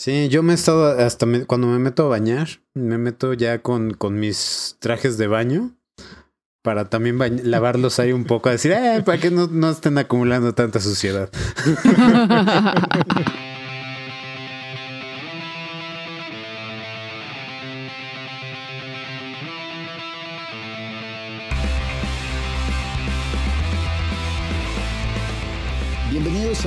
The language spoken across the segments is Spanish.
Sí, yo me he estado hasta me- cuando me meto a bañar, me meto ya con, con mis trajes de baño para también lavarlos ahí un poco, a decir, eh, para que no, no estén acumulando tanta suciedad.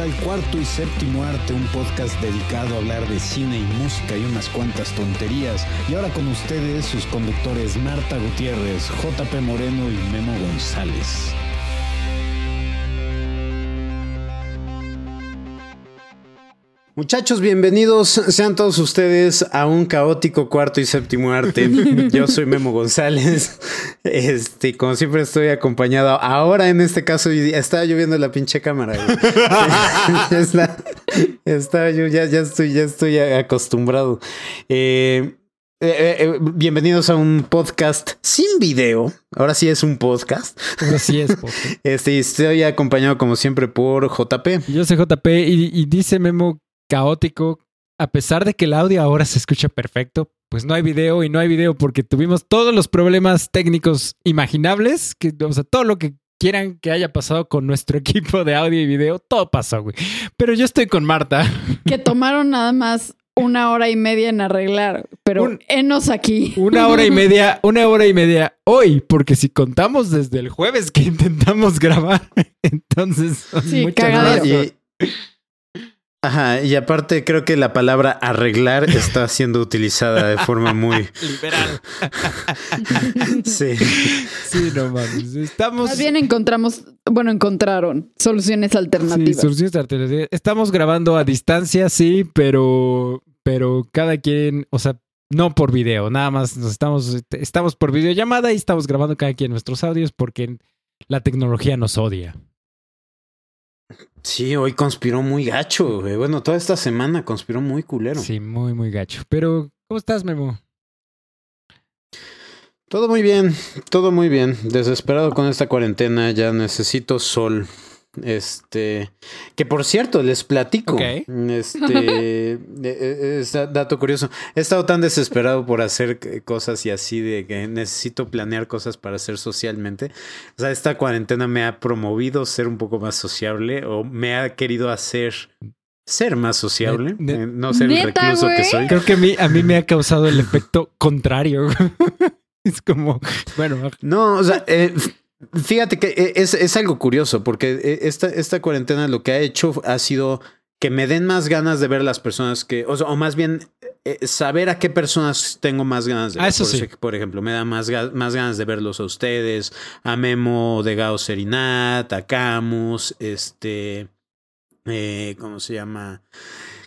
al cuarto y séptimo arte, un podcast dedicado a hablar de cine y música y unas cuantas tonterías. Y ahora con ustedes sus conductores Marta Gutiérrez, JP Moreno y Memo González. Muchachos, bienvenidos sean todos ustedes a un caótico cuarto y séptimo arte. Yo soy Memo González. Este, como siempre estoy acompañado. Ahora en este caso estaba lloviendo la pinche cámara. está, estaba yo, ya, ya estoy, ya estoy acostumbrado. Eh, eh, eh, bienvenidos a un podcast sin video. Ahora sí es un podcast. Así es, Popo. Este, estoy acompañado como siempre por JP. Yo soy JP y, y dice Memo caótico. A pesar de que el audio ahora se escucha perfecto, pues no hay video y no hay video porque tuvimos todos los problemas técnicos imaginables, que, o sea, todo lo que quieran que haya pasado con nuestro equipo de audio y video, todo pasó, güey. Pero yo estoy con Marta. que tomaron nada más una hora y media en arreglar, pero Un- enos aquí. Una hora y media, una hora y media hoy, porque si contamos desde el jueves que intentamos grabar, entonces Sí, muchas cagadero. Ajá, y aparte creo que la palabra arreglar está siendo utilizada de forma muy... Liberal. Sí. Sí, no mames. Estamos. Más bien encontramos, bueno, encontraron soluciones Sí, alternativas. soluciones alternativas. Estamos grabando a distancia, sí, pero, pero cada quien, o sea, no por video, nada más nos estamos, estamos por videollamada y estamos grabando cada quien nuestros audios porque la tecnología nos odia. Sí, hoy conspiró muy gacho, güey. Bueno, toda esta semana conspiró muy culero. Sí, muy, muy gacho. Pero, ¿cómo estás, Memo? Todo muy bien, todo muy bien. Desesperado con esta cuarentena, ya necesito sol. Este, que por cierto, les platico. Este, eh, eh, es dato curioso. He estado tan desesperado por hacer cosas y así de que necesito planear cosas para hacer socialmente. O sea, esta cuarentena me ha promovido ser un poco más sociable o me ha querido hacer ser más sociable, Ne- eh, no ser el ¿Neta, recluso que soy. Creo que a mí, a mí me ha causado el efecto contrario. es como, bueno, No, o sea, eh, fíjate que eh, es, es algo curioso porque eh, esta, esta cuarentena lo que ha hecho ha sido que me den más ganas de ver a las personas que, o, sea, o más bien eh, saber a qué personas tengo más ganas de Ah, ver. eso por, sí. por ejemplo, me da más, más ganas de verlos a ustedes, a Memo de Gao Serinat, a Camus, este, eh, ¿cómo se llama?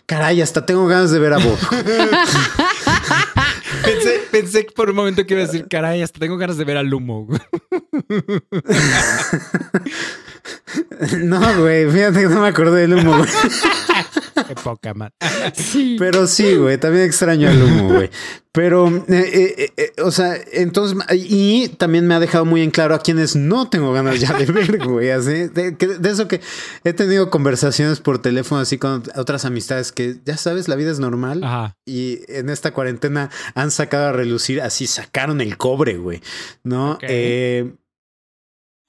Caray, hasta tengo ganas de ver a Bob. pensé, pensé por un momento que iba a decir, caray, hasta tengo ganas de ver al humo. no, güey, fíjate que no me acordé del humo, güey. Qué poca man. Sí. Pero sí, güey, también extraño el humo, güey. Pero, eh, eh, eh, o sea, entonces, y también me ha dejado muy en claro a quienes no tengo ganas ya de ver, güey. Así, de, eso que he tenido conversaciones por teléfono así con otras amistades que, ya sabes, la vida es normal. Ajá. Y en esta cuarentena han sacado a relucir, así sacaron el cobre, güey. ¿No? Ok.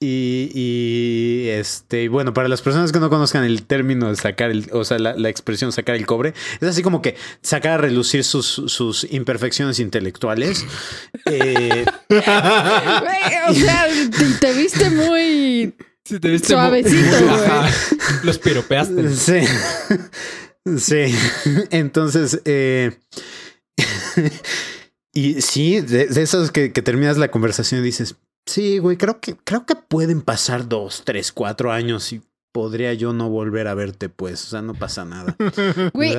Y, y este, bueno, para las personas que no conozcan el término de sacar el, o sea, la, la expresión sacar el cobre, es así como que sacar a relucir sus, sus imperfecciones intelectuales. Eh, o sea, te, te viste muy Sí, te viste Suavecito, muy- güey. Ajá. Los piropeaste. Sí. Sí. Entonces, eh, y sí, de, de esos que, que terminas la conversación y dices, sí, güey, creo que, creo que pueden pasar dos, tres, cuatro años y podría yo no volver a verte, pues. O sea, no pasa nada. Güey,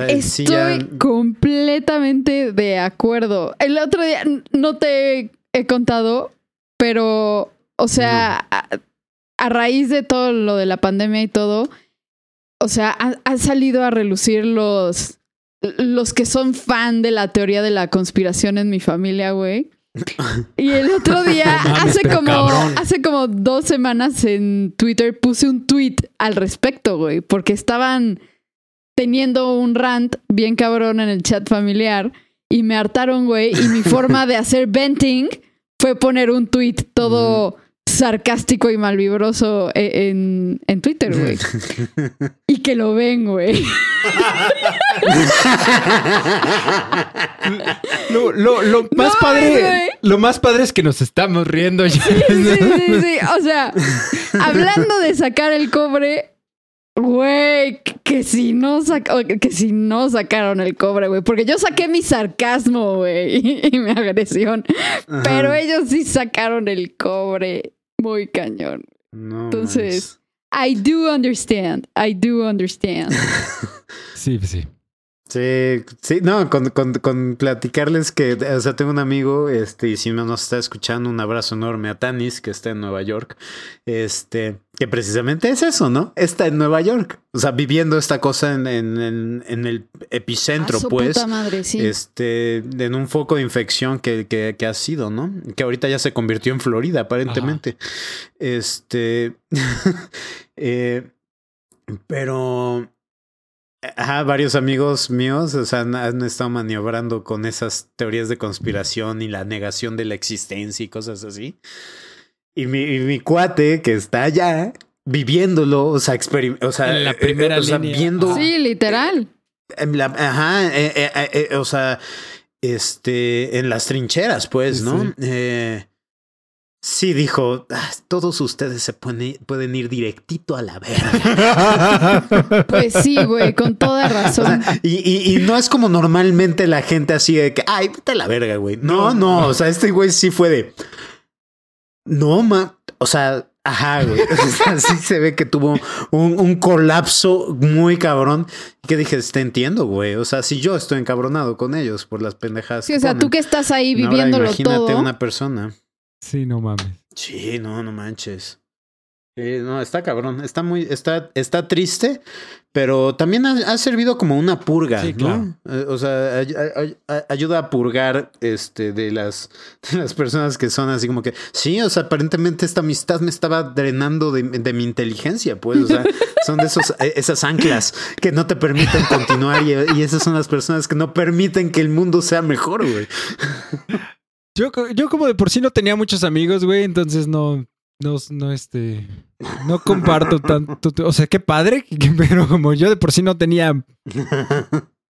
estoy completamente de acuerdo. El otro día no te he contado, pero, o sea, a, a raíz de todo lo de la pandemia y todo, o sea, ha- han salido a relucir los, los que son fan de la teoría de la conspiración en mi familia, güey. Y el otro día, No mames, hace como, cabrón. hace como dos semanas en Twitter puse un tweet al respecto, güey, porque estaban teniendo un rant bien cabrón en el chat familiar y me hartaron, güey. Y mi forma de hacer venting fue poner un tweet todo sarcástico y malvibroso e- en, en Twitter, güey. y que lo ven, güey. Lo, lo- lo más No, padre, lo más padre es que nos estamos riendo ya. Sí, sí, sí, sí. O sea, hablando de sacar el cobre, güey, que, si no saca- que si no sacaron el cobre, güey, porque yo saqué mi sarcasmo, güey, y, y mi agresión, Ajá. pero ellos sí sacaron el cobre muy cañón. No Entonces, I do understand, I do understand. Sí, sí. Sí, sí, no, con, con, con platicarles que, o sea, tengo un amigo, este, y si no nos está escuchando, un abrazo enorme a Tanis, que está en Nueva York, este, que precisamente es eso, ¿no? Está en Nueva York, o sea, viviendo esta cosa en, en, en, en el epicentro, A su pues, puta madre, sí. este, en un foco de infección que, que, que ha sido, ¿no? Que ahorita ya se convirtió en Florida, aparentemente. Este, eh, pero... Ajá, varios amigos míos o sea, han, han estado maniobrando con esas teorías de conspiración y la negación de la existencia y cosas así. Y mi, y mi cuate que está allá viviéndolo, o sea, o sea, En la eh, primera o sea, línea. viendo, Sí, literal. en la- ajá, eh, eh, eh, eh, o sea, este, en las trincheras, pues, ¿no? sí. Eh, sí, dijo, "Ah, todos ustedes se pueden, pueden ir directito a la verga. Pues sí, güey, con toda O razón. sea, y, y, y no es como normalmente la gente así de que, ay, vete a la verga, güey. No, no, o sea, este güey sí fue de, no, ma, o sea, ajá, güey. O sea, sí se ve que tuvo un, un colapso muy cabrón. Que dije, te entiendo, güey. O sea, si yo estoy encabronado con ellos por las pendejadas. Sí, o sea, tú que estás ahí Ahora viviéndolo imagínate todo. una persona. Sí, no mames. Sí, no, no manches. Sí, no, está cabrón. Está muy, está, está triste, pero también ha, ha servido como una purga, Sí, ¿no? claro. Eh, o sea, ay- ay- ay- ayuda a purgar este de las, de las personas que son así como que, sí, o sea, aparentemente esta amistad me estaba drenando de, de mi inteligencia, pues, o sea, son de esos, eh, esas anclas que no te permiten continuar y, y esas son las personas que no permiten que el mundo sea mejor, güey. Yo, yo como de por sí no tenía muchos amigos, güey, entonces no, no, no, este, no comparto tanto, o sea, qué padre, pero como yo de por sí no tenía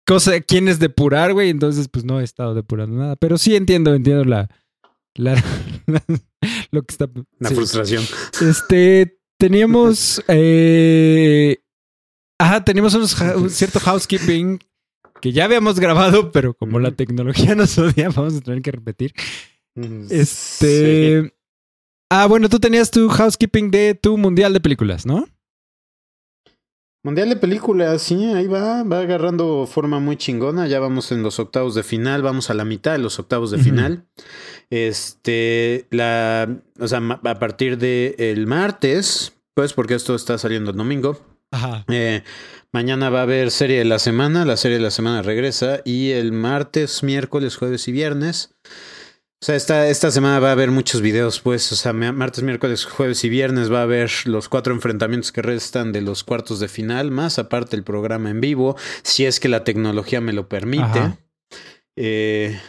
cosa, quienes depurar, güey, entonces pues no he estado depurando nada, pero sí entiendo, entiendo la, la, lo que está, La sí. frustración. Este, teníamos, eh, ajá, teníamos unos, un cierto housekeeping que ya habíamos grabado, pero como la tecnología nos odia, vamos a tener que repetir. Este. Ah, bueno, tú tenías tu housekeeping de tu mundial de películas, ¿no? Mundial de películas, sí, ahí va, va agarrando forma muy chingona. Ya vamos en los octavos de final, vamos a la mitad de los octavos de final. Este, la, o sea, a partir del el martes, pues porque esto está saliendo el domingo. Ajá. eh, mañana va a haber serie de la semana, la serie de la semana regresa y el martes, miércoles, jueves y viernes. O sea, esta, esta semana va a haber muchos videos, pues, o sea, martes, miércoles, jueves y viernes va a haber los cuatro enfrentamientos que restan de los cuartos de final, más aparte el programa en vivo, si es que la tecnología me lo permite. Ajá. Eh,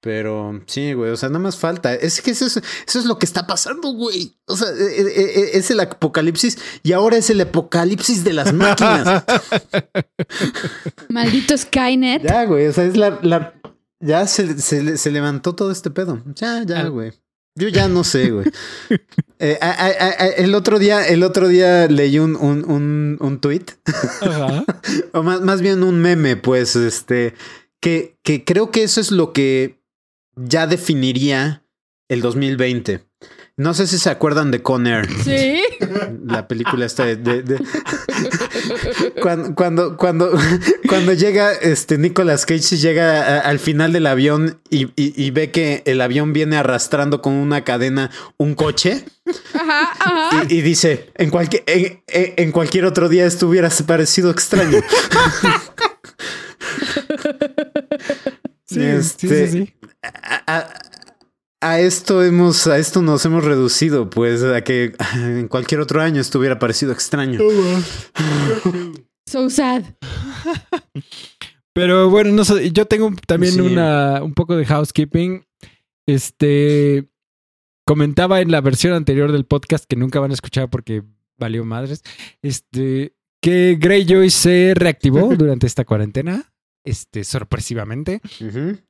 pero sí, güey, o sea, nada más falta. Es que eso es, eso es lo que está pasando, güey. O sea, eh, eh, eh, es el apocalipsis y ahora es el apocalipsis de las máquinas. Maldito Skynet. ya, güey, o sea, es la... la ya se, se, se levantó todo este pedo. Ya, ya, güey. Yo ya no sé, güey. Eh, a- a- a- a- el otro día, el otro día leí un, un, un, un tweet Ajá. o más, más bien un meme, pues, este, que, que creo que eso es lo que ya definiría el 2020. No sé si se acuerdan de Con Air, Sí. la película esta de... de- de- Cuando, cuando, cuando, cuando llega este Nicolas Cage y llega a- al final del avión y, y- y ve que el avión viene arrastrando con una cadena un coche Ajá, ajá. y, y dice, en cualquier, en, en- en cualquier otro día esto hubiera parecido extraño. Sí, Este, sí, sí, sí. a, a- a esto hemos, a esto nos hemos reducido, pues, a que en cualquier otro año esto hubiera parecido extraño. So sad. Pero bueno, no sé, yo tengo también Sí. una, un poco de housekeeping. Este comentaba en la versión anterior del podcast que nunca van a escuchar porque valió madres. Este que Greyjoy se reactivó durante esta cuarentena. Este, sorpresivamente.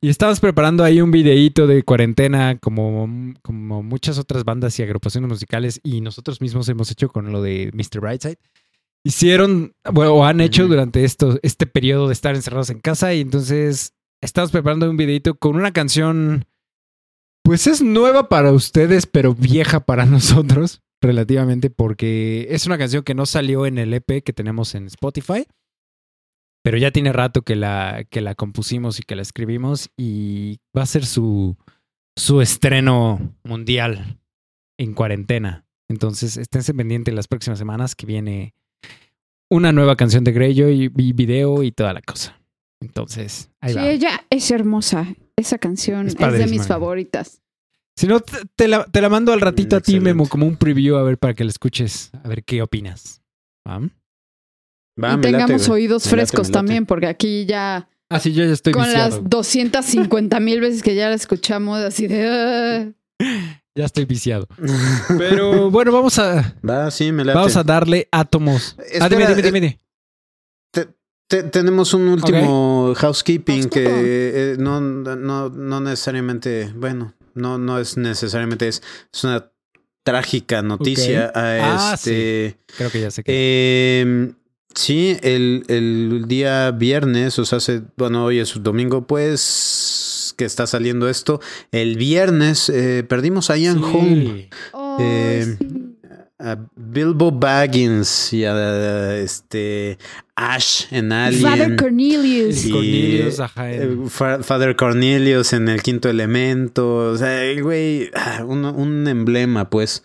Y estábamos preparando ahí un videíto de cuarentena, como, como muchas otras bandas y agrupaciones musicales, y nosotros mismos hemos hecho con lo de Mr. Brightside. Hicieron, bueno, o han hecho durante esto, este periodo de estar encerrados en casa, y entonces estamos preparando un videíto con una canción, pues es nueva para ustedes, pero vieja para nosotros, relativamente, porque es una canción que no salió en el EP que tenemos en Spotify. Pero ya tiene rato que la, que la compusimos y que la escribimos y va a ser su, su estreno mundial en cuarentena. Entonces, esténse pendientes las próximas semanas que viene una nueva canción de Greyjoy y video y toda la cosa. Entonces, ahí Sí, va. ella es hermosa. Esa canción Es es, de mis favoritas. Si no, te, te la, te la mando al ratito a ti. Memo, como un preview, a ver, para que la escuches, a ver qué opinas. ¿Va? Va, y late, tengamos oídos Me late, frescos me late. también, porque aquí ya Ah, sí, yo ya estoy con viciado. las 250 mil veces que ya la escuchamos, así de... "Ah". Ya estoy viciado. Pero bueno, vamos a, Va, sí, me late. vamos a darle átomos. ah, dime, dime, eh, dime, dime. Te- tenemos un último housekeeping Housekeeping. que eh, no, no, no necesariamente, bueno, no, no es necesariamente, es, es una trágica noticia. a Ah, este, Creo que ya sé que. eh, sí, el, el día viernes, o sea, hace, bueno, hoy es domingo, pues, que está saliendo esto. El viernes eh, perdimos a Ian Sí. Holm. Oh, Eh, sí. a Bilbo Baggins y a este Ash en Alien. Father Cornelius. Cornelius, ajá, Eh, Father Cornelius en el quinto elemento. O sea, el güey, ah, un, un emblema, pues.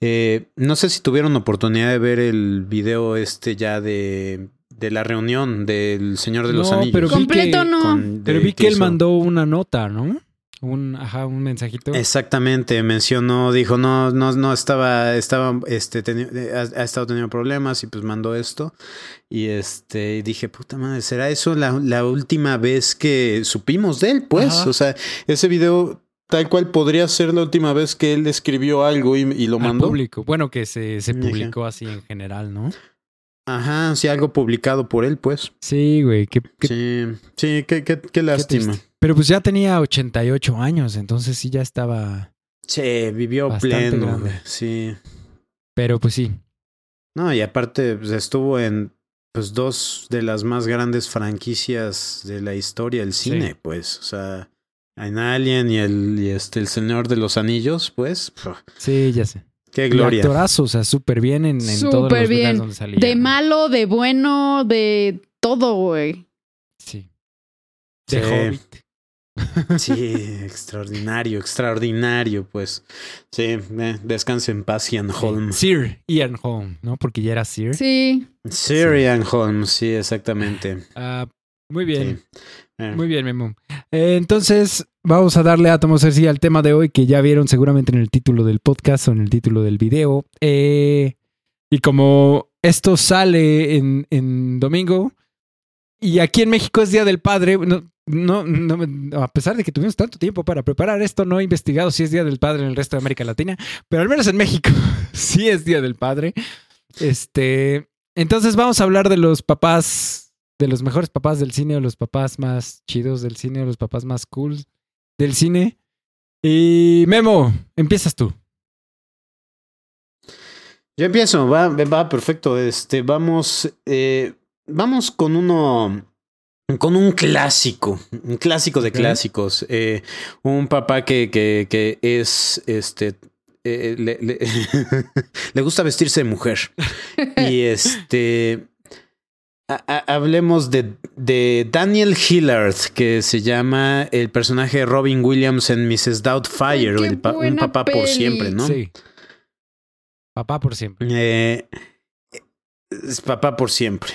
Eh, no sé si tuvieron oportunidad de ver el video este ya de, de la reunión del Señor de los No, Anillos. pero vi Completo que- no. Con- Pero vi que él hizo. mandó una nota, ¿no? Un, ajá, un mensajito. Exactamente, mencionó, dijo, no, no, no estaba, estaba, este, teni- ha, ha estado teniendo problemas y pues mandó esto. Y este, dije, puta madre, ¿será eso la, la última vez que supimos de él? Pues, Ajá. o sea, ese video tal cual podría ser la última vez que él escribió algo y, y lo al mandó. público. Bueno, que se, se publicó así en general, ¿no? Ajá, sí, algo publicado por él, pues. Sí, güey. qué- qué- Sí, sí, qué, qué, qué lástima. Pero pues ya tenía 88 años, entonces sí ya estaba. Sí, vivió pleno, grande. sí. Pero pues sí. No, y aparte pues, estuvo en pues dos de las más grandes franquicias de la historia del cine, Sí. pues, o sea, en Alien y el y este el Señor de los Anillos, pues, Sí, ya sé. qué gloria. actorazo, o sea, súper bien en, en todos Súper los bien. lugares donde salía. De ¿no? malo, de bueno, de todo, güey. Sí. De Sí. Hobbit. Sí, extraordinario, extraordinario, pues. Sí, eh, descanse en paz, Ian Holm. Sir Ian Holm, ¿no? Porque ya era Sir. Sí. Sir Ian Holm, sí, exactamente. Ah, muy bien. Sí. Eh, Muy bien, Memo. Eh, entonces, vamos a darle átomos así al tema de hoy que ya vieron seguramente en el título del podcast o en el título del video. Eh, y como esto sale en, en domingo y aquí en México es Día del Padre, no, no, no, a pesar de que tuvimos tanto tiempo para preparar esto, no he investigado si es Día del Padre en el resto de América Latina, pero al menos en México sí es Día del Padre. Este, entonces vamos a hablar de los papás de los mejores papás del cine o los papás más chidos del cine o los papás más cool del cine. Y Memo, empiezas tú. Yo empiezo, va, va, perfecto. Este, vamos, eh, vamos con uno, con un clásico, un clásico de clásicos. Eh, un papá que, que, que es, este, eh, le, le- le gusta vestirse de mujer. Y este, hablemos de, de Daniel Hillard, que se llama el personaje de Robin Williams en Mrs. Doubtfire, Ay, qué el pa- un buena papá por siempre, ¿no? Sí. Papá por siempre. Eh, es papá por siempre.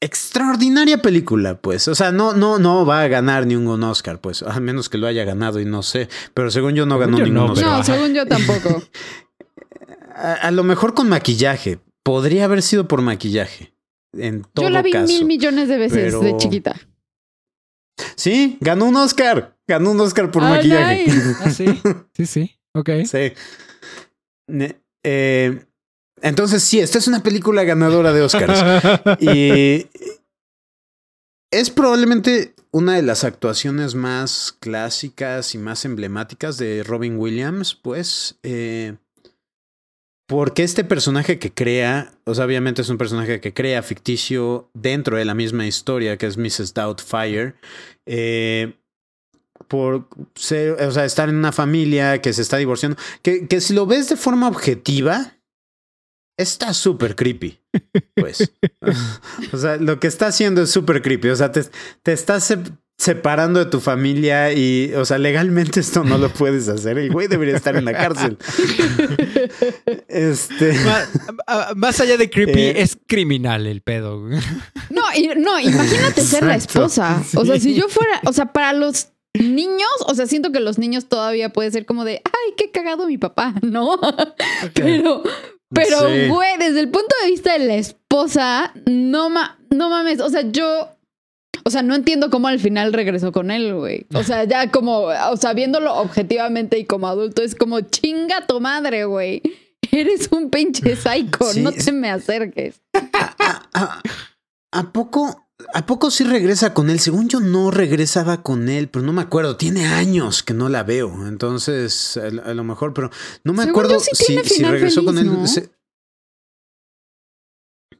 Extraordinaria película, pues. O sea, no, no, no va a ganar ni un Oscar, pues. A menos que lo haya ganado y no sé. Pero según yo no Según ganó yo ningún no, Oscar. no, según yo tampoco. A, a lo mejor con maquillaje. Podría haber sido por maquillaje. En todo Yo la vi caso. mil millones de veces pero- de chiquita. Sí, ganó un Oscar. Ganó un Oscar por maquillaje. nice. Ah, sí. Sí, sí. Ok. Sí. Eh, entonces, sí, esta es una película ganadora de Oscars. y es probablemente una de las actuaciones más clásicas y más emblemáticas de Robin Williams, pues. eh, porque este personaje que crea, o sea, obviamente es un personaje que crea ficticio dentro de la misma historia que es Mrs. Doubtfire. Eh, por ser, o sea, estar en una familia que se está divorciando, que, que si lo ves de forma objetiva, está súper creepy. Pues. o sea, lo que está haciendo es súper creepy. O sea, te, te estás separando de tu familia y, o sea, legalmente esto no lo puedes hacer. El güey debería estar en la cárcel. este. Más, allá de creepy, Eh. es criminal el pedo. No, y- no, imagínate ser la esposa. O sea, si yo fuera, o sea, para los niños, o sea, siento que los niños todavía puede ser como de, ay, qué cagado mi papá, ¿no? Pero, pero, Sí. güey, desde el punto de vista de la esposa, no, ma no mames, o sea, yo, o sea, no entiendo cómo al final regresó con él, güey. O sea, ya como, o sea, viéndolo objetivamente y como adulto, es como chinga tu madre, güey. Eres un pinche psycho, Sí, no te me acerques. ¿A, a- a poco? ¿A poco sí regresa con él? Según yo no regresaba con él, pero no me acuerdo. Tiene años que no la veo. Entonces, a, a lo mejor, pero no me Según acuerdo sí si, regresó con él. ¿no? Se-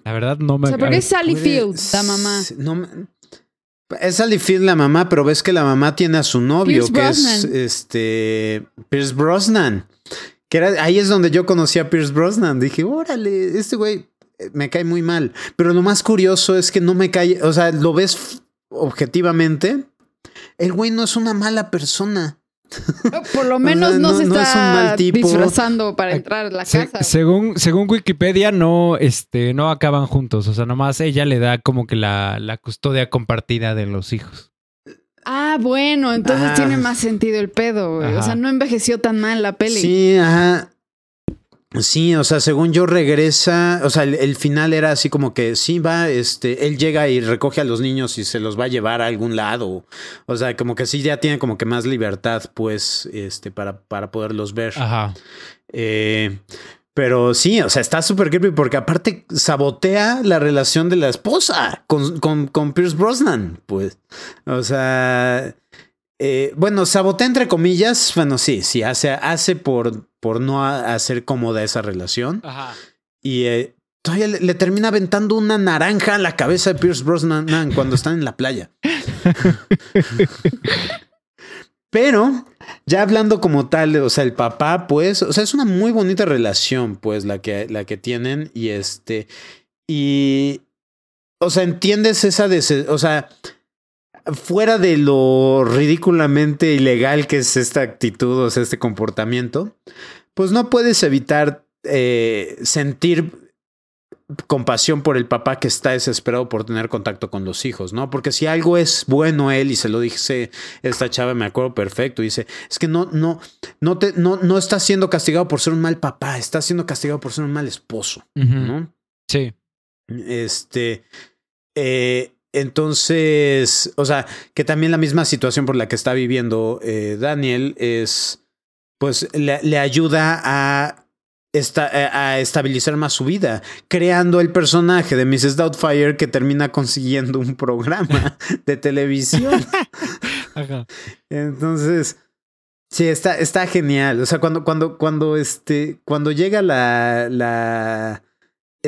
La verdad, no me O sea, porque es Sally puede- Field, la mamá. No me- es Sally Field la mamá, pero ves que la mamá tiene a su novio, Pierce que es este Pierce Brosnan. Que era, ahí es donde yo conocí a Pierce Brosnan. Dije, órale, este güey eh, me cae muy mal. Pero lo más curioso es que no me cae, o sea, lo ves objetivamente. El güey no es una mala persona. Por lo menos no, no- se no está disfrazando para entrar a la se- casa. según, según Wikipedia, no, este, no acaban juntos. O sea, nomás ella le da como que la, la custodia compartida de los hijos. Ah, bueno, entonces tiene más sentido el pedo, güey. O sea, no envejeció tan mal la peli. Sí, ajá. Sí, o sea, según yo regresa, o sea, el, el final era así como que sí va, este, él llega y recoge a los niños y se los va a llevar a algún lado. O sea, como que sí ya tiene como que más libertad, pues, este, para, para poderlos ver. Ajá. Eh, pero sí, o sea, está súper creepy porque aparte sabotea la relación de la esposa con, con, con Pierce Brosnan, pues. O sea, eh, bueno, sabotea entre comillas, bueno, sí, sí, hace, hace por, por no hacer cómoda esa relación. Ajá. Y eh, todavía le, le termina aventando una naranja a la cabeza de Pierce Brosnan cuando están en la playa. Pero ya hablando como tal, o sea, el papá, pues, o sea, es una muy bonita relación, pues, la que, la que tienen. Y este, y, o sea, entiendes esa, dese- o sea, fuera de lo ridículamente ilegal que es esta actitud, o sea, este comportamiento, pues no puedes evitar eh, sentir compasión por el papá que está desesperado por tener contacto con los hijos, ¿no? Porque si algo es bueno él y se lo dije esta chava, me acuerdo perfecto, dice, es que no, no, no te, no, no está siendo castigado por ser un mal papá, está siendo castigado por ser un mal esposo. ¿no? Sí. Este, eh, entonces, o sea, que también la misma situación por la que está viviendo eh, Daniel es, pues, le, le ayuda a, esta- a a estabilizar más su vida, creando el personaje de Mrs. Doubtfire que termina consiguiendo un programa de televisión. Ajá. Entonces, sí, está, está genial. O sea, cuando, cuando, cuando, este, cuando llega la, la,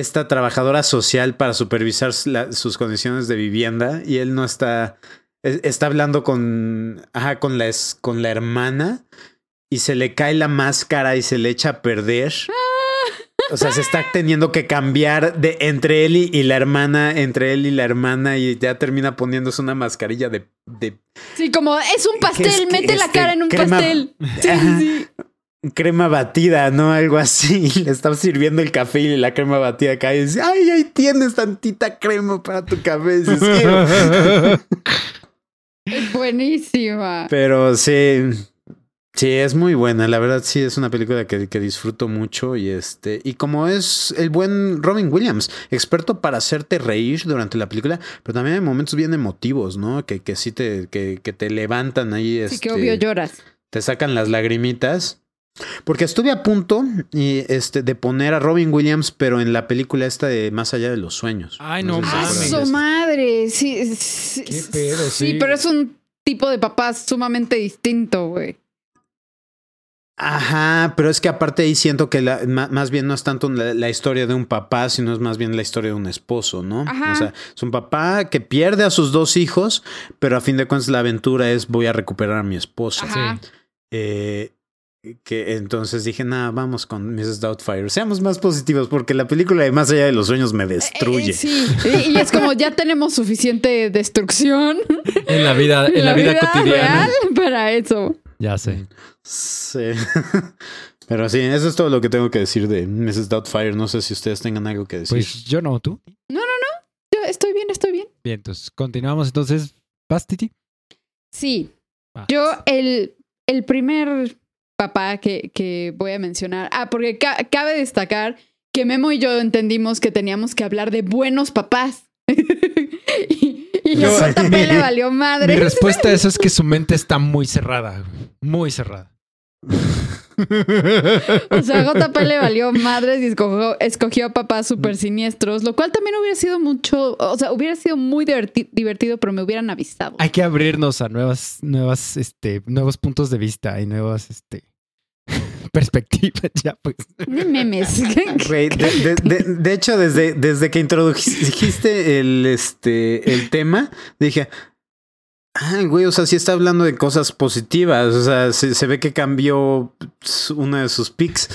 esta trabajadora social para supervisar la- sus condiciones de vivienda y él no está, está hablando con, ajá, con la, con la hermana y se le cae la máscara y se le echa a perder. O sea, se está teniendo que cambiar de entre él y, y la hermana, entre él y la hermana, y ya termina poniéndose una mascarilla de, de Sí, como es un pastel, Que es que, mete la este, cara en un crema- pastel. Sí, sí. Crema batida, ¿no? Algo así. Le estaba sirviendo el café y la crema batida cae y dice, ay, ahí tienes tantita crema para tu "Ew". Es buenísima. Pero sí, Sí, es muy buena. La verdad, sí, es una película que, que, disfruto mucho. Y este. Y como es el buen Robin Williams, experto para hacerte reír durante la película, pero también hay momentos bien emotivos, ¿no? Que, que sí te, que, que te levantan ahí. Sí, este, que obvio lloras. Te sacan las lagrimitas. Porque estuve a punto y, este, de poner a Robin Williams, pero en la película esta de Más allá de los sueños. Ay, no, ¡Ah, mames. de su madre! Sí, sí, Qué pedo, sí. pero es un tipo de papá sumamente distinto, güey. Ajá, pero es que aparte ahí siento que la- más bien no es tanto la, la historia de un papá, sino es más bien la historia de un esposo, ¿no? Ajá. O sea, es un papá que pierde a sus dos hijos, pero a fin de cuentas la aventura es voy a recuperar a mi esposa. Ajá. Eh, que entonces dije, nada, vamos con Mrs. Doubtfire. Seamos más positivos porque la película de Más allá de los sueños me destruye. Eh, sí, y, y es como ya tenemos suficiente destrucción En la vida, en la vida, cotidiana. real para eso. Ya sé. Sí. Pero sí, eso es todo lo que tengo que decir de Mrs. Doubtfire. No sé si ustedes tengan algo que decir. Pues yo no, tú. Yo estoy bien, estoy bien. Bien, entonces continuamos. Entonces, ¿vas, Titi? Sí. Vas. Yo, el, el primer papá que, que voy a mencionar. Ah, porque ca- cabe destacar que Memo y yo entendimos que teníamos que hablar de buenos papás. y y Yo- JP le valió Mi madre. respuesta a eso es que su mente está muy cerrada. Muy cerrada. O sea, JP le valió madres y escogió, escogió a papás súper siniestros, lo cual también hubiera sido mucho, o sea, hubiera sido muy diverti- divertido, pero me hubieran avisado. Hay que abrirnos a nuevas, nuevas, este, nuevos puntos de vista y nuevas, este, perspectivas. Ya, pues. Ni memes. De, de- de- de hecho, desde, desde que introdujiste el, este, el tema, dije, ah, güey, o sea, sí está hablando de cosas positivas. O sea, se, se ve que cambió su- una de sus pics.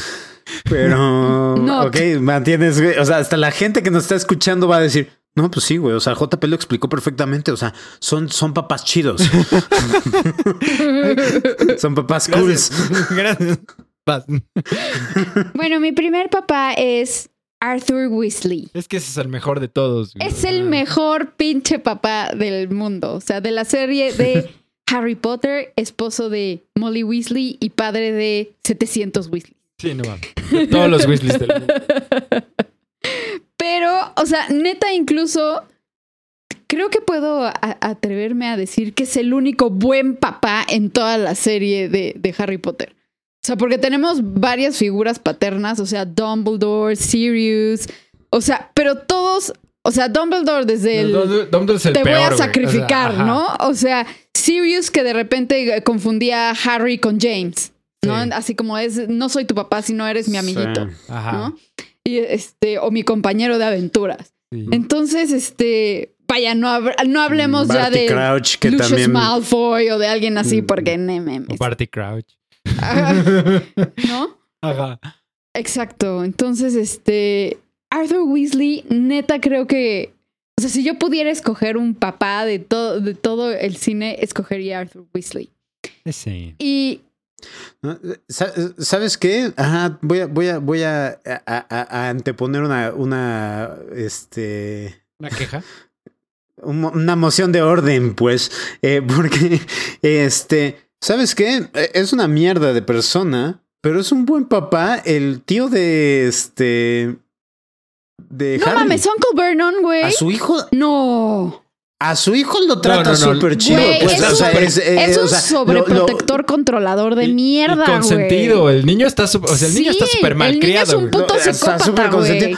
Pero, No. ok, mantienes, güey. O sea, hasta la gente que nos está escuchando va a decir, no, pues sí, güey. O sea, JP lo explicó perfectamente. O sea, son, son papás chidos. son papás cool. Gracias. Vas. bueno, mi primer papá es Arthur Weasley. Es que ese es el mejor de todos. güey. Es el mejor pinche papá del mundo. O sea, de la serie de Harry Potter, esposo de Molly Weasley y padre de 700 Weasley. Sí, no mames. Todos los Weasleys del mundo. Pero, o sea, neta, incluso creo que puedo a- atreverme a decir que es el único buen papá en toda la serie de, de Harry Potter. O sea, porque tenemos varias figuras paternas, o sea, Dumbledore, Sirius, o sea, pero todos, o sea, Dumbledore desde el... Dumbledore- Dumbledore es el te peor, voy a güey. O sea, sacrificar. ¿no? O sea, Sirius que de repente confundía a Harry con James, ¿no? Sí. Así como es, no soy tu papá, sino eres mi amiguito, Sí. Ajá. ¿no? Y este, o mi compañero de aventuras. sí. Entonces, este, vaya, no, hab- no hablemos ya Barty de Crouch, que Lucius también. Malfoy o de alguien así, Mm. porque no O. Barty Crouch. ¿No? Ajá. Exacto. Entonces, este, Arthur Weasley, neta, creo que, o sea, si yo pudiera escoger un papá de todo, de todo el cine, escogería a Arthur Weasley. Sí. Y. Sa- ¿Sabes qué? Ajá, voy a, voy a, voy a, a- a- a anteponer una, una, este, ¿Una queja? una moción de orden, pues, eh, porque, este, ¿sabes qué? Eh, Es una mierda de persona, pero es un buen papá, el tío de, este, de no Harry. mames, Uncle Vernon, güey. A su hijo, No. a su hijo lo trata no, no. súper chido, Güey, pues, es o sea, un- es, eh, es un o sea, lo- lo- sobreprotector controlador de mierda, y güey. consentido. El niño está, o sea, el niño está Sí, súper mal el niño criado. es un güey. puto No, está psicópata, súper güey.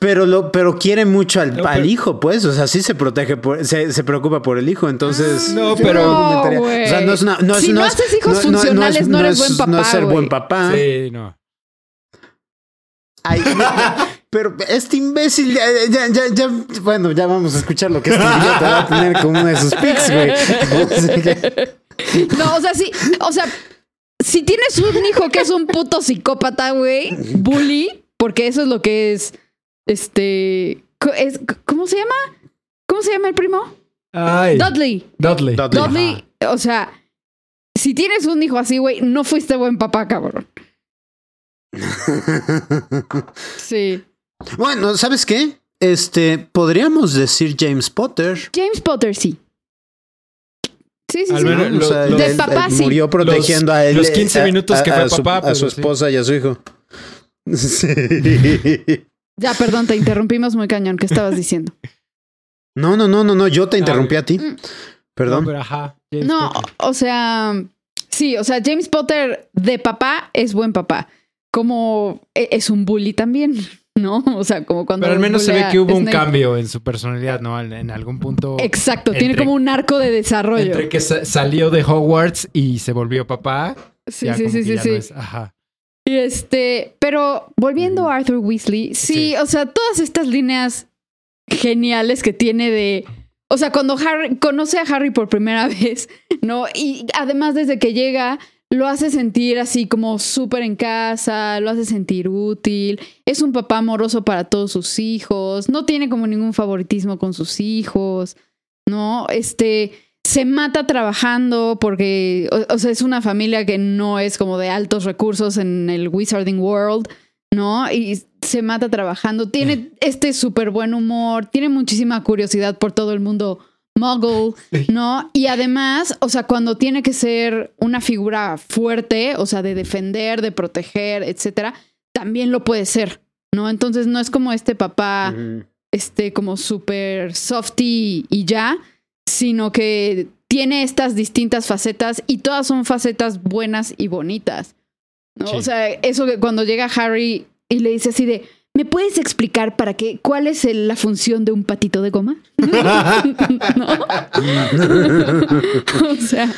Pero lo, pero quiere mucho al, No, al pero- hijo, pues. O sea, sí se protege por, se, se preocupa por el hijo. Entonces. No, yo pero- güey. O sea, no es una. No es, Si no es- haces hijos funcionales, no eres buen papá, No es ser güey. buen papá. Sí, no. Ay, pero este imbécil, ya, ya, ya, ya- bueno, ya vamos a escuchar lo que este idiota va a tener como uno de sus pics, güey. No, o sea, sí, o sea, si tienes un hijo que es un puto psicópata, güey, bully, porque eso es lo que es, este, es- ¿cómo se llama? ¿Cómo se llama el primo? Ay. Dudley. Dudley. Dudley. Dudley, o sea, si tienes un hijo así, güey, no fuiste buen papá, cabrón. Sí. bueno, ¿sabes qué? Este, podríamos decir James Potter. James Potter, sí. Sí, Sí, sí, lo- él- él papá, sí. murió protegiendo Los- a él. los 15 a- minutos que a- fue a su, papá, a su sí. esposa y a su hijo. Sí. Ya, perdón, te interrumpimos muy cañón. ¿Qué estabas diciendo? No, no, no, no, no, yo te interrumpí a ti. Mm. Perdón. No, pero ajá. James No, o sea, sí, o sea, James Potter de papá es buen papá. Como e- es un bully también, ¿no? O sea, como cuando. Pero al menos se ve que hubo un cambio en su personalidad, ¿no? En, algún punto. Exacto, tiene como un arco de desarrollo. Entre que sa- salió de Hogwarts y se volvió papá. Sí, ya sí, como sí, que sí, ya sí. no es- ajá. Y este, pero volviendo a Arthur Weasley, sí, Sí. o sea, todas estas líneas geniales que tiene de. O sea, cuando Harry conoce a Harry por primera vez, ¿no? Y además desde que llega, lo hace sentir así como súper en casa, lo hace sentir útil, es un papá amoroso para todos sus hijos, no tiene como ningún favoritismo con sus hijos, ¿no? Este, se mata trabajando porque, o, o sea, es una familia que no es como de altos recursos en el Wizarding World, ¿no? Y se mata trabajando, tiene este súper buen humor, tiene muchísima curiosidad por todo el mundo muggle, ¿no? Y además, o sea, cuando tiene que ser una figura fuerte, o sea, de defender, de proteger, etcétera, también lo puede ser, ¿no? Entonces no es como este papá este como súper softy y ya, sino que tiene estas distintas facetas y todas son facetas buenas y bonitas. ¿no? Sí. O sea, eso que cuando llega Harry y le dice así de, ¿me puedes explicar para qué? ¿Cuál es el- la función de un patito de goma? O sea,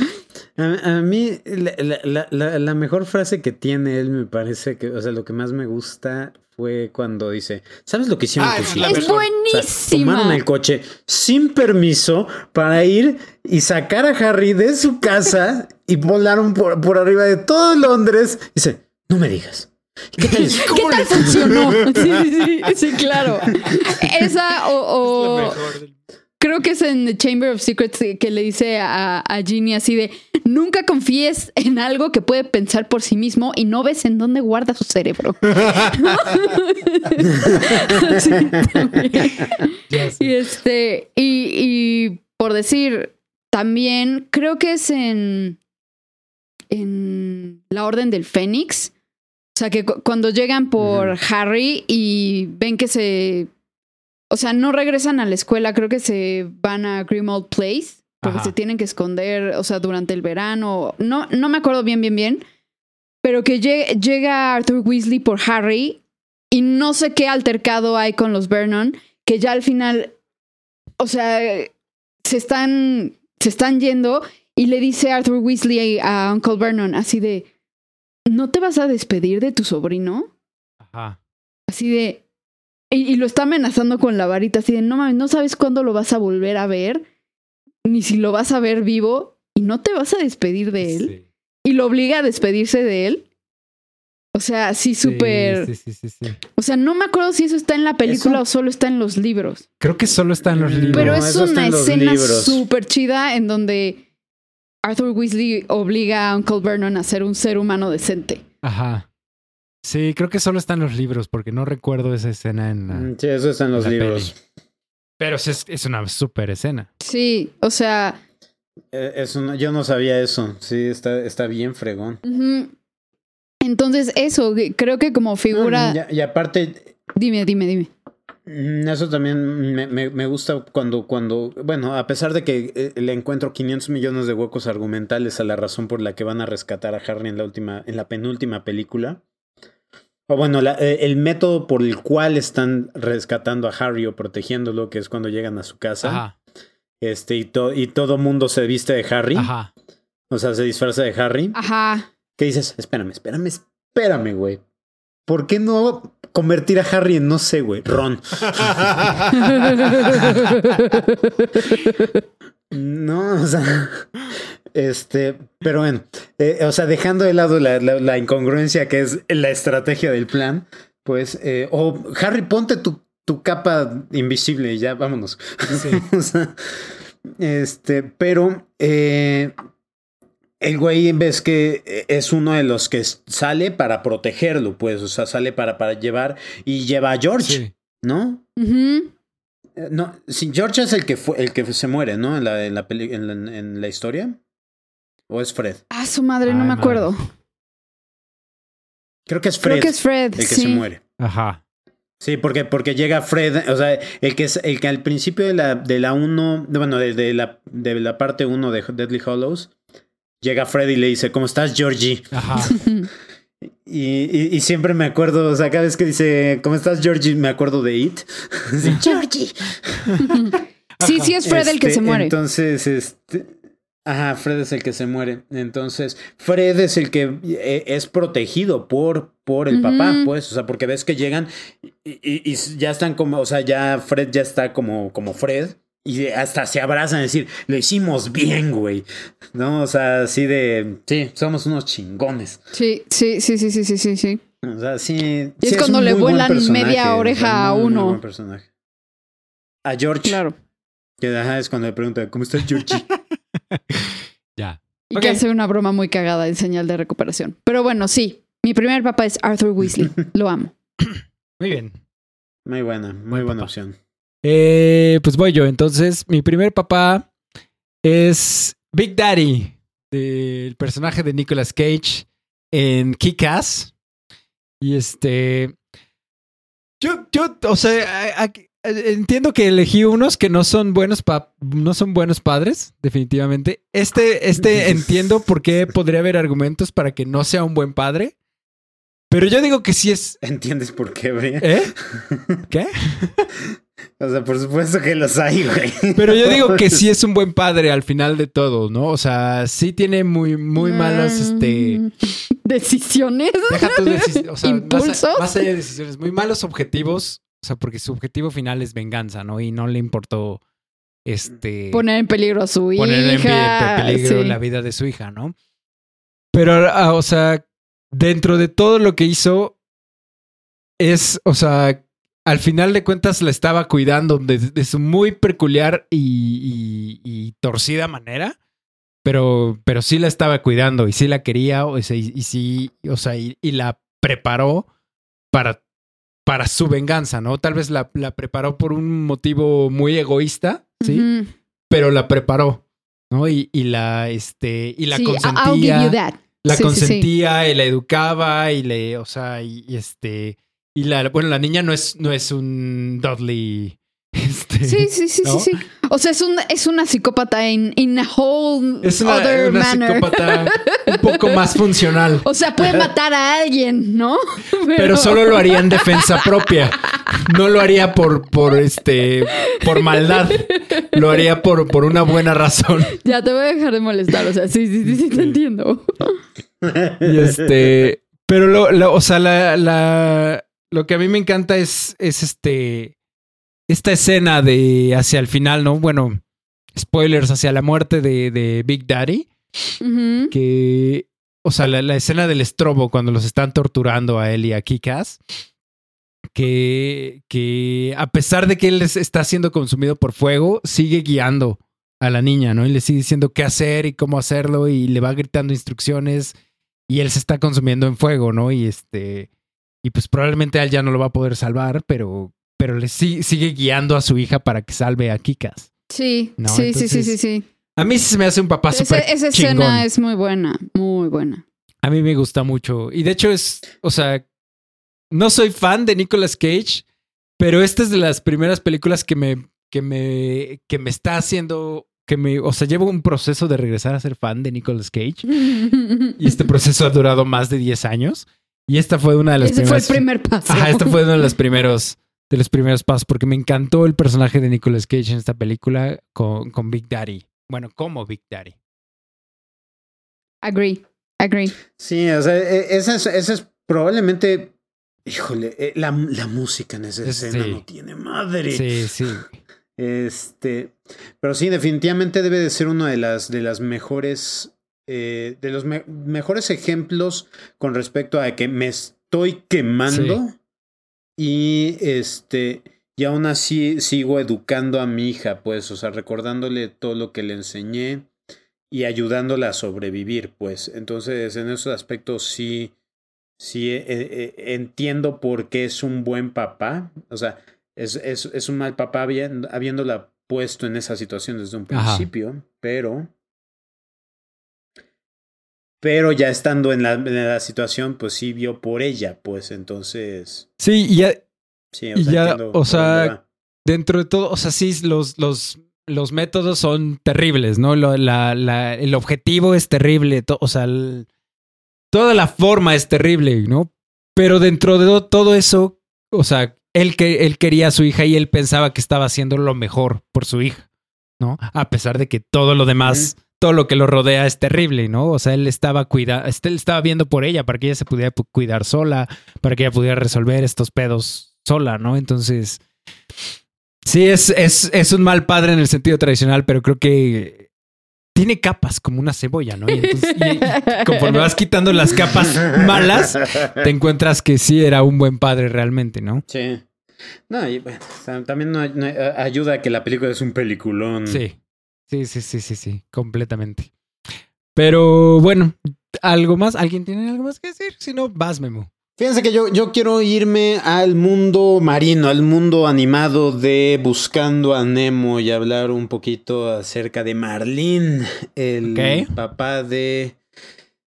A, a mí, la, la- la- la- la mejor frase que tiene él me parece que, o sea, lo que más me gusta fue cuando dice, ¿sabes lo que hicieron Ah, tus es la hijos? es mejor. O sea, buenísima. tomaron el coche sin permiso para ir y sacar a Harry de su casa y volaron por, por arriba de todo Londres. Dice, no me digas. ¿Qué tal? ¿Qué tal funcionó? Sí, sí, sí, sí, claro. Esa o, o- creo que es en The Chamber of Secrets que le dice a, a Ginny así de nunca confíes en algo que puede pensar por sí mismo y no ves en dónde guarda su cerebro. Y este, y, y por decir, también creo que es en, en la Orden del Fénix. O sea, que cu- cuando llegan por Harry y ven que se. O sea, no regresan a la escuela, creo que se van a Grimmauld Place, porque Ajá. se tienen que esconder, o sea, durante el verano. No, no me acuerdo bien, bien, bien. Pero que lle- llega Arthur Weasley por Harry y no sé qué altercado hay con los Vernon, que ya al final, o sea, se están, se están yendo y le dice Arthur Weasley a Uncle Vernon así de, ¿no te vas a despedir de tu sobrino? Ajá. Así de, y, y lo está amenazando con la varita, así de, no mames, no sabes cuándo lo vas a volver a ver, ni si lo vas a ver vivo, y no te vas a despedir de él, Sí. y lo obliga a despedirse de él. O sea, sí, súper... Sí, sí, sí, sí, sí. O sea, no me acuerdo si eso está en la película Eso- o solo está en los libros. Creo que solo está en los libros. Pero es eso una escena súper chida en donde Arthur Weasley obliga a Uncle Vernon a ser un ser humano decente. Ajá. Sí, creo que solo está en los libros porque no recuerdo esa escena en la... Mm, Sí, eso está en los libros. Pero sí es, es una súper escena. Sí, o sea, eso no- yo no sabía eso. Sí, está, está bien fregón. entonces eso, creo que como figura... No, y, y aparte, Dime, dime, dime. Mm, Eso también me, me- me gusta cuando, cuando, bueno, a pesar de que eh, le encuentro 500 millones de huecos argumentales a la razón por la que van a rescatar a Harry en la última, en la penúltima película. O bueno, la- eh, el método por el cual están rescatando a Harry o protegiéndolo, que es cuando llegan a su casa. Ajá. Este, y, to- y todo mundo se viste de Harry. Ajá. O sea, se disfraza de Harry. Ajá. ¿Qué dices? Espérame, espérame, espérame, güey. ¿Por qué no convertir a Harry en, no sé, güey, Ron? No, o sea, este, pero bueno, eh, o sea, dejando de lado la, la- la incongruencia que es la estrategia del plan, pues, eh, o Harry, ponte tu, tu capa invisible y ya, vámonos. Sí. o sea, este, pero eh, el güey ves que es uno de los que sale para protegerlo, pues, o sea, sale para, para llevar y lleva a George, Sí. ¿no? Eh, No, sí, George es el que fue, el que se muere, ¿no? En la, en la, peli- en la, en la historia. ¿O es Fred? Ah, su madre, no me acuerdo. Creo que es Fred Creo que es Fred. el que sí. se muere. Aja. Sí, porque, porque llega Fred, o sea, el que es el que al principio de la de la 1, de- bueno, de, de la de la parte 1 de Deadly Hollows, llega Fred y le dice, "¿Cómo estás, Georgie?" Ajá. Y, y, y siempre me acuerdo, o sea, cada vez que dice, ¿cómo estás, Georgie? Me acuerdo de It. Sí, Georgie. Sí, sí es Fred el que Este, se muere. Entonces, este. Ajá, Fred es el que se muere. Entonces, Fred es el que eh, es protegido por, por el papá, pues. O sea, porque ves que llegan y, y- y ya están como, o sea, ya Fred ya está como, como Fred. Y hasta se abrazan y decir, lo hicimos bien, güey. ¿No? O sea, así de, sí, somos unos chingones. Sí, sí, sí, sí, sí, sí, sí, sí. O sea, sí. Y es sí, cuando le vuelan media o sea, oreja a muy, muy uno. buen personaje. A George. Claro. Que ajá, es cuando le pregunta, ¿cómo estás, Georgie? Ya. Y que hace una broma muy cagada en señal de recuperación. Pero bueno, sí. Mi primer papá es Arthur Weasley. Lo amo. Muy bien. Muy buena, muy Buen buena papá. opción. Eh, pues voy yo. Entonces, mi primer papá es Big Daddy, del personaje de Nicolas Cage en Kick-Ass. Y este. Yo, yo, o sea, entiendo que elegí unos que no son buenos pa- no son buenos padres, definitivamente. Este, este entiendo por qué podría haber argumentos para que no sea un buen padre. Pero yo digo que sí es. ¿Entiendes por qué, Bria? ¿Eh? ¿Qué? O sea, por supuesto que los hay, güey. Pero yo digo que sí es un buen padre al final de todo, ¿no? O sea, sí tiene muy, muy malas, este. Mm, Decisiones. Deja tu decisión. O sea, más, ¿Impulsos? más allá de decisiones, muy malos objetivos. O sea, porque su objetivo final es venganza, ¿no? Y no le importó este Poner en peligro a su poner en pe- hija. peligro sí. la vida de su hija, ¿no? Pero, ah, o sea, dentro de todo lo que hizo, es, o sea, al final de cuentas la estaba cuidando de, de su muy peculiar y, y- y torcida manera. Pero, pero sí la estaba cuidando y sí la quería, o sea, y, y sí, o sea, y, la preparó para, para su venganza, ¿no? Tal vez la, la preparó por un motivo muy egoísta, ¿sí? Ujú. pero la preparó, ¿no? Y, y la, este, y la Sí, I'll give you consentía, that. la Sí, sí, sí. consentía y la educaba y le, o sea, y este, y la, bueno, la niña no es, no es un Dudley, este, Sí, sí, sí, ¿no? sí, sí. O sea, es, un, es una psicópata in, in a whole es una, other una manner. psicópata un poco más funcional, O sea, puede matar a alguien, ¿no? pero solo lo haría en defensa propia, no lo haría por, por este, por maldad, lo haría por, por una buena razón. Ya te voy a dejar de molestar. O sea, sí, sí, sí, sí, te entiendo. Y este. Pero lo, lo- o sea, la, la- lo que a mí me encanta es, es este. Esta escena de hacia el final, ¿no? Bueno, spoilers hacia la muerte de, de Big Daddy. Que. O sea, la, la escena del estrobo cuando los están torturando a él y a Kikas. Que, que a pesar de que él es- está siendo consumido por fuego, sigue guiando a la niña, ¿no? Y le sigue diciendo qué hacer y cómo hacerlo y le va gritando instrucciones y él se está consumiendo en fuego, ¿no? Y este y pues probablemente a él ya no lo va a poder salvar, pero pero le si- sigue guiando a su hija para que salve a Kikas. Sí, No, sí, sí, sí, sí, sí. A mí sí se me hace un papá súper esa chingón. escena es muy buena, muy buena. A mí me gusta mucho. Y de hecho es, o sea, no soy fan de Nicolas Cage, pero esta es de las primeras películas que me, que me, que me está haciendo, que me, o sea, llevo un proceso de regresar a ser fan de Nicolas Cage. Y este proceso ha durado más de 10 años. Y esta fue una de las Ese fue el primeras. primer paso. Ajá, este fue uno de los primeros, de los primeros pasos, porque me encantó el personaje de Nicolas Cage en esta película con, con Big Daddy. Bueno, como Big Daddy. Agree, agree. Sí, o sea, e- esa es, esa es probablemente. Híjole, eh, la, la música en esa Es- escena sí. no tiene madre. Sí, sí. Este, pero sí, definitivamente debe de ser uno de las, de las mejores, eh, de los me- mejores ejemplos con respecto a que me estoy quemando y este, y aún así sigo educando a mi hija, pues, o sea, recordándole todo lo que le enseñé y ayudándola a sobrevivir, pues. Entonces, en esos aspectos sí, sí eh, eh, entiendo por qué es un buen papá, o sea, es, es, es un mal papá habiendo- habiéndola puesto en esa situación desde un Ajá. principio, pero pero ya estando en la, en la situación, pues sí vio por ella, pues entonces... Sí, y ya, Sí, Y ya, entiendo o sea, dentro de todo, o sea, sí, los, los, los métodos son terribles, ¿no? Lo- la- la- el objetivo es terrible, to- o sea, el- toda la forma es terrible, ¿no? Pero dentro de do- todo eso, o sea, él, que, él quería a su hija y él pensaba que estaba haciendo lo mejor por su hija, ¿no? A pesar de que todo lo demás, todo lo que lo rodea es terrible, ¿no? O sea, él estaba cuida, este, él estaba viendo por ella para que ella se pudiera pu- cuidar sola, para que ella pudiera resolver estos pedos sola, ¿no? Entonces, sí, es, es, es un mal padre en el sentido tradicional, pero creo que tiene capas como una cebolla, ¿no? Y, entonces, y- y conforme vas quitando las capas malas, te encuentras que sí era un buen padre realmente, ¿no? Sí. No, y bueno, también no, no- ayuda a que la película es un peliculón. Sí. Sí, sí, sí, sí, sí, completamente. Pero bueno, ¿algo más? ¿Alguien tiene algo más que decir? Si no, vas, Memo. Fíjense que yo, yo quiero irme al mundo marino, al mundo animado de Buscando a Nemo y hablar un poquito acerca de Marlin, el papá de,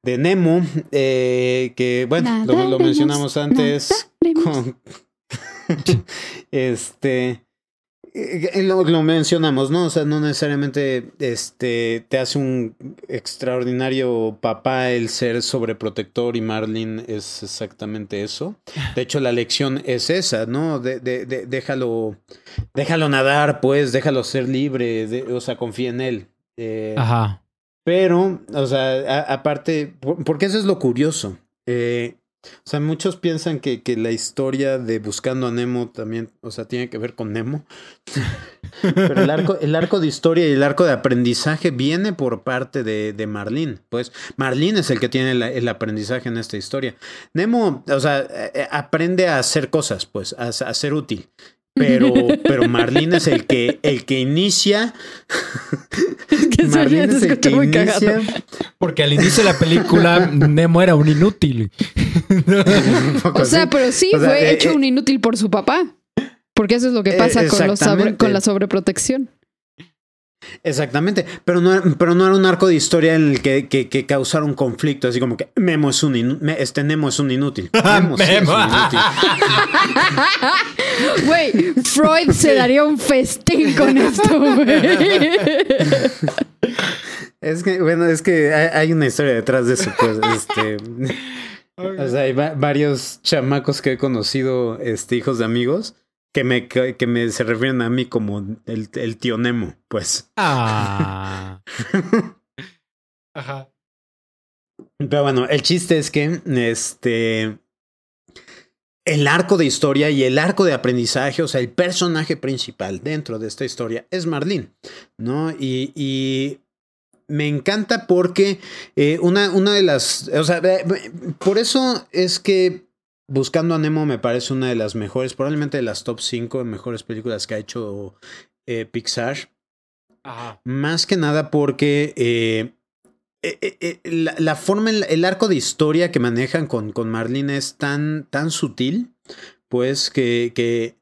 de Nemo, eh, que bueno, lo, lo mencionamos antes con... este... eh, Lo, lo mencionamos, ¿no? O sea, no necesariamente este, te hace un extraordinario papá el ser sobreprotector y Marlin es exactamente eso. De hecho, la lección es esa, ¿no? De, de- de- déjalo, déjalo nadar, pues, déjalo ser libre, de- o sea, confía en él. Eh, Ajá. pero, o sea, a- aparte, por- porque eso es lo curioso. Eh, o sea, muchos piensan que, que la historia de Buscando a Nemo también, o sea, tiene que ver con Nemo. Pero el arco, el arco de historia y el arco de aprendizaje viene por parte de, de Marlene. Pues Marlene es el que tiene el aprendizaje en esta historia. Nemo, o sea, eh, eh, aprende a hacer cosas, pues, a, a ser útil. Pero, pero Marlene es el que, el que inicia. que Marlene es el que muy cagado. inicia. Porque al inicio de la película, Nemo era un inútil. O sea, así. pero sí O sea, fue eh, hecho eh, un inútil por su papá. Porque eso es lo que Eh, pasa con, los sobre- con la sobreprotección. Exactamente, pero no, pero no era un arco de historia en el que, que, que causara un conflicto, así como que Memo es un me- este Nemo es un inútil. Sí es Memo. un inútil. Güey, Freud se daría un festín con esto, güey. Es que, bueno, es que hay, hay una historia detrás de eso, pues, este. O sea, hay va- varios chamacos que he conocido, este, hijos de amigos, que me, que, me se refieren a mí como el, el tío Nemo, pues. Ah. Ajá. Pero bueno, el chiste es que este el arco de historia y el arco de aprendizaje, o sea, el personaje principal dentro de esta historia es Marlene, ¿no? Y, y me encanta porque eh, una, una de las, o sea, por eso es que Buscando a Nemo me parece una de las mejores, probablemente de las top 5 mejores películas que ha hecho eh, Pixar. Ajá. Más que nada porque eh, eh, eh, eh, la, la forma, el, el arco de historia que manejan con, con Marlene es tan, tan sutil, pues que, que,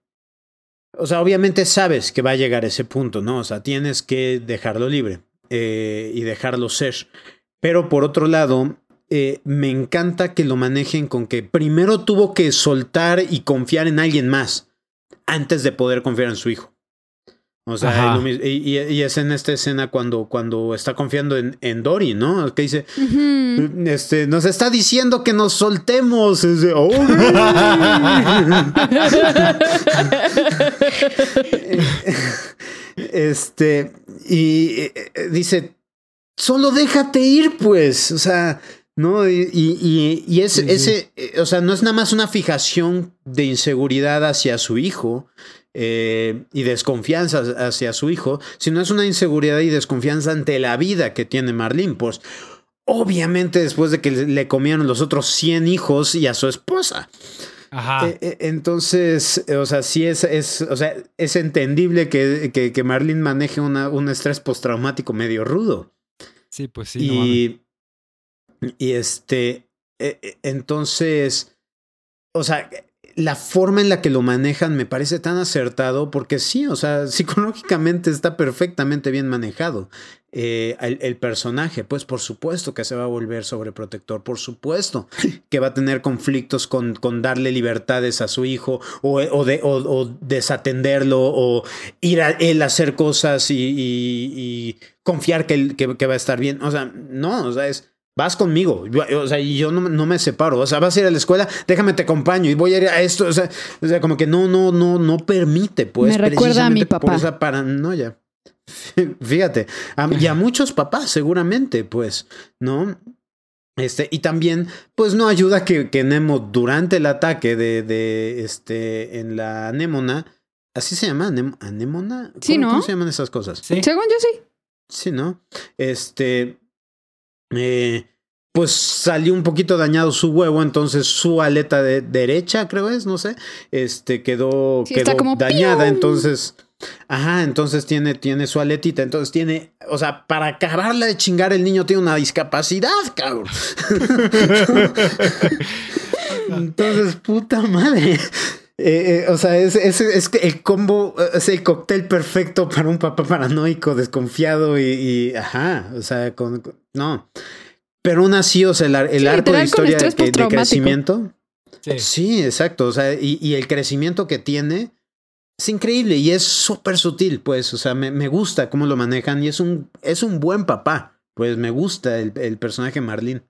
o sea, obviamente sabes que va a llegar a ese punto, ¿no? O sea, tienes que dejarlo libre eh, y dejarlo ser. Pero por otro lado, eh, me encanta que lo manejen con que primero tuvo que soltar y confiar en alguien más antes de poder confiar en su hijo. O sea, y, y- y es en esta escena cuando, cuando está confiando en, en Dory, ¿no? Que dice, este, nos está diciendo que nos soltemos. Es de, "Oh, este, y eh, dice, solo déjate ir, pues. O sea, ¿no? Y, y, y- y es, Sí, ese, eh, o sea, no es nada más una fijación de inseguridad hacia su hijo. eh, y desconfianza hacia su hijo, sino es una inseguridad y desconfianza ante la vida que tiene Marlene, pues obviamente después de que le comieron los otros 100 hijos y a su esposa. Ajá. Eh, eh, entonces, o sea, sí es, es, o sea, es entendible que, que, que Marlene maneje una, un estrés postraumático medio rudo. sí, pues sí. no mames. Y, este, eh, eh, entonces, o sea, la forma en la que lo manejan me parece tan acertado porque sí, o sea, psicológicamente está perfectamente bien manejado. Eh, el, personaje, pues por supuesto que se va a volver sobreprotector, por supuesto que va a tener conflictos con, con darle libertades a su hijo o, o, de, o, desatenderlo o ir a él a hacer cosas y, confiar que, que, va a estar bien. O sea, no, o sea, es vas conmigo, o sea, y yo no, no, me separo, o sea, vas a ir a la escuela, déjame te acompaño y voy a ir a esto, o sea, o sea como que no, no, no, no permite, pues. Me recuerda a mi papá. Por esa paranoia. Fíjate, a, y a muchos papás seguramente, pues, ¿no? Este, y también, pues no ayuda que, que Nemo durante el ataque de, de este, en la anémona, así se llama, anémona. ¿Cómo, sí, ¿no? ¿Cómo se llaman esas cosas? ¿Sí? Según yo sí. Sí, ¿no? Este, eh, pues salió un poquito dañado su huevo, entonces su aleta de derecha, creo es, no sé, este quedó, Sí, quedó está como dañada, ¡pium! entonces, ajá, entonces tiene, tiene su aletita, entonces tiene, o sea, para acabarla de chingar el niño tiene una discapacidad, cabrón. entonces, puta madre. Eh, eh, o sea, es, es, es, el combo, es el cóctel perfecto para un papá paranoico, desconfiado y, y ajá, o sea, con, con, no. Pero aún así, o sea, el, el Sí, arco de historia de, crecimiento. Sí. Sí, exacto. O sea, y, y el crecimiento que tiene es increíble y es súper sutil, pues. O sea, me, me, gusta cómo lo manejan y es un, es un buen papá. Pues me gusta el, el personaje Marlene.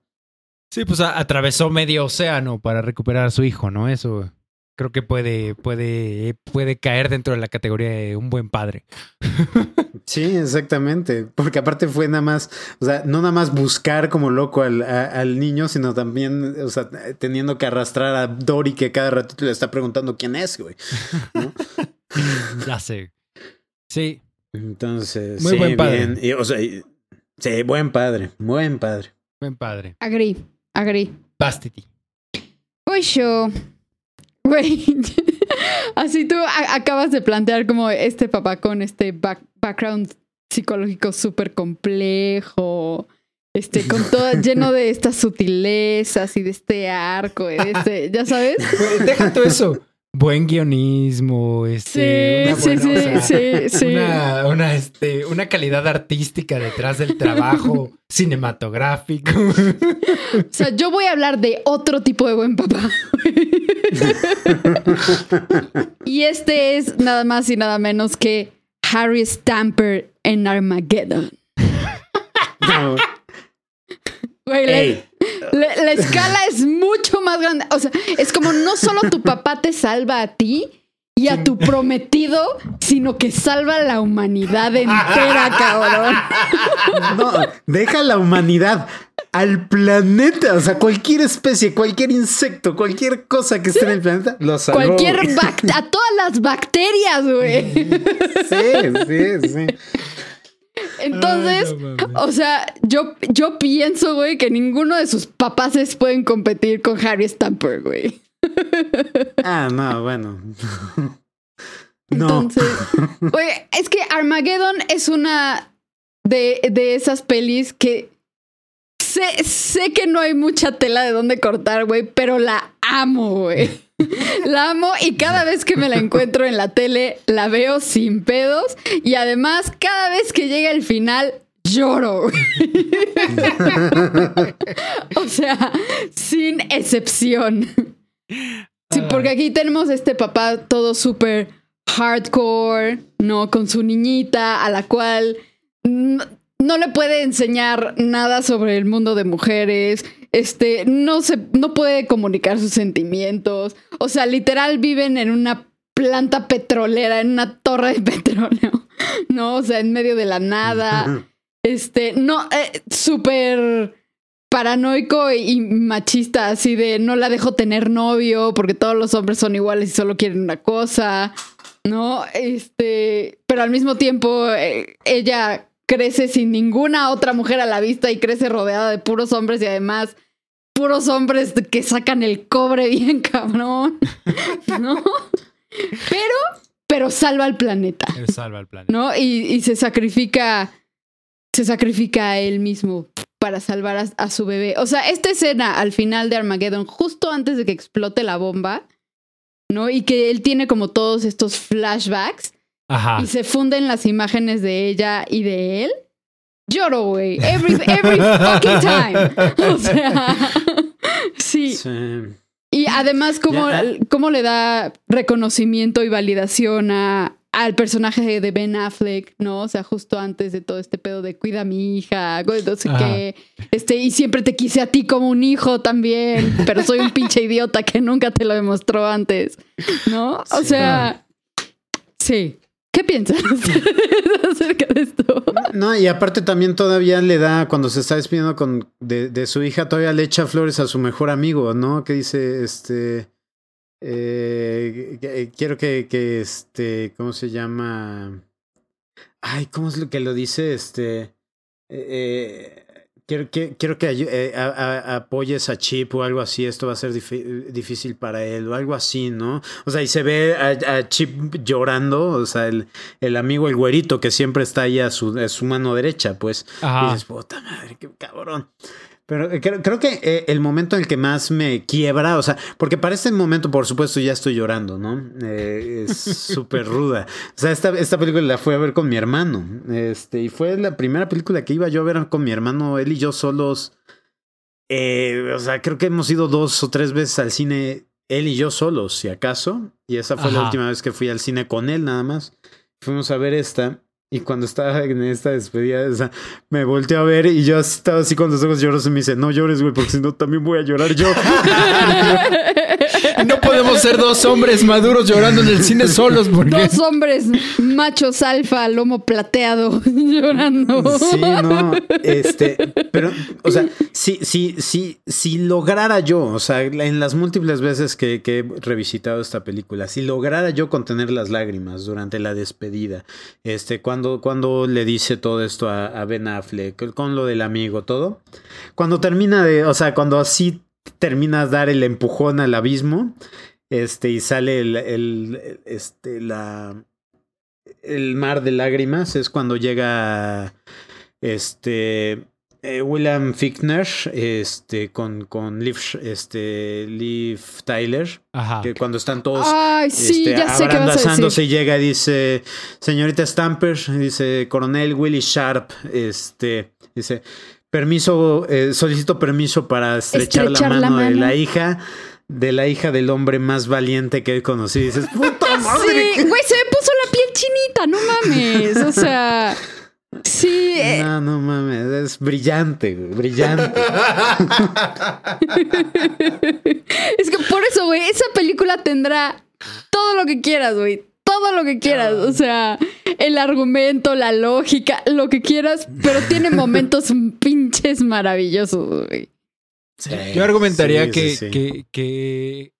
Sí, pues a, atravesó medio océano para recuperar a su hijo, ¿no? Eso creo que puede, puede, puede caer dentro de la categoría de un buen padre. Sí, exactamente. Porque aparte fue nada más, o sea, no nada más buscar como loco al, a, al niño, sino también, o sea, teniendo que arrastrar a Dory que cada ratito le está preguntando quién es, güey. ¿No? ya sé. Sí. Entonces, Muy sí, buen padre. bien. Y, o sea, y, sí, buen padre, buen padre. Buen padre. Agree, agree. Bastity. Pues yo. Güey. Así tú acabas de plantear como este papá con este back- background psicológico súper complejo. Este, con todo lleno de estas sutilezas y de este arco, de este, ¿ya sabes? Deja todo eso. Buen guionismo, este, una Sí, sí, buena- sí, o sea, sí, sí. Una, una, este, una calidad artística detrás del trabajo cinematográfico. O sea, yo voy a hablar de otro tipo de buen papá. y este es nada más y nada menos que Harry Stamper en Armageddon. No. Güey, la, escala es mucho más grande. O sea, es como no solo tu papá te salva a ti y a tu prometido, sino que salva a la humanidad entera, cabrón. no, deja la humanidad al planeta, o sea, cualquier especie, cualquier insecto, cualquier cosa que esté en el planeta, lo salvó. Cualquier a todas las bacterias, güey. Sí, sí, sí. Entonces, Ay, no o sea, yo, yo pienso, güey, que ninguno de sus papaces pueden competir con Harry Stamper, güey. Ah, no, bueno. No. Entonces, güey, es que Armageddon es una de, de esas pelis que sé, sé que no hay mucha tela de dónde cortar, güey, pero la amo, güey. La amo y cada vez que me la encuentro en la tele la veo sin pedos y además cada vez que llega el final lloro. o sea, sin excepción. Sí, porque aquí tenemos este papá todo súper hardcore, ¿no? Con su niñita a la cual no, le puede enseñar nada sobre el mundo de mujeres. Este, no se, no puede comunicar sus sentimientos. O sea, literal viven en una planta petrolera, en una torre de petróleo, ¿no? O sea, en medio de la nada. Este, no, eh, súper paranoico y machista, así de no la dejo tener novio porque todos los hombres son iguales y solo quieren una cosa, ¿no? Este, pero al mismo tiempo eh, ella crece sin ninguna otra mujer a la vista y crece rodeada de puros hombres y además puros hombres que sacan el cobre bien cabrón, ¿no? Pero, pero salva al planeta. Él salva al planeta. ¿no? Y, y se sacrifica, se sacrifica a él mismo para salvar a, a su bebé. O sea, esta escena al final de Armageddon, justo antes de que explote la bomba, ¿no? Y que él tiene como todos estos flashbacks Ajá. y se funden las imágenes de ella y de él. Lloro, güey. Every, every fucking time. O sea, sí. Sí. Y además, cómo, ah. cómo le da reconocimiento y validación a, al personaje de Ben Affleck, ¿no? O sea, justo antes de todo este pedo de cuida a mi hija, güey, no sé Ajá. qué. Este, y siempre te quise a ti como un hijo también, pero soy un pinche idiota que nunca te lo demostró antes, ¿no? O Sí. sea, sí. ¿Qué piensan ustedes acerca de esto? No, y aparte también todavía le da, cuando se está despidiendo con, de, de su hija, todavía le echa flores a su mejor amigo, ¿no? Que dice, este, eh, que- quiero que, que, este, ¿cómo se llama? Ay, ¿cómo es lo que lo dice? Este, eh, quiero que, quiero que eh, a- a- apoyes a Chip o algo así, esto va a ser difícil para él o algo así, ¿no? O sea, y se ve a, a Chip llorando, o sea, el, el amigo, el güerito que siempre está ahí a su, su mano derecha, pues. Y Ajá. dices, puta madre, qué cabrón. Pero eh, creo, creo que eh, el momento en el que más me quiebra, o sea, porque para este momento, por supuesto, ya estoy llorando, ¿no? Eh, es súper ruda. O sea, esta, esta película la fui a ver con mi hermano. Este, y fue la primera película que iba yo a ver con mi hermano, él y yo solos. Eh, o sea, creo que hemos ido dos o tres veces al cine, él y yo solos, si acaso. Y esa fue la última vez que fui al cine con él, nada más. Fuimos a ver esta. Y cuando estaba en esta despedida, o sea, me volteé a ver y yo estaba así con los ojos llorosos y me dice, no llores, güey, porque si no también voy a llorar yo. No podemos ser dos hombres maduros llorando en el cine solos porque Dos hombres machos alfa, lomo plateado, llorando. Sí, no, este, pero, o sea, si, si, si, si lograra yo, o sea, en las múltiples veces que, que he revisitado esta película, si lograra yo contener las lágrimas durante la despedida, este, cuando, cuando le dice todo esto a, a Ben Affleck, con lo del amigo, todo, cuando termina de, o sea, cuando así terminas dar el empujón al abismo, este, y sale el, el este, la, el mar de lágrimas, es cuando llega, este, eh, William Fickner, este, con, con Liv, este, Liv Tyler, Ajá. que cuando están todos Ay, sí, este, ya sé qué vas a abrandazándose decir. y llega y dice, señorita Stamper, dice, coronel Willy Sharp, este, dice, permiso, eh, solicito permiso para estrechar, Estrechar la, la mano de la hija, de la hija del hombre más valiente que he conocido. Y dices, puta madre. Sí, güey, se me puso la piel chinita, no mames. O sea, sí. eh, No, no mames, es brillante, güey, brillante. Es que por eso, güey, esa película tendrá todo lo que quieras, güey. Todo lo que quieras. O sea, el argumento, la lógica, lo que quieras, pero tiene momentos pinches maravillosos, güey. Yo argumentaría Sí, que, sí, sí. Que, que,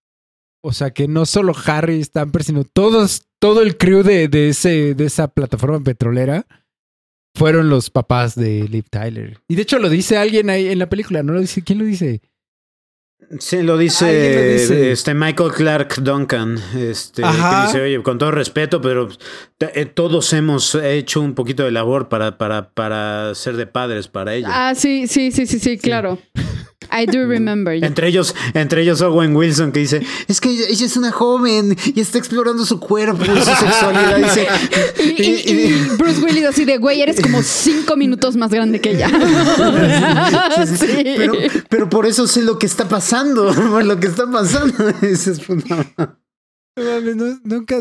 o sea, que no solo Harry Stamper, sino todos, todo el crew de, de, ese, de esa plataforma petrolera fueron los papás de Liv Tyler. Y de hecho lo dice alguien ahí en la película, ¿no lo dice? ¿Quién lo dice? Sí, lo dice, lo dice. este Michael Clark Duncan, este, Ajá. que dice, oye, con todo respeto, pero eh, todos hemos hecho un poquito de labor para, para, para ser de padres para ella. Ah, sí, sí, sí, sí, sí, claro. I do remember. Entre ellos, entre ellos Owen Wilson que dice, es que ella, es una joven y está explorando su cuerpo y su sexualidad. Dice, Y, y- y Bruce Willis así de, güey, eres como cinco minutos más grande que ella. Sí, sí, Sí. Pero, pero por eso sé lo que está pasando, por lo que está pasando. Dices, puta. No nunca.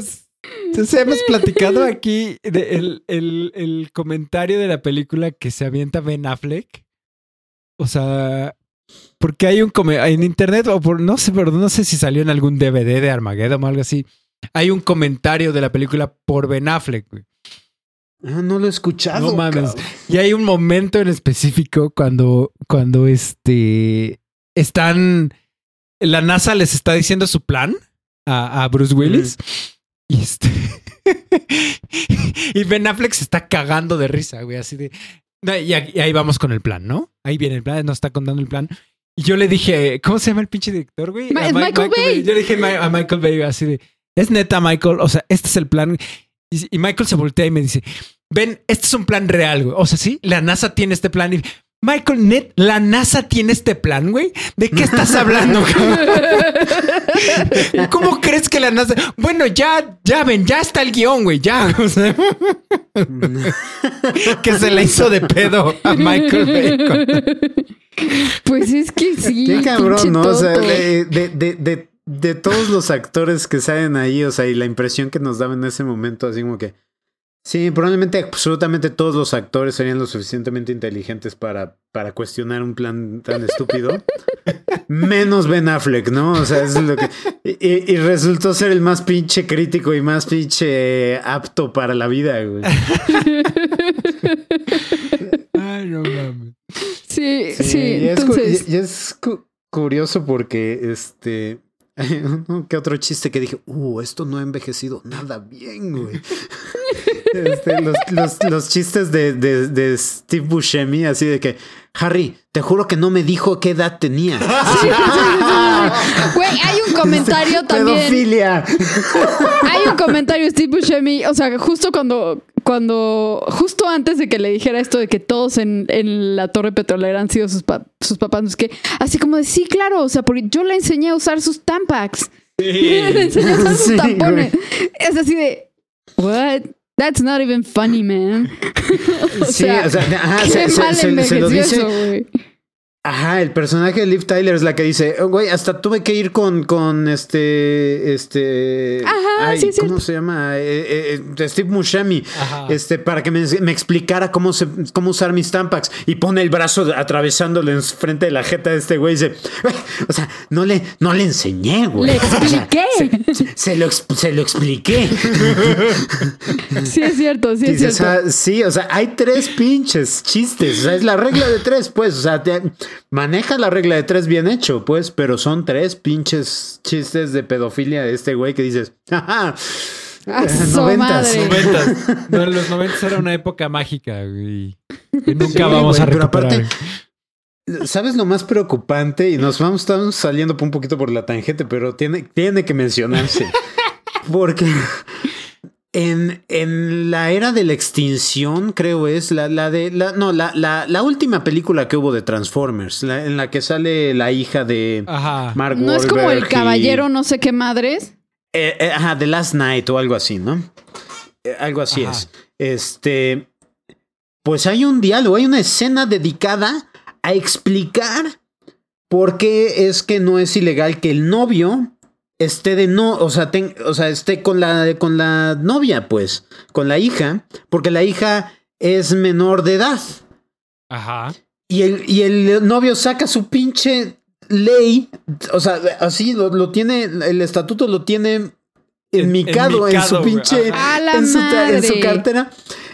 Entonces hemos platicado aquí de el, el- el comentario de la película que se avienta Ben Affleck. O sea, porque hay un come- en internet, o por no sé, pero no sé si salió en algún DVD de Armageddon o algo así. Hay un comentario de la película por Ben Affleck, güey. Ah, no lo he escuchado. No mames. cabrón. Y hay un momento en específico cuando, cuando este están. La NASA les está diciendo su plan a, a Bruce Willis. Y este. y Ben Affleck se está cagando de risa, güey, así de. Y, ahí- vamos con el plan, ¿no? Ahí viene el plan, nos está contando el plan. Y yo le dije, ¿cómo se llama el pinche director, güey? Ma- A es Mi- Michael Bay. Yo le dije a Michael Bay así de, es neta, Michael, o sea, este es el plan. Y Michael se voltea y me dice, ven, este es un plan real, güey. O sea, sí, la NASA tiene este plan y Michael, net, la NASA tiene este plan, güey. ¿De qué estás hablando? cabrón? ¿Cómo crees que la NASA? Bueno, ya, ya ven, ya está el guion, güey, ya. O sea, que se le hizo de pedo a Michael Bacon. Pues es que sí. Qué cabrón, ¿no? O sea, de, de, de, de todos los actores que salen ahí, o sea, y la impresión que nos daba en ese momento, así como que. Sí, probablemente absolutamente todos los actores serían lo suficientemente inteligentes para, para cuestionar un plan tan estúpido. Menos Ben Affleck, ¿no? O sea, eso es lo que. Y, y resultó ser el más pinche crítico y más pinche apto para la vida, güey. Ay, no mames. Sí, sí, y es, cu- entonces. y- y es cu- curioso porque este. que otro chiste que dije, uh, esto no ha envejecido nada bien, güey. Este, los, los- los chistes de, de- de Steve Buscemi, así de que, Harry, te juro que no me dijo qué edad tenía. Güey, hay un comentario también. Pedofilia. Hay un comentario, Steve Buscemi, o sea, justo cuando, cuando, justo antes de que le dijera esto de que todos en, en la torre petrolera han sido sus, pa- sus papás, no es que, así como de, sí, claro, o sea, porque yo le enseñé a usar sus tampax. le enseñé a usar sus Sí, tampones. Es así de, what? That's not even funny, man. o Sí, o sea, ajá, se, se- se- lo dice. güey. Ajá, el personaje de Liv Tyler es la que dice, "Oh, güey, hasta tuve que ir con, con este, este, Ajá, sí, es ¿cómo cierto. se llama? Eh, eh, Steve Buscemi, Ajá. este, para que me, me explicara cómo se, cómo usar mis tampax y pone el brazo atravesándole en frente de la jeta de este güey y dice, "Güey, o sea, no le, no le enseñé, güey. Le O sea, expliqué. se, se lo, se lo expliqué. Sí, es cierto, sí, es Dices, cierto. ah, sí, o sea, hay tres pinches chistes. O sea, es la regla de tres, pues. O sea, te- maneja la regla de tres bien hecho, pues, pero son tres pinches chistes de pedofilia de este güey que dices, ajá. A eh, noventas. madre. Noventas. No, los noventas era una época mágica, güey. Que nunca Sí, vamos güey, a pero recuperar. aparte, ¿Sabes lo más preocupante? Y nos vamos, estamos saliendo un poquito por la tangente, pero tiene, tiene que mencionarse. Porque en, en la era de la extinción, creo es, la, la de. La, no, la, la, la última película que hubo de Transformers, la- en la que sale la hija de Ajá. Mark No es como el y- caballero no sé qué madres. eh, eh, ajá, The Last Night o algo así, ¿no? Eh, algo así Ajá. es. Este. Pues hay un diálogo, hay una escena dedicada a explicar por qué es que no es ilegal que el novio esté de no, o sea, ten- o sea, esté con la, con la novia, pues, con la hija, porque la hija es menor de edad. Ajá. Y el, y el novio saca su pinche ley, o sea, así lo, lo tiene, el estatuto lo tiene enmicado en, su pinche, ajá. ¡A la en, su, en cartera,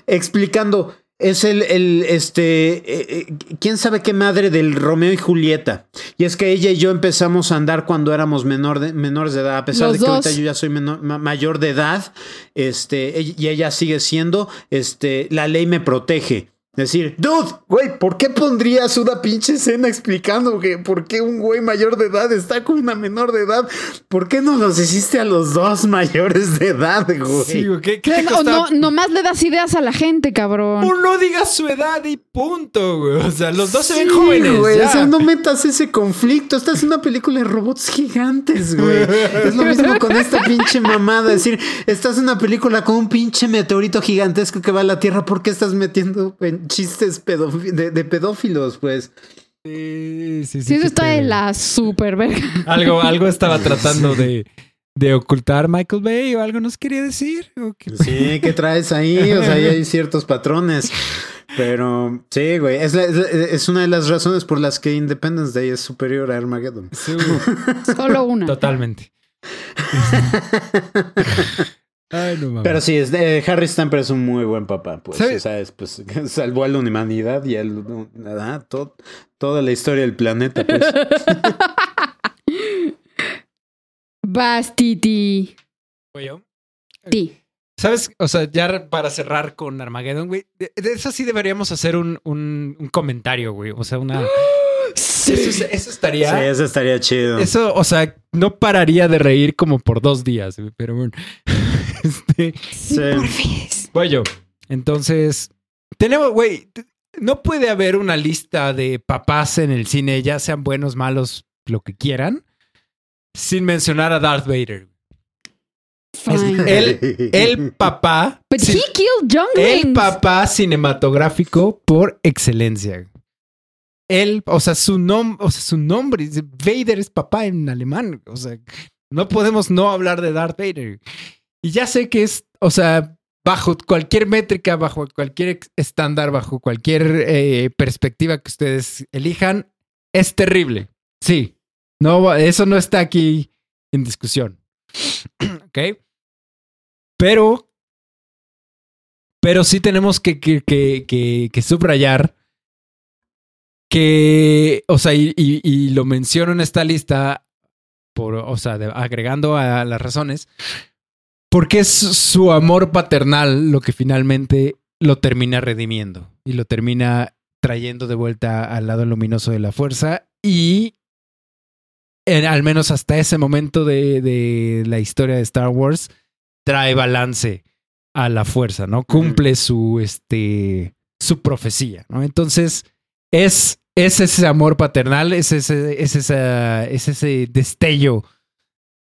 explicando, es el, el este, eh, eh, quién sabe qué madre del Romeo y Julieta. Y es que ella y yo empezamos a andar cuando éramos menor de, menores de edad, a pesar Los de que ahorita yo ya soy menor- ma- mayor de edad, este, y ella sigue siendo, este, la ley me protege. Decir, dude, güey, ¿por qué pondrías una pinche escena explicando que por qué un güey mayor de edad está con una menor de edad? ¿Por qué no los hiciste a los dos mayores de edad, güey? Sí, güey. ¿Qué, qué No, no, nomás le das ideas a la gente, cabrón. O no digas su edad y punto, güey. O sea, los dos se ven Sí, jóvenes. güey, ya. o sea, no metas ese conflicto. Esta es una película de robots gigantes, güey. Es lo mismo con esta pinche mamada. Es decir, esta es una película con un pinche meteorito gigantesco que va a la Tierra. ¿Por qué estás metiendo chistes de, de pedófilos, pues? Sí, sí, sí. Sí, eso está de la super verga. Algo, algo estaba tratando de, de ocultar Michael Bay o algo nos quería decir. ¿O qué? Sí, ¿qué traes ahí? O sea, ahí hay ciertos patrones. Pero sí, güey. Es, la- es una de las razones por las que Independence Day es superior a Armageddon. Sí. Solo una. Totalmente. Ay, no mames. Pero sí, es de- Harry Stamper es un muy buen papá, pues. ¿Sabes? O sea, es, pues, salvó a la humanidad y a él, nada, todo- toda la historia del planeta, pues. Vas, Titi. ¿Voy yo? Ti. ¿Sabes? O sea, ya para cerrar con Armageddon, güey. De, de eso sí deberíamos hacer un, un, un comentario, güey. O sea, una. Eso, es- eso Sí, estaría. eso estaría chido. Eso, o sea, no pararía de reír como por dos días, güey, pero bueno. Este, Sí. Voy yo. Entonces, tenemos, güey, no puede haber una lista de papás en el cine, ya sean buenos, malos, lo que quieran, sin mencionar a Darth Vader. El, el papá. But he killed el papá cinematográfico por excelencia. Él, o sea, su nombre, o sea, su nombre, Vader es papá en alemán. O sea, no podemos no hablar de Darth Vader. Y ya sé que es, o sea, bajo cualquier métrica, bajo cualquier estándar, bajo cualquier eh, perspectiva que ustedes elijan, es terrible. Sí. No, eso no está aquí en discusión. ¿Ok? Pero, pero sí tenemos que, que, que, que- subrayar que, o sea, y, y- lo menciono en esta lista, por, o sea, agregando a las razones, porque es su amor paternal lo que finalmente lo termina redimiendo y lo termina trayendo de vuelta al lado luminoso de la fuerza y en- al menos hasta ese momento de, de la historia de Star Wars trae balance a la fuerza, ¿no? Cumple su, este, su profecía, ¿no? Entonces, es, es ese amor paternal, es ese, es, esa, es ese destello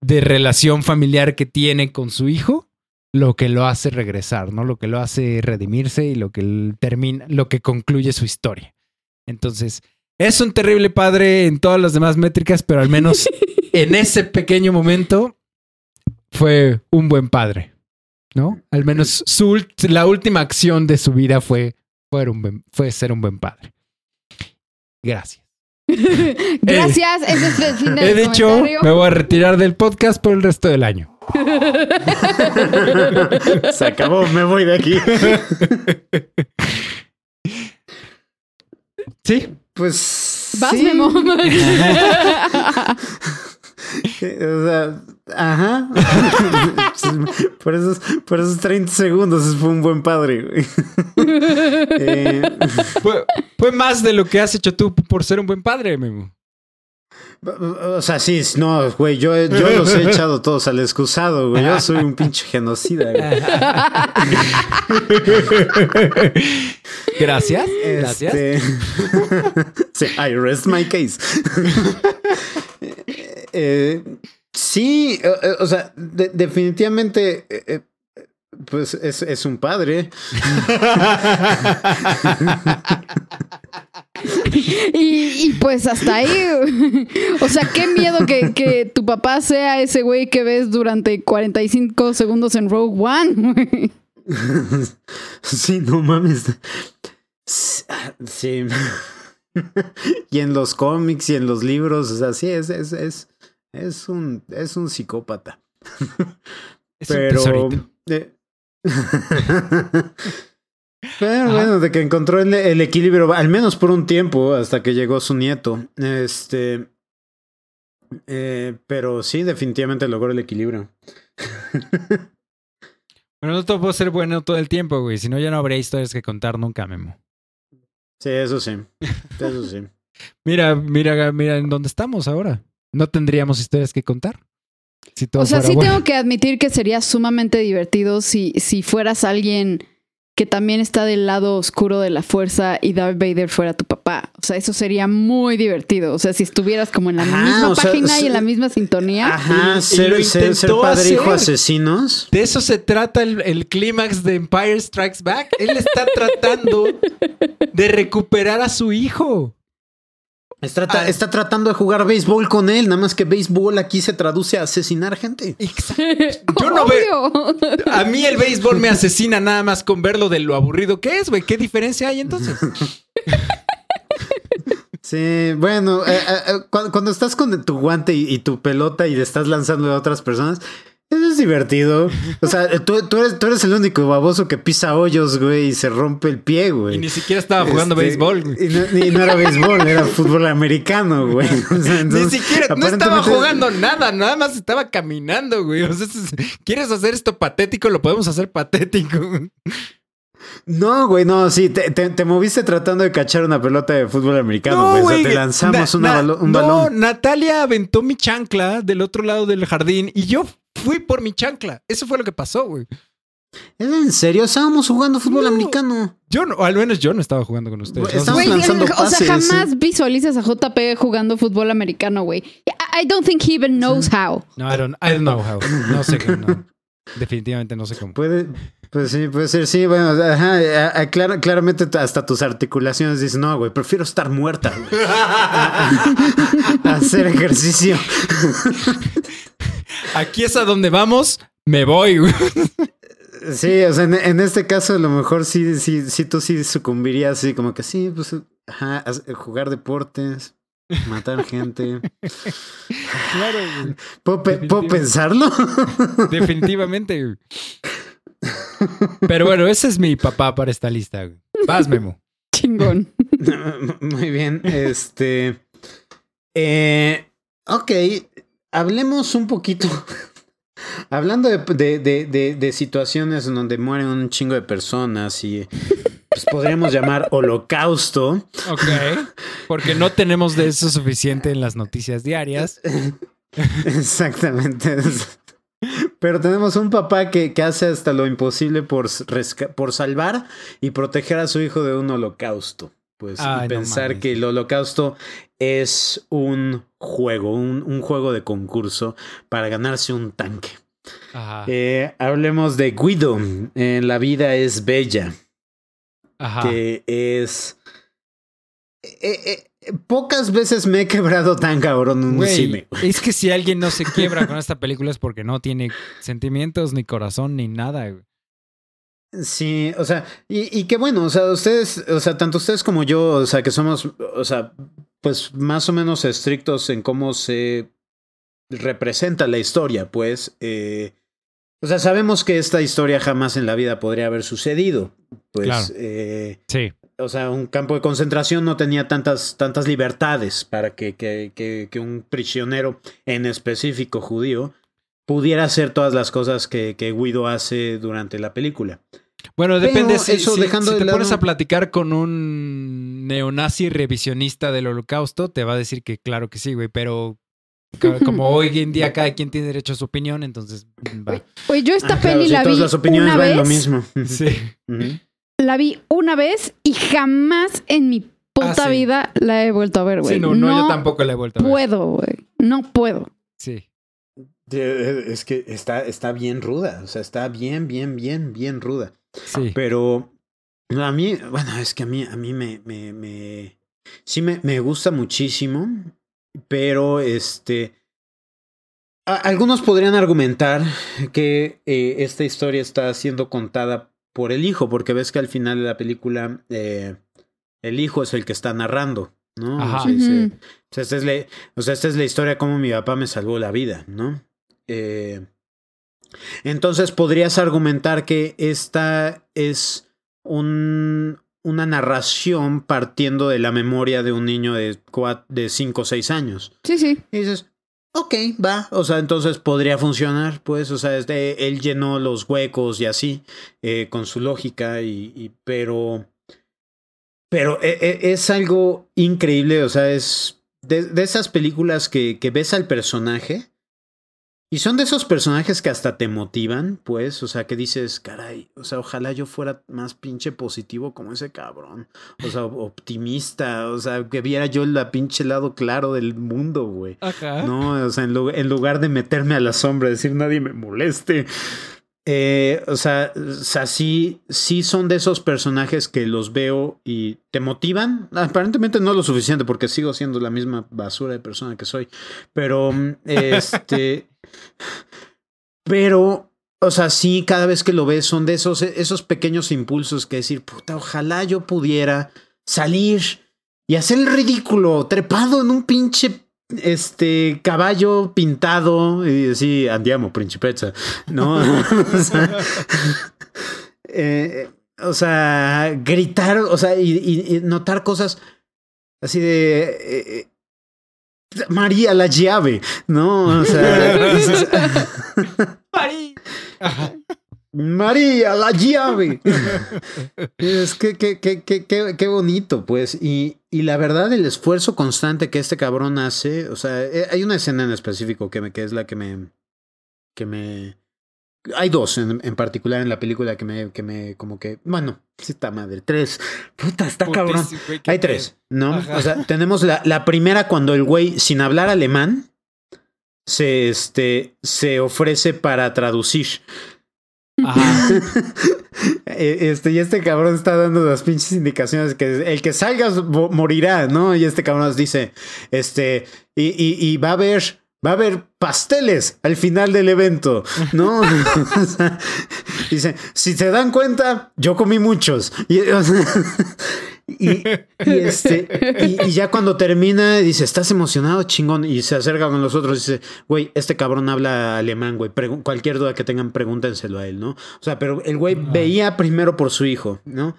de relación familiar que tiene con su hijo lo que lo hace regresar, ¿no? Lo que lo hace redimirse y lo que termina, lo que concluye su historia. Entonces, es un terrible padre en todas las demás métricas, pero al menos en ese pequeño momento fue un buen padre, ¿no? Al menos su, la última acción de su vida fue, fue, un buen- fue ser un buen padre. Gracias. Gracias, ese es el fin del He dicho, comentario. me voy a retirar del podcast por el resto del año. Se acabó, me voy de aquí. Sí, Pues. Vas, sí. Memo. O sea, ajá. por, esos, por esos 30 segundos fue un buen padre. Eh, fue, fue más de lo que has hecho tú por ser un buen padre, Memo. O sea, sí, no, güey, yo, yo los he echado todos al excusado, güey. Yo soy un pinche genocida, güey. Gracias, gracias. Este... sí, I rest my case. Eh, sí, eh, eh, o sea, de- definitivamente, eh, pues es, es un padre. Y, y pues hasta ahí. O sea, qué miedo que, que tu papá sea ese güey que ves durante 45 segundos en Rogue One. güey. sí, no mames. Sí. y en los cómics y en los libros, o sea, sí, es, es, es, es un, es un psicópata. Es Pero. tesorito. Pero bueno, de que encontró el, el equilibrio, al menos por un tiempo, hasta que llegó su nieto. Este. eh, pero sí, definitivamente logró el equilibrio. Pero no todo puede ser bueno todo el tiempo, güey. Si no, ya no habría historias que contar nunca, Memo. Sí, eso sí. Eso sí. Mira, mira, mira en dónde estamos ahora. No tendríamos historias que contar. Si todo O sea, fuera sí bueno. tengo que admitir que sería sumamente divertido si, si fueras alguien que también está del lado oscuro de la fuerza y Darth Vader fuera tu papá. O sea, eso sería muy divertido. O sea, si estuvieras como en la Ajá, misma sea, página y en la misma sintonía. Ajá, Y- y ser, padre hijo asesinos. De eso se trata el, el clímax de Empire Strikes Back. Él está tratando de recuperar a su hijo. Está, tra- Ah. está tratando de jugar béisbol con él, nada más que béisbol aquí se traduce a asesinar gente. Yo no veo. A mí el béisbol me asesina nada más con verlo de lo aburrido que es, güey. ¿Qué diferencia hay entonces? Sí, bueno, eh, eh, eh, cuando, cuando estás con tu guante y, y tu pelota y le estás lanzando a otras personas, eso es divertido. O sea, tú, tú eres, tú eres el único baboso que pisa hoyos, güey, y se rompe el pie, güey. Y ni siquiera estaba jugando Este, béisbol. güey. Y no, y no era béisbol, era fútbol americano, güey. O sea, Ni siquiera, no estaba jugando nada, nada más estaba caminando, güey. O sea, es- ¿quieres hacer esto patético? Lo podemos hacer patético. No, güey, no, sí, te, te- te moviste tratando de cachar una pelota de fútbol americano, güey. o sea, te lanzamos Na- una na- balo- un no, balón. Natalia aventó mi chancla del otro lado del jardín y yo fui por mi chancla. Eso fue lo que pasó, güey. ¿Es en serio? Estábamos jugando fútbol No. americano. Yo no, o al menos yo no estaba jugando con ustedes. Güey, No sé estamos si- Güey, lanzando o sea, jamás visualizas a JP jugando fútbol americano, güey. I I don't think he even knows how. No, I don't, I don't know how. No sé cómo. no. Definitivamente no sé cómo. Puede, pues sí, puede ser, sí, bueno, ajá, a- a- clara- claramente hasta tus articulaciones dicen, no, güey, prefiero estar muerta, güey. A hacer ejercicio. Aquí es a donde vamos, me voy. güey. Sí, o sea, en, en este caso a lo mejor sí, sí, sí, tú sí sucumbirías así como que sí, pues, ajá, haz- jugar deportes, matar gente. Claro, güey. ¿Puedo, pe- ¿puedo pensarlo? definitivamente. güey. Pero bueno, ese es mi papá para esta lista. güey. Vas, Memo. Chingón. Muy bien, este... Eh, ok, hablemos un poquito... Hablando de, de, de, de- de situaciones en donde mueren un chingo de personas y pues podríamos llamar holocausto. Ok. Porque no tenemos de eso suficiente en las noticias diarias. Exactamente. Pero tenemos un papá que, que hace hasta lo imposible por, por salvar y proteger a su hijo de un holocausto. Pues Ay, y pensar que el holocausto es un juego, un, un juego de concurso para ganarse un tanque. Ajá. Eh, hablemos de Guido. En La vida es bella, Ajá. que es... eh, eh, pocas veces me he quebrado tan cabrón en un cine. es que si alguien no se quiebra con esta película es porque no tiene sentimientos, ni corazón, ni nada. güey. Sí, o sea, y, y que bueno, o sea, ustedes, o sea, tanto ustedes como yo, o sea, que somos, o sea, pues más o menos estrictos en cómo se representa la historia, pues, eh, o sea, sabemos que esta historia jamás en la vida podría haber sucedido, pues, Claro. eh, Sí. o sea, un campo de concentración no tenía tantas, tantas libertades para que, que, que, que un prisionero en específico judío pudiera hacer todas las cosas que, que Guido hace durante la película. Bueno, depende si, eso si- dejando si de te lado- pones a platicar con un neonazi revisionista del holocausto, te va a decir que claro que sí, güey, pero como hoy en día cada quien tiene derecho a su opinión, entonces va. Oye, yo esta Ah, claro, peli la todas vi las opiniones una vez. lo mismo. Sí. La vi una vez y jamás en mi puta Ah, sí. vida la he vuelto a ver, güey. Sí, no, no, yo tampoco la he vuelto a ver. puedo, güey. No puedo. Sí. Es que está, está bien ruda, o sea, está bien, bien, bien, bien ruda. Sí. Pero a mí, bueno, es que a mí, a mí me, me, me sí me, me gusta muchísimo, pero este, a- algunos podrían argumentar que eh, esta historia está siendo contada por el hijo, porque ves que al final de la película eh, el hijo es el que está narrando, ¿no? Ajá. O sea, o esta es la, o sea, esta es la historia como mi papá me salvó la vida, ¿no? Eh, entonces podrías argumentar que esta es un, una narración partiendo de la memoria de un niño de, cua- de 5 o 6 años. Sí, sí. Y dices, ok, va. O sea, entonces podría funcionar, pues. O sea, este, él llenó los huecos y así, eh, con su lógica, y, y- pero. Pero e- e- es algo increíble, o sea, es de, de esas películas que, que ves al personaje. Y son de esos personajes que hasta te motivan, pues, o sea, que dices, caray, o sea, ojalá yo fuera más pinche positivo como ese cabrón. O sea, optimista, o sea, que viera yo el pinche lado claro del mundo, güey. Ajá. No, o sea, en lugar de meterme a la sombra, decir nadie me moleste. Eh, o sea, o sea, sí, sí son de esos personajes que los veo y te motivan. Aparentemente no lo suficiente porque sigo siendo la misma basura de persona que soy. Pero, mm, este, pero, o sea, sí, cada vez que lo ves son de esos, esos pequeños impulsos que decir, puta, ojalá yo pudiera salir y hacer el ridículo trepado en un pinche este caballo pintado y así andiamo principessa no o sea, eh, o sea, gritar o sea y, y- y notar cosas así de eh, eh, María la llave no o sea Ajá. María, la llave. es que qué bonito, pues. Y, y la verdad, el esfuerzo constante que este cabrón hace. O sea, eh, hay una escena en específico que, me, que es la que me. que me. hay dos en, en particular en la película que me, que me, como que, bueno, sí está madre, tres. Puta, está cabrón. Hay tres, ¿no? Ajá. O sea, tenemos la, la primera cuando el güey, sin hablar alemán, se, este, se ofrece para traducir. Eh, Este, y este cabrón está dando las pinches indicaciones que el que salga mo- morirá, ¿no? Y este cabrón nos dice, este, y, y, va a haber, va a haber pasteles al final del evento, ¿no? Dice, si se dan cuenta, yo comí muchos. Y, y, y este, y, y ya cuando termina, dice, ¿estás emocionado, chingón? Y se acerca con los otros y dice, güey, este cabrón habla alemán, güey. Pregu- cualquier duda que tengan, pregúntenselo a él, ¿no? O sea, pero el güey veía primero por su hijo, ¿no?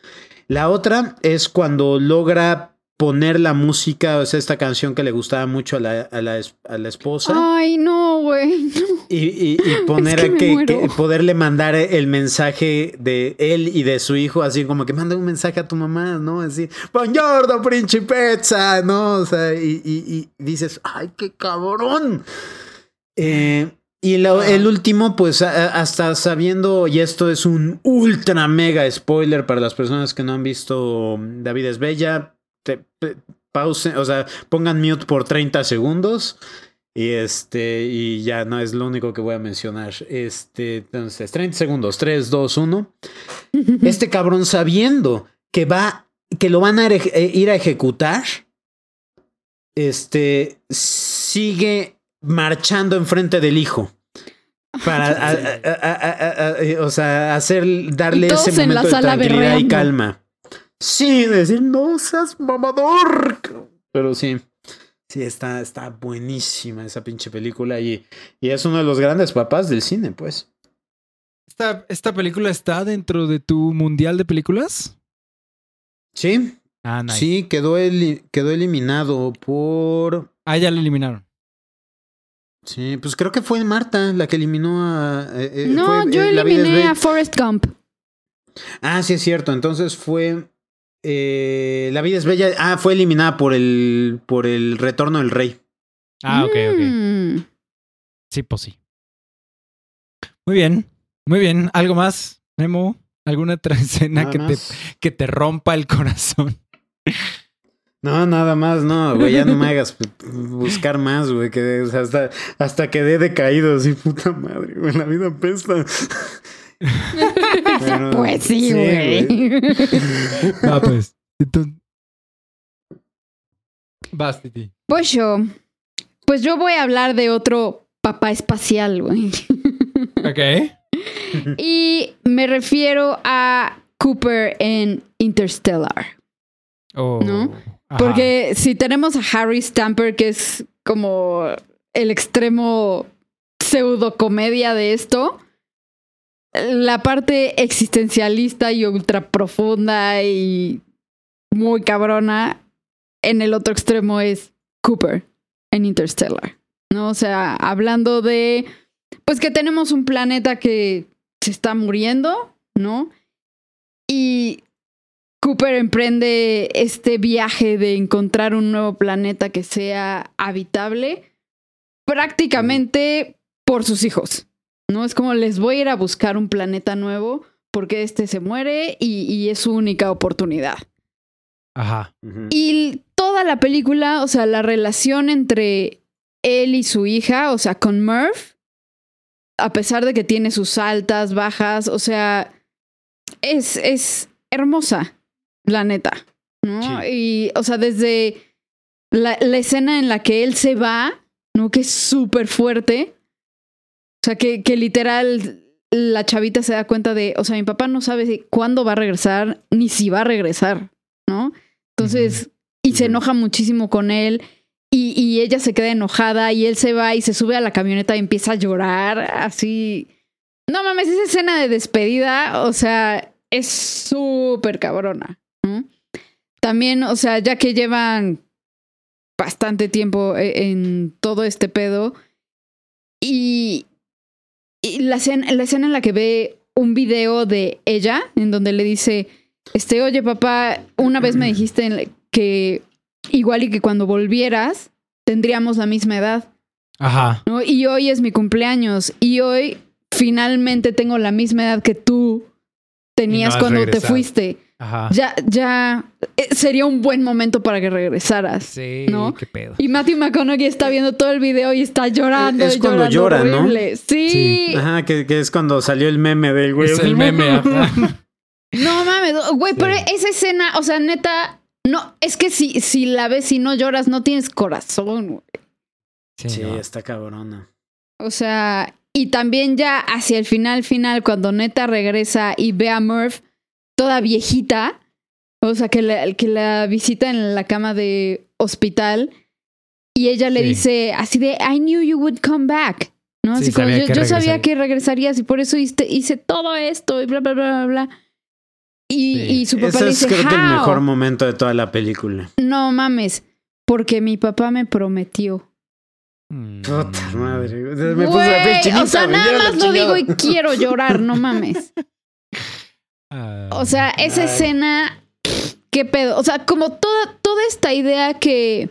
La otra es cuando logra poner la música, o sea, esta canción que le gustaba mucho a la, a la, es- a la esposa. Ay, no, güey. no. Y, y- y poner que a que, poderle mandar el mensaje de él y de su hijo, así como que manda un mensaje a tu mamá, ¿no? Así, Buongiorno, principessa, ¿no? O sea, y, y- dices, ¡ay, qué cabrón! Eh, y lo- el último, pues hasta sabiendo, y esto es un ultra mega spoiler para las personas que no han visto David es Bella, te, o sea, pongan mute por 30 segundos. Y este, y ya no es lo único que voy a mencionar. Este, entonces, 30 segundos, 3, 2, 1. Este cabrón sabiendo que va, que lo van a eh, ir a ejecutar, este, sigue marchando enfrente del hijo. Para, a- a- a- o sea, hacer, darle Y ese en la momento de sala tranquilidad y berreando. calma. Sí, decir, no seas mamador. Pero sí. Sí, está, está buenísima esa pinche película y, y es uno de los grandes papás del cine, pues. ¿Esta, ¿Esta película está dentro de tu mundial de películas? Sí, Ah, nice. sí, quedó, eli- quedó eliminado por... Ah, ya la eliminaron. Sí, pues creo que fue Marta la que eliminó a... eh, eh, No, fue, yo eh, eliminé a Forrest Gump. Ah, sí es cierto, entonces fue... eh, la vida es bella. Ah, fue eliminada por el, por el retorno del rey. Ah, ok, ok. Mm. Sí, pues sí. Muy bien, muy bien. ¿Algo más, Memo? ¿Alguna otra escena que te, que te rompa el corazón? No, nada más, no, güey, ya no me hagas buscar más, güey, que hasta, hasta quedé decaído, así, puta madre, güey, la vida pesta. Pero, Pues sí, güey. Va, pues. Entonces... Vas, Titi. Pues yo. Pues yo voy a hablar de otro papá espacial, güey. Ok. Y me refiero a Cooper en Interstellar. Oh, ¿No? ajá. Porque si tenemos a Harry Stamper, que es como el extremo pseudo comedia de esto, la parte existencialista y ultra profunda y muy cabrona en el otro extremo es Cooper en Interstellar. ¿No? O sea, hablando de pues que tenemos un planeta que se está muriendo, ¿no? Y Cooper emprende este viaje de encontrar un nuevo planeta que sea habitable prácticamente por sus hijos. ¿No? Es como les voy a ir a buscar un planeta nuevo porque este se muere y, y es su única oportunidad. Ajá. Y toda la película, o sea, la relación entre él y su hija, o sea, con Murph, a pesar de que tiene sus altas, bajas, o sea, es, es hermosa, la neta, ¿no? Sí. Y, o sea, desde la, la escena en la que él se va, ¿no? Que es súper fuerte. O sea, que, que literal la chavita se da cuenta de, o sea, mi papá no sabe si- cuándo va a regresar, ni si va a regresar, ¿no? Entonces, y se enoja muchísimo con él. Y, y ella se queda enojada y él se va y se sube a la camioneta y empieza a llorar así. No mames, esa escena de despedida, o sea, es súper cabrona. ¿no? También, o sea, ya que llevan bastante tiempo e- en todo este pedo y, y la, escena, la escena en la que ve un video de ella en donde le dice, este, oye papá, una vez me dijiste que igual y que cuando volvieras tendríamos la misma edad, Ajá. ¿no? Y hoy es mi cumpleaños y hoy finalmente tengo la misma edad que tú tenías cuando te fuiste. Ajá. Ya, ya eh, sería un buen momento para que regresaras. Sí, ¿no? qué pedo. Y Matthew McConaughey está viendo todo el video y está llorando. Es y cuando llorando llora, ¿no? Sí. Sí. Ajá, que, que es cuando salió el meme del güey. Es el meme. ajá. No mames, güey, Sí. pero esa escena, o sea, neta, no, es que si, si la ves y no lloras, no tienes corazón, güey. Sí, Sí, no. está cabrona. O sea, y también ya hacia el final, final, cuando neta regresa y ve a Murph toda viejita, o sea, que la, que la visita en la cama de hospital y ella le Sí. dice así de, I knew you would come back. ¿no? Sí, Así como, sabía yo, sabía regresaría". que regresarías y por eso hice, hice todo esto y bla, bla, bla, bla, bla. Y, Sí. y su papá Ese le es dice, creo que el "How?". mejor momento de toda la película. No mames, porque mi papá me prometió. Mm. Puta madre. güey. Me puse la piel Güey, chinita, o sea, nada más lo digo y quiero llorar, no mames. Ah, O sea, esa Ay. escena, qué pedo. O sea, como toda, toda esta idea que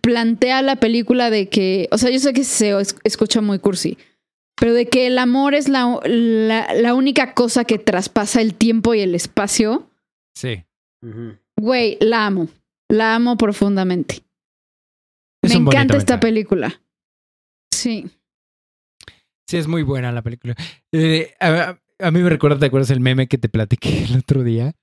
plantea la película de que, o sea, yo sé que se es- escucha muy cursi, pero de que el amor es la, la, la única cosa que traspasa el tiempo y el espacio, sí. Güey, la amo. La amo profundamente. Es Me encanta esta mensaje. película. Sí. Sí, es muy buena la película. Eh, a, a mí me recuerda, ¿te acuerdas el meme que te platiqué el otro día?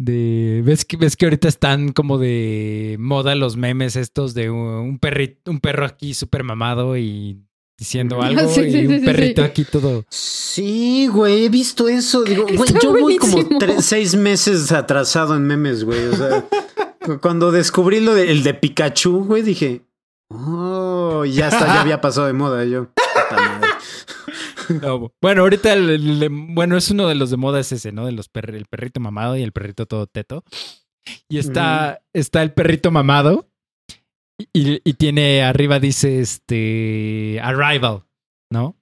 De, ¿ves que, ves que ahorita están como de moda los memes estos de un, perrito, un perro aquí súper mamado y diciendo algo Sí, y sí, un sí, perrito sí. aquí todo. Sí, güey, he visto eso. Digo, güey, yo voy como tres, seis meses atrasado en memes, güey. O sea, cu- cuando descubrí lo de, el de Pikachu, güey, dije, oh, ya está, ya había pasado de moda yo. No, bueno, ahorita el, el de- bueno, es uno de los de moda es ese, ¿no? De los perri- el perrito mamado y el perrito todo teto. Y está, está el perrito mamado y, y tiene arriba dice este Arrival, ¿no?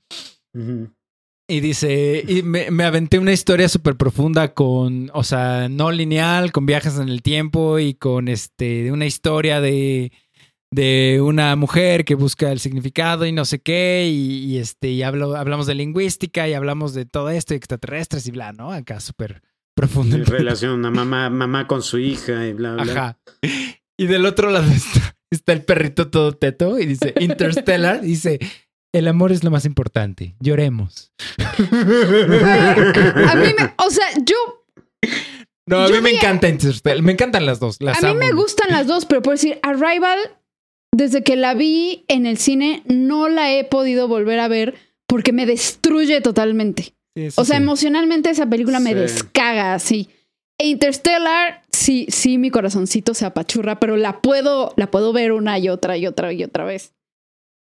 Y dice, y me, me aventé una historia súper profunda con, o sea, no lineal, con viajes en el tiempo y con este, una historia de, de una mujer que busca el significado y no sé qué, y, y, este, y hablo, hablamos de lingüística y hablamos de todo esto, y extraterrestres y bla, ¿no? Acá súper profundo. En relación a mamá, mamá con su hija y bla, bla. Ajá. Y del otro lado está, está el perrito todo teto y dice Interstellar, dice, el amor es lo más importante, lloremos. A mí me, o sea, yo No, a Yo mí me encanta Interstellar. Me encantan las dos. Las a mí amo. me gustan las dos, pero por decir, Arrival, desde que la vi en el cine, no la he podido volver a ver porque me destruye totalmente. Sí, O sea, sí. emocionalmente esa película me descaga así. E Interstellar, sí, sí, mi corazoncito se apachurra, pero la puedo, la puedo ver una y otra y otra y otra vez.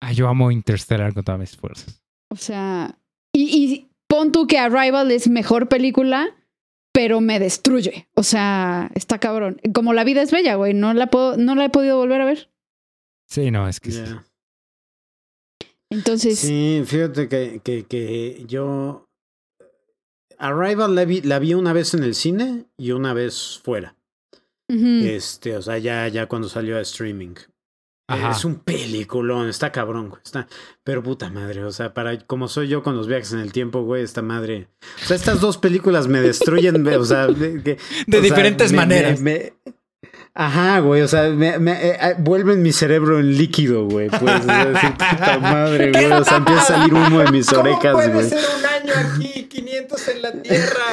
Ah, yo amo Interstellar con todas mis fuerzas. O sea, y, y pon tú que Arrival es mejor película, pero me destruye. O sea, está cabrón. Como la vida es bella, güey. No la puedo, no la he podido volver a ver. Sí, no, es que sí. Entonces, Sí, fíjate que, que, que yo. Arrival la vi, la vi una vez en el cine y una vez fuera. Este, o sea, ya, ya cuando salió a streaming. Ajá. Es un peliculón, está cabrón, güey, está, pero puta madre, o sea, para como soy yo con los viajes en el tiempo, güey, esta madre. O sea, estas dos películas me destruyen, o sea, de, que- De o sea, diferentes me- maneras. me- me- ajá, güey, o sea, me, me- eh, eh, vuelven mi cerebro en líquido, güey, pues, puta madre, güey, o sea, empieza a salir humo de mis orejas, güey. un año aquí, 500 en la Tierra?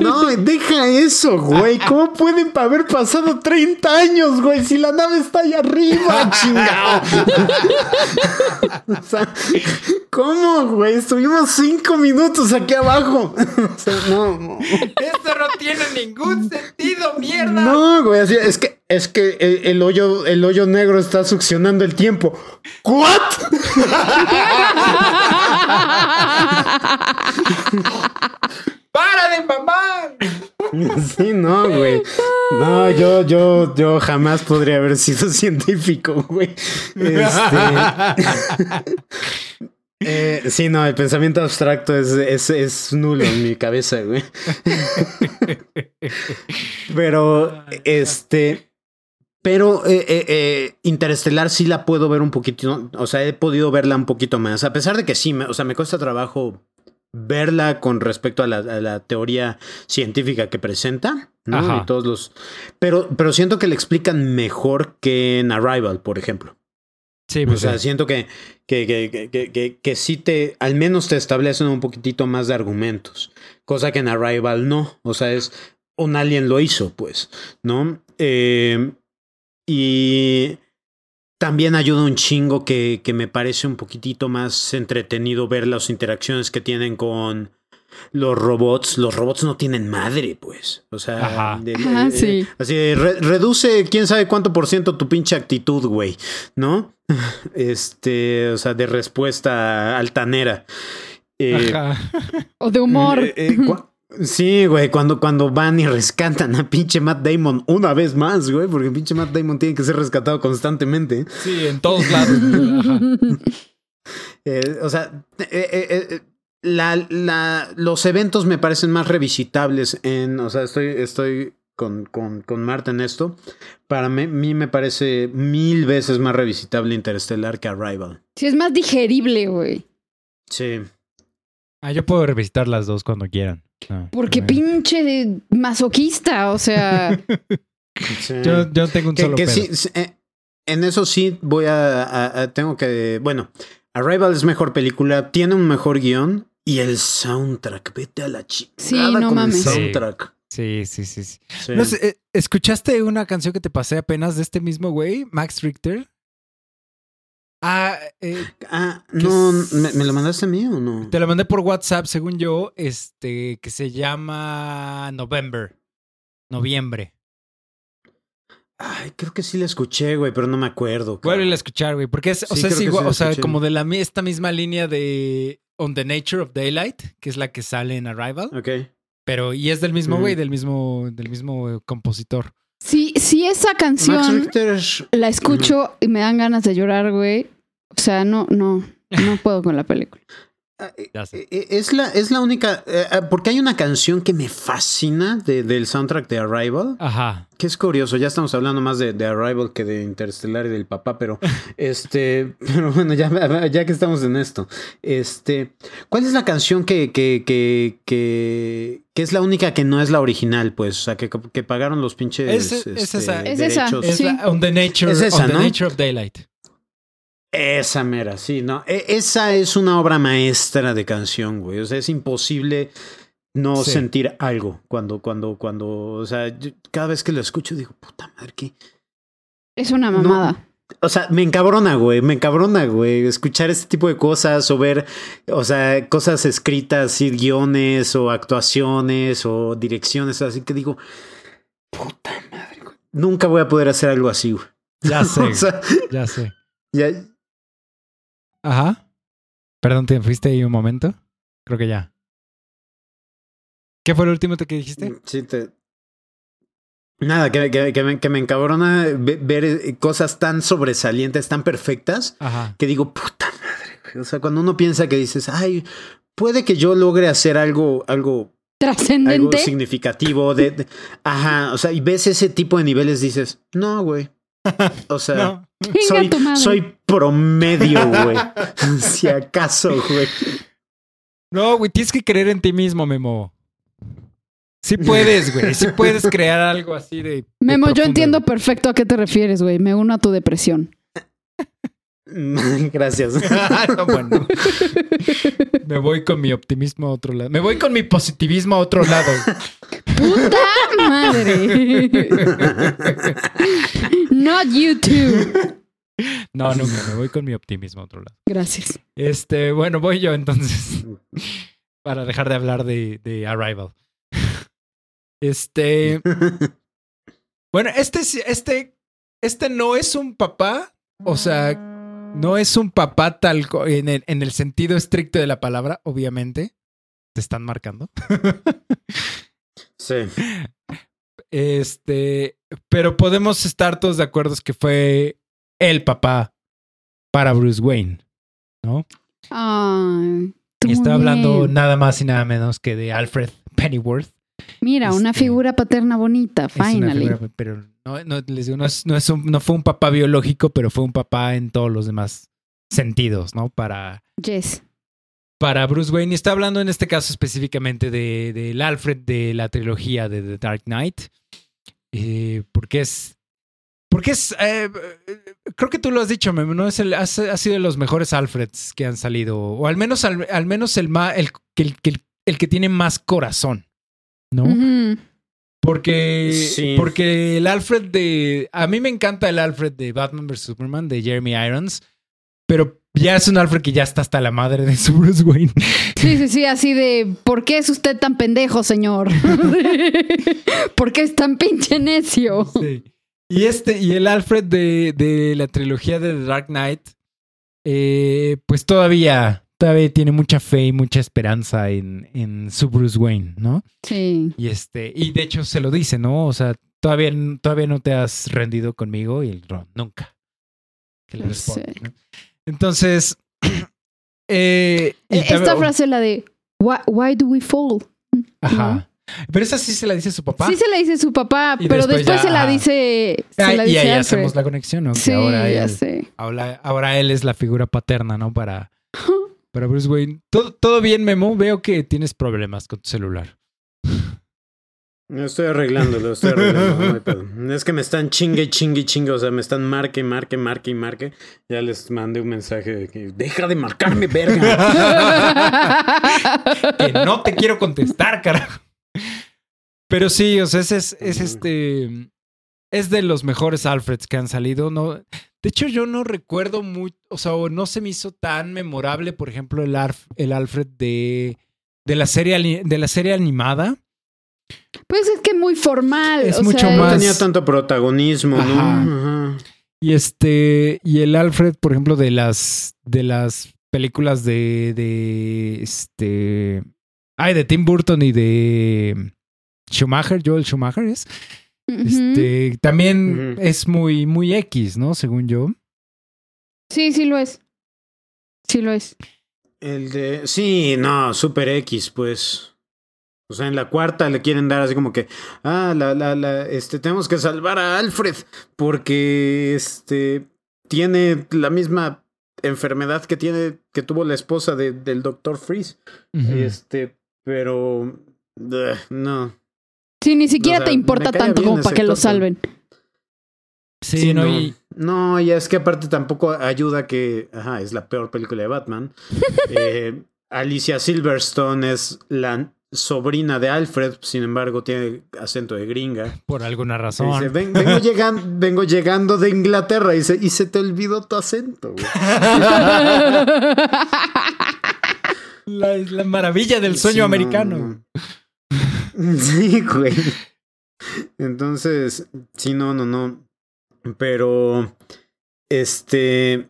No, deja eso, güey. ¿Cómo pueden haber pasado 30 años, güey? Si la nave está ahí arriba, chingado. o sea, ¿cómo, güey? Estuvimos cinco minutos aquí abajo. o sea, no, no. Esto no tiene ningún sentido, mierda. No, güey, así es que es que el, el hoyo el hoyo negro está succionando el tiempo. ¿What? ¡Para de mamar! Sí, no, güey. No, yo, yo, yo jamás podría haber sido científico, güey. Este, eh, sí, no, el pensamiento abstracto es, es, es nulo en mi cabeza, güey. Pero, este, Pero eh, eh, eh, Interestelar sí la puedo ver un poquito, o sea, he podido verla un poquito más, a pesar de que sí, me, o sea, me cuesta trabajo verla con respecto a la, a la teoría científica que presenta, ¿no? Y todos los... Pero, pero siento que le explican mejor que en Arrival, por ejemplo. Sí, O pues sea, sí. siento que, que, que, que, que, que, que sí te, al menos te establecen un poquitito más de argumentos, cosa que en Arrival no, o sea, es un alien lo hizo, pues, ¿no? Eh, y también ayuda un chingo que, que me parece un poquitito más entretenido ver las interacciones que tienen con los robots. Los robots no tienen madre, pues. O sea, Ajá. de- Ajá, sí. así de, re- reduce quién sabe cuánto por ciento tu pinche actitud, güey, ¿no? Este, o sea, de respuesta altanera. Eh, Ajá. O de humor. eh, eh, Sí, güey, cuando, cuando van y rescatan a pinche Matt Damon una vez más, güey, porque pinche Matt Damon tiene que ser rescatado constantemente. Sí, en todos lados. Ajá. Eh, o sea, eh, eh, eh, la, la, los eventos me parecen más revisitables en, o sea, estoy, estoy con, con, con Marta en esto. Para mí, mí me parece mil veces más revisitable Interstellar que Arrival. Sí, es más digerible, güey. Sí. Ah, yo puedo revisitar las dos cuando quieran. Porque pinche masoquista, o sea. sí. Yo, yo tengo un que, solo que pedo. sí, sí, eh, en eso sí voy a, a- a- tengo que, bueno, Arrival es mejor película, tiene un mejor guion y el soundtrack, vete a la chica. Sí, no mames. El soundtrack. Sí, sí, sí. sí. Sí. No sé, eh, ¿Escuchaste una canción que te pasé apenas de este mismo güey, Max Richter? Ah, eh, Ah, ¿Qué no? ¿me, me lo mandaste a mí o no? te lo mandé por WhatsApp, según yo, este, que se llama November. Noviembre. Ay, creo que sí la escuché, güey, pero no me acuerdo. Vuelve a escuchar, güey, porque es, o sea, es igual, sí o sea, escuché. como de la esta misma línea de On the Nature of Daylight, que es la que sale en Arrival, Ok. Pero y es del mismo güey, del mismo, del mismo eh, compositor. Sí, sí, esa canción la escucho y me dan ganas de llorar, güey. O sea, no, no, no puedo con la película. Ah, eh, Ya sé. eh, Es la, es la única. eh, ah, porque hay una canción que me fascina de- del soundtrack de Arrival. Ajá. Que es curioso, ya estamos hablando más de, de Arrival que de Interstellar y del papá, pero este, pero bueno, ya, ya que estamos en esto, este, ¿cuál es la canción que, que, que, que, que es la única que no es la original, pues? O sea, que, que pagaron los pinches Es- es este, esa. Es esa. derechos. Es Sí. la- On the Nature, Es esa, on the ¿no? nature of Daylight. Esa mera, sí, ¿no? E- esa es una obra maestra de canción, güey. O sea, es imposible no Sí. sentir algo cuando, cuando, cuando, o sea, yo cada vez que lo escucho digo, puta madre, ¿qué? Es una mamada. O sea, me encabrona, güey, me encabrona, güey, escuchar este tipo de cosas o ver, o sea, cosas escritas, y guiones o actuaciones o direcciones, así que digo, puta madre, güey. Nunca voy a poder hacer algo así, güey. Ya sé, O sea, ya sé. ya, Ajá. Perdón, ¿te fuiste ahí un momento? Creo que ya. ¿Qué fue lo último que dijiste? Sí, te... Nada, que, que, que me, que me encabrona ve- ver eh, cosas tan sobresalientes, tan perfectas, Ajá. que digo, puta madre. güey. O sea, cuando uno piensa que dices, ay, puede que yo logre hacer algo, algo, algo Trascendente. significativo. De, de- ajá, o sea, y ves ese tipo de niveles, dices, no, güey. O sea, No. Soy promedio, güey. si acaso, güey. No, güey, tienes que creer en ti mismo, Memo. Sí puedes, güey. Sí puedes crear algo así de. de Memo, yo entiendo perfecto a qué te refieres, güey. Me uno a tu depresión. Gracias. No, bueno. Me voy con mi optimismo a otro lado. Me voy con mi positivismo a otro lado. ¡Puta madre! Not you too. No, nunca. Me voy con mi optimismo a otro lado. Gracias. Este, bueno, voy yo entonces. Para dejar de hablar de, de Arrival. Este. Bueno, este, este, este no es un papá. O sea, no es un papá tal en el, en el sentido estricto de la palabra, obviamente. Te están marcando. sí. Este, pero podemos estar todos de acuerdo que fue el papá para Bruce Wayne, ¿no? Y está hablando bien. nada más y nada menos que de Alfred Pennyworth, Mira, una Este, figura paterna bonita, finally. figura, pero no, no, les digo, no, es, no, es un- no fue un papá biológico, pero fue un papá en todos los demás sentidos, ¿no? Para, Yes. para Bruce Wayne. Y está hablando en este caso específicamente de- del Alfred de la trilogía de The Dark Knight. Eh, porque es. Porque es. eh, creo que tú lo has dicho, Memo, ¿no? Es el, ha, ha sido de los mejores Alfreds que han salido. O al menos, al, al menos el, más, el, que- el, que- el que tiene más corazón. ¿No? Porque, Sí. porque el Alfred de. A mí me encanta el Alfred de Batman vs. Superman de Jeremy Irons. Pero ya es un Alfred que ya está hasta la madre de su Bruce Wayne. Sí, sí, sí, así de, ¿por qué es usted tan pendejo, señor? ¿Por qué es tan pinche necio? Sí. Y este, y el Alfred de, de la trilogía de The Dark Knight, eh, pues todavía, todavía tiene mucha fe y mucha esperanza en, en su Bruce Wayne, ¿no? Sí. Y este, y de hecho se lo dice, ¿no? O sea, todavía, todavía no te has rendido conmigo y el Ron, nunca. Que le responde. Entonces, eh, y Eh, Esta también- frase, la de, why, why do we fall? Ajá. Pero esa sí se la dice su papá. Sí se la dice su papá, Y pero después después, ya, se la dice, se Ah, la y dice ahí Alfred. hacemos la conexión, ¿no? Que Sí, ahora ya él, sé. ahora, ahora él es la figura paterna, ¿no? Para, para Bruce Wayne. ¿Todo, todo bien, Memo. Veo que tienes problemas con tu celular. No estoy arreglándolo, estoy no pedo. es que me están chingue, chingue, chingue. O sea, me están marque, marque, marque y marque. Ya les mandé un mensaje de que deja de marcarme, verga. que no te quiero contestar, carajo. Pero sí, o sea, ese es, es este. Es de los mejores Alfreds que han salido. No, de hecho, yo no recuerdo muy. O sea, no se me hizo tan memorable, por ejemplo, el, Alf- el Alfred de, de, la serie, de la serie animada. Pues es que muy formal. Es o mucho sea, No más- tenía tanto protagonismo, ¿no? Ajá. Y este. Y el Alfred, por ejemplo, de las. de las películas de. de. este. Ay, de Tim Burton y de. Schumacher, Joel Schumacher es. Este, también es muy, muy X, ¿no? Según yo. Sí, sí lo es. Sí lo es. El de. Sí, no, Super X, pues. O sea, en la cuarta le quieren dar así como que. Ah, la, la, la. Este, tenemos que salvar a Alfred. Porque este. Tiene la misma enfermedad que tiene. que tuvo la esposa de, del Dr. Freeze. Este. Pero. ugh, no. Sí, ni siquiera O sea, te importa tanto como para que lo salven. Sí, no, no. y- No, y es que aparte tampoco ayuda que. Ajá, es la peor película de Batman. Eh, Alicia Silverstone es la sobrina de Alfred, sin embargo, tiene acento de gringa. por alguna razón. Dice, "Ven- vengo, llegando, vengo llegando de Inglaterra y, se, y se te olvidó tu acento. güey". la, la maravilla del sueño Sí, no, americano. no. Sí, güey. Entonces, sí, no, no, no. Pero, este...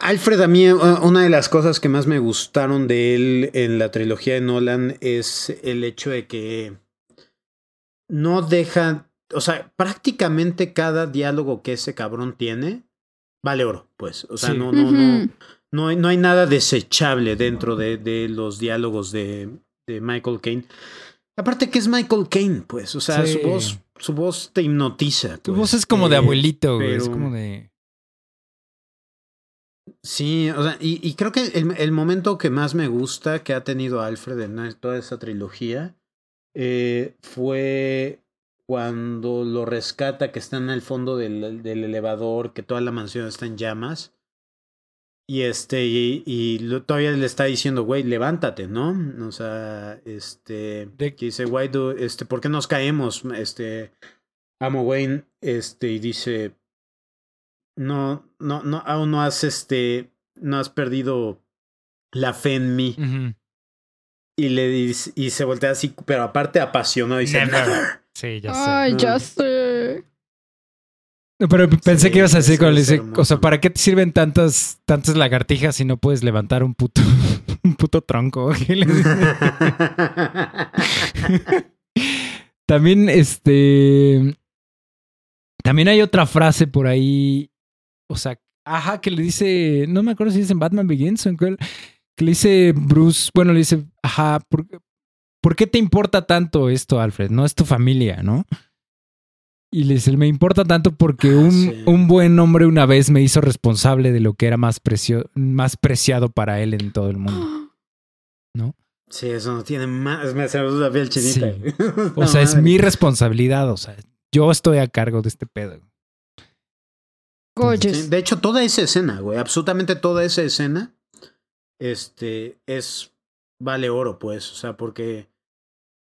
Alfred, a mí, eh, una de las cosas que más me gustaron de él en la trilogía de Nolan es el hecho de que no deja, o sea, prácticamente cada diálogo que ese cabrón tiene vale oro, pues. O sea, Sí. no, no, no. Ujú. No hay, no hay nada desechable dentro de, de los diálogos de, de Michael Caine. Aparte que es Michael Caine, pues. O sea, Sí. su voz, su voz te hipnotiza. Tu pues. voz es como de Eh, abuelito, güey. Es como de. Sí, o sea, y, y creo que el, el momento que más me gusta que ha tenido Alfred en toda esa trilogía eh, fue cuando lo rescata, que está en el fondo del, del elevador, que toda la mansión está en llamas. Y este, y, y lo- todavía le está diciendo, güey, levántate, ¿no? O sea, este, De- que dice, why do, este, ¿por qué nos caemos? Este, amo Wayne, este, y dice, no, no, no, aún no has, este, no has perdido la fe en mí. Y le dice, y se voltea así, pero aparte apasionado, y dice, Never. never. Sí, ya sé. Ay, No. ya sé. Pero pensé Sí, que ibas a decir cuando le dice, o sea, ¿para qué te sirven tantas, tantas lagartijas si no puedes levantar un puto, un puto tronco? También, este. También hay otra frase por ahí. O sea, ajá, que le dice. No me acuerdo si es en Batman Begins o en cuál. Que le dice Bruce. Bueno, le dice, ajá, ¿por, ¿por qué te importa tanto esto, Alfred? No es tu familia, ¿no? Y le dice, me importa tanto porque Ah, un, sí. un buen hombre una vez me hizo responsable de lo que era más, precio, más preciado para él en todo el mundo. ¿No? Sí, eso no tiene más. Me hace la piel chinita. Sí. O No sea, es mi responsabilidad. O sea, yo estoy a cargo de este pedo. Gorgeous. De hecho, toda esa escena, güey, absolutamente toda esa escena, este, es, vale oro, pues, o sea, porque,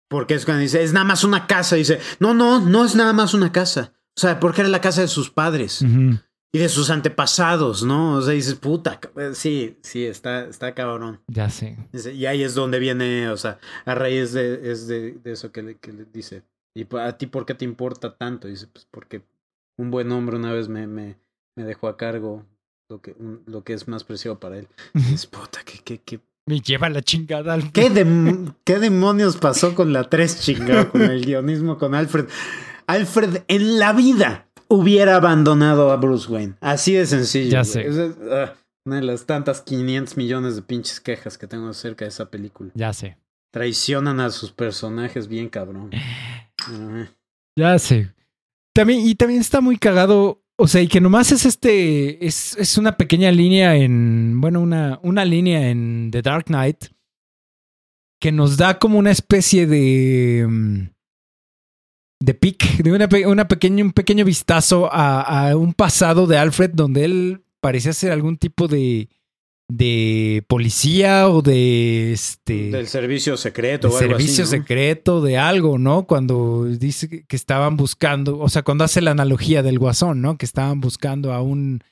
porque es cuando dice, es nada más una casa, dice, no, no, no es nada más una casa, o sea, porque era la casa de sus padres y de sus antepasados, ¿no? O sea, dices, puta, ca- sí, sí, está, está cabrón. Ya sé. Y ahí es donde viene, o sea, a raíz de, es de, de eso que le, que le dice. ¿Y a ti por qué te importa tanto? Dice, pues porque un buen hombre una vez me, me, me dejó a cargo lo que, un- lo que es más preciado para él. Dices, puta, ¿qué, qué, qué, Me lleva la chingada. Alfred. qué, qué demonios pasó con la 3 chingado, con el guionismo, con Alfred? Alfred en la vida hubiera abandonado a Bruce Wayne. Así de sencillo. Ya sé. Es, ah, una de las tantas 500 millones de pinches quejas que tengo acerca de esa película. Ya sé. Traicionan a sus personajes bien cabrón. Ajá. Ya sé. También, y también está muy cagado. O sea, y que nomás es este. Es, es una pequeña línea en. Bueno, una, una línea en The Dark Knight. Que nos da como una especie de. mm, De pic. De una, una pequeña, un pequeño vistazo a, a un pasado de Alfred donde él parecía ser algún tipo de. De policía o de este Del servicio secreto de o algo servicio así, ¿no? secreto de algo, ¿no? Cuando dice que- estaban buscando, o sea, cuando hace la analogía del guasón, ¿no? Que estaban buscando a un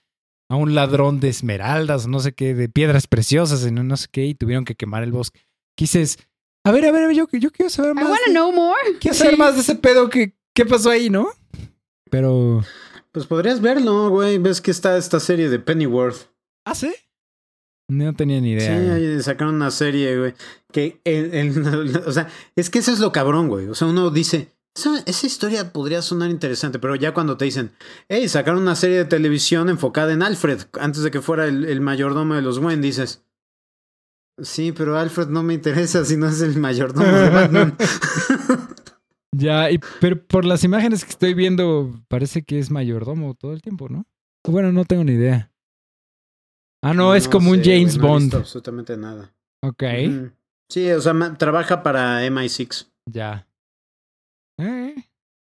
a un ladrón de esmeraldas, no sé qué, de piedras preciosas, en un no sé qué, y tuvieron que quemar el bosque. Quises, a ver, a ver, yo, yo quiero saber I más. wanna de- know more. quiero saber Sí. más de ese pedo que qué pasó ahí, ¿no? Pero Pues podrías verlo, güey. Ves que está esta serie de Pennyworth. ¿ah, sí? No tenía ni Sí, idea. ahí sacaron una serie, güey. Que, el- el- o sea, es que eso es lo cabrón, güey. O sea, uno dice, esa, esa historia podría sonar interesante, pero ya cuando te dicen, hey, sacaron una serie de televisión enfocada en Alfred, antes de que fuera el, el mayordomo de los Wayne, dices, sí, pero Alfred no me interesa si no es el mayordomo de Batman. Ya, y, pero por las imágenes que estoy viendo, parece que es mayordomo todo el tiempo, ¿no? Bueno, no tengo ni idea. Ah, no, es como un sé, James no he Bond. visto absolutamente nada. Ok. Sí, o sea, ma- trabaja para MI6. ya. Eh,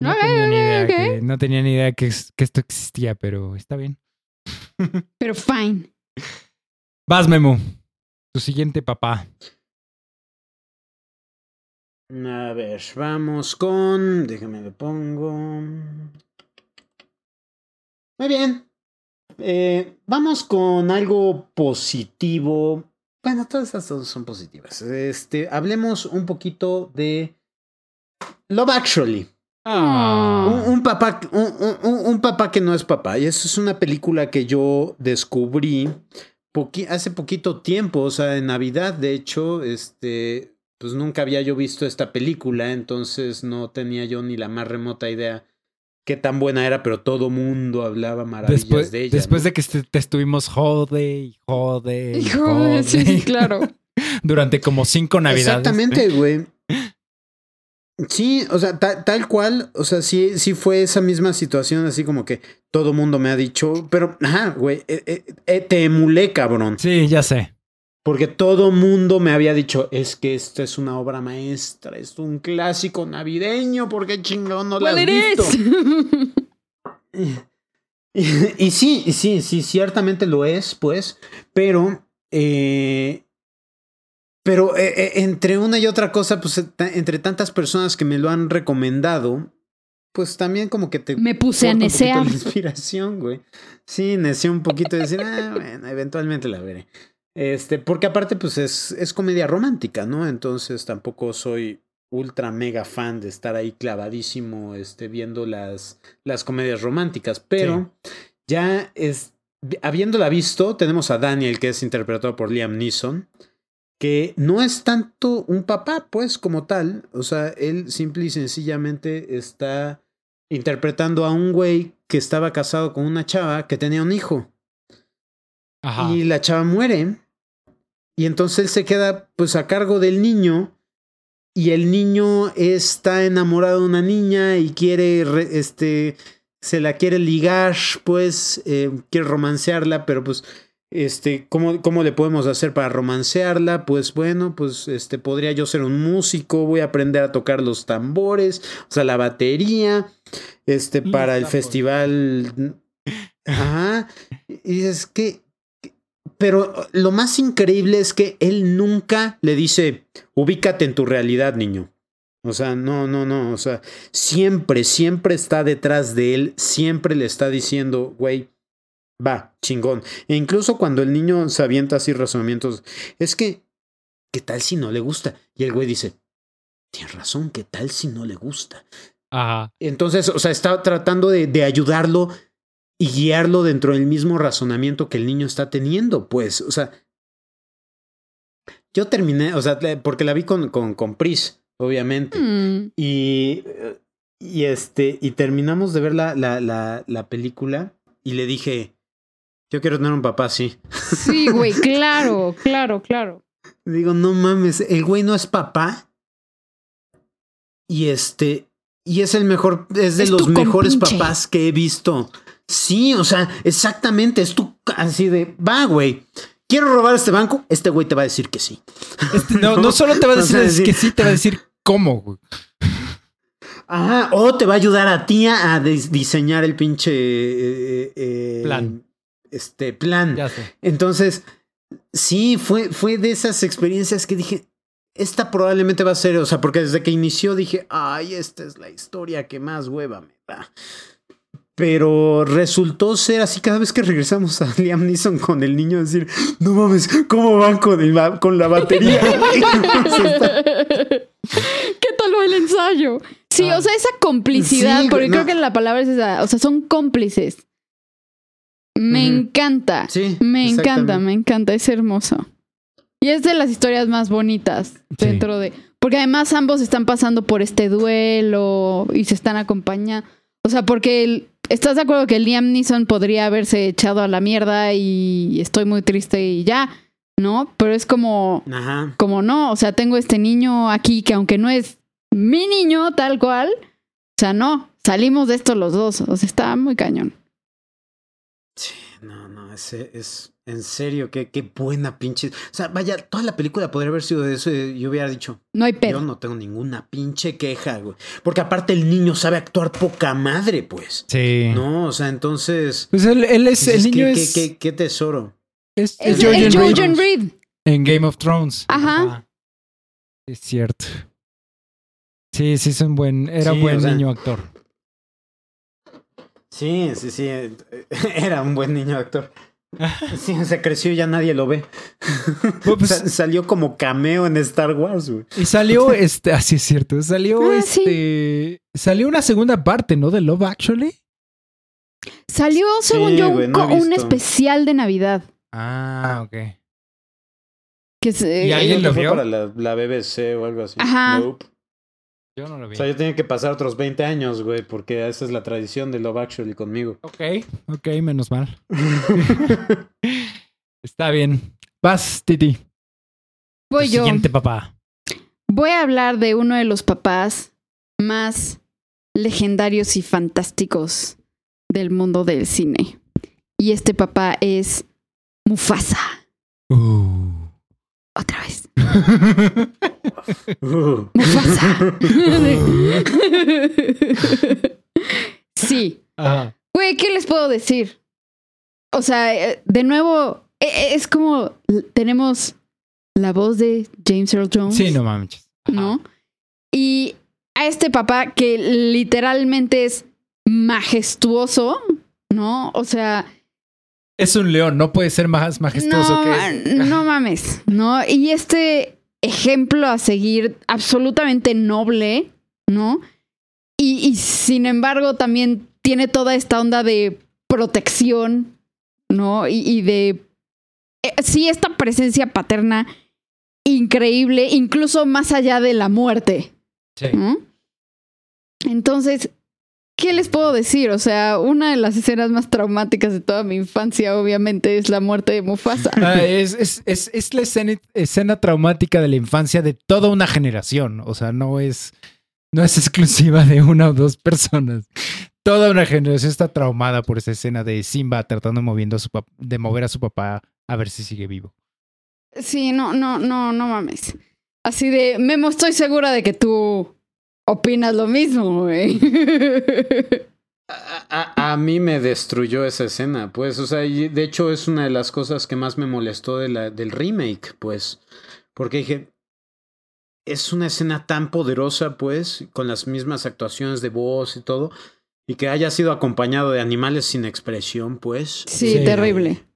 no, Ok, tenía ni idea que, no tenía ni idea que, es- que esto existía, pero está bien. Pero fine. Vas, Memo. Tu siguiente papá. A ver, vamos con. Déjame lo pongo. Muy bien. Eh, vamos con algo positivo. Bueno, todas estas dos son positivas. Este, hablemos un poquito de Love Actually. Ah. Un, un papá, un, un- un papá que no es papá. Y eso es una película que yo descubrí hace poquito tiempo, o sea, en Navidad, de hecho, este, pues nunca había yo visto esta película, entonces no tenía yo ni la más remota idea qué tan buena era, pero todo mundo hablaba maravillas Después, de ella. después ¿no? de que este- te estuvimos jode y jode y jode sí, sí, claro. durante como cinco navidades. Exactamente, güey. Sí, o sea, ta- tal cual, o sea, sí, sí fue esa misma situación, así como que todo mundo me ha dicho, pero, ajá, güey, eh, eh, eh, te emulé, cabrón, Sí, ya sé. Porque todo mundo me había dicho, es que esta es una obra maestra, es un clásico navideño, ¿por qué chingón no la has it visto? is. Y, y sí, y sí, sí, ciertamente lo es, pues, pero, eh, pero eh, eh, entre una y otra cosa, pues, entre tantas personas que me lo han recomendado, pues también como que te Me puse a necear. inspiración, güey. Sí, neceé un poquito de decir, ah, bueno, eventualmente la veré. Este, porque aparte, pues es, es comedia romántica, ¿no? Entonces tampoco soy ultra mega fan de estar ahí clavadísimo, este, viendo las, las comedias románticas. Pero ya es, habiéndola visto, tenemos a Daniel, que es interpretado por Liam Neeson, que no es tanto un papá, pues, como tal. O sea, él simple y sencillamente está interpretando a un güey que estaba casado con una chava que tenía un hijo. Ajá. Y la chava muere. Y entonces él se queda pues a cargo del niño. y el niño está enamorado de una niña y quiere, re- este, se la quiere ligar, pues, eh, quiere romancearla, pero pues, este, ¿cómo, ¿cómo le podemos hacer para romancearla? Pues bueno, pues, este, podría yo ser un músico, voy a aprender a tocar los tambores, o sea, la batería, este, para el tambores. festival. Ajá. Y dices que, pero lo más increíble es que él nunca le dice, ubícate en tu realidad, niño. O sea, no, no, no. O sea, siempre, siempre está detrás de él, siempre le está diciendo, güey, va, chingón. E incluso cuando el niño se avienta así razonamientos, es que, ¿qué tal si no le gusta? Y el güey dice, tienes razón, ¿qué tal si no le gusta? Ajá. Entonces, o sea, está tratando de, de ayudarlo y guiarlo dentro del mismo razonamiento que el niño está teniendo, pues, o sea. Yo terminé, o sea, porque la vi con, con, con Pris, obviamente. Mm. Y, y este, y terminamos de ver la, la, la, la película y le dije, yo quiero tener un papá así. Sí, güey, claro, claro, claro. Digo, no mames, el güey no es papá. Y este, y es el mejor, es de Es los mejores compinche. papás que he visto. Sí, o sea, exactamente, es tu así de, va, güey. Quiero robar este banco, este güey te va a decir que sí. Este, no, no solo te va a O decir sea, que sí, te va a decir cómo, güey. Ajá, o te va a ayudar a ti a dis- diseñar el pinche eh, eh, Plan. Este plan. Ya sé. Entonces, sí, fue, fue de esas experiencias que dije, esta probablemente va a ser, o sea, porque desde que inició dije, ay, esta es la historia que más hueva me da. Pero resultó ser así cada vez que regresamos a Liam Neeson con el niño, decir, no mames, ¿cómo van con, el con la batería? ¿Qué tal va el ensayo? Sí, Ah. o sea, esa complicidad, Sí, porque creo que la palabra es esa, o sea, son cómplices. Me encanta. Sí, me encanta, me encanta, es hermoso. Y es de las historias más bonitas Sí. dentro de... Porque además ambos están pasando por este duelo y se están acompañando. O sea, porque el- estás de acuerdo que Liam Neeson podría haberse echado a la mierda y estoy muy triste y ya, ¿no? Pero es como Ajá. como no, o sea, tengo este niño aquí que aunque no es mi niño tal cual, o sea, no, salimos de esto los dos, o sea, está muy cañón. Sí, no, no, ese es en serio, qué, qué buena pinche. O sea, vaya, toda la película podría haber sido de eso y yo hubiera dicho, No hay yo pedo. no tengo ninguna pinche queja, güey. Porque aparte el niño sabe actuar poca madre, pues. Sí. No, o sea, entonces. Pues él, él es, el niño qué, es, qué, qué- qué tesoro. es, Es, es Jojen Reed en Game of Thrones. Ajá. Es cierto. Sí, sí, es un buen, era Sí, buen o sea- niño actor. Sí, sí, sí. Era un buen niño actor. Sí, o sea, creció y ya nadie lo ve. Pues- Sa- salió como cameo en Star Wars, güey. Y salió, este, así es cierto, salió Ah, sí. este, salió una segunda parte, ¿no? De Love Actually. Salió, según Sí, yo, un, güey, no especial de Navidad. Ah, ok. Que se, ¿Y alguien Creo lo vio? para la, la BBC o algo así. Ajá. Nope. Yo no lo vi. O sea, yo tenía que pasar otros 20 años, güey, porque esa es la tradición de Love Actually conmigo. Ok, ok, menos mal. Está bien. Vas, Titi. voy Tu yo. Siguiente papá. Voy a hablar de uno de los papás más legendarios y fantásticos del mundo del cine. Y este papá es Mufasa. Uh. Otra vez. Sí. Güey, ¿qué les puedo decir? O sea, eh, de nuevo, eh, eh, es como tenemos la voz de James Earl Jones. Sí, no mames. ¿no? Y a este papá que literalmente es majestuoso, ¿no? O sea, Es un león, no puede ser más majestuoso no, que es. no mames, ¿no? Y este ejemplo a seguir absolutamente noble, ¿no? Y, y sin embargo también tiene toda esta onda de protección, ¿no? Y, y de... eh, sí, esta presencia paterna increíble, incluso más allá de la muerte. Sí. ¿no? Entonces, ¿qué les puedo decir? O sea, una de las escenas más traumáticas de toda mi infancia, obviamente, es la muerte de Mufasa. Ah, es, es- es- es la escena, escena traumática de la infancia de toda una generación. O sea, no es, no es exclusiva de una o dos personas. Toda una generación está traumada por esa escena de Simba tratando de, moviendo a su de mover a su papá a ver si sigue vivo. Sí, no, no, no, no mames. Así de, Memo, estoy segura de que tú opinas lo mismo, güey. A, a- a mí me destruyó esa escena, pues, o sea, y de hecho es una de las cosas que más me molestó de la, del remake, pues, porque dije, es una escena tan poderosa, pues, con las mismas actuaciones de voz y todo, y que haya sido acompañado de animales sin expresión, pues. Sí, Sí. terrible.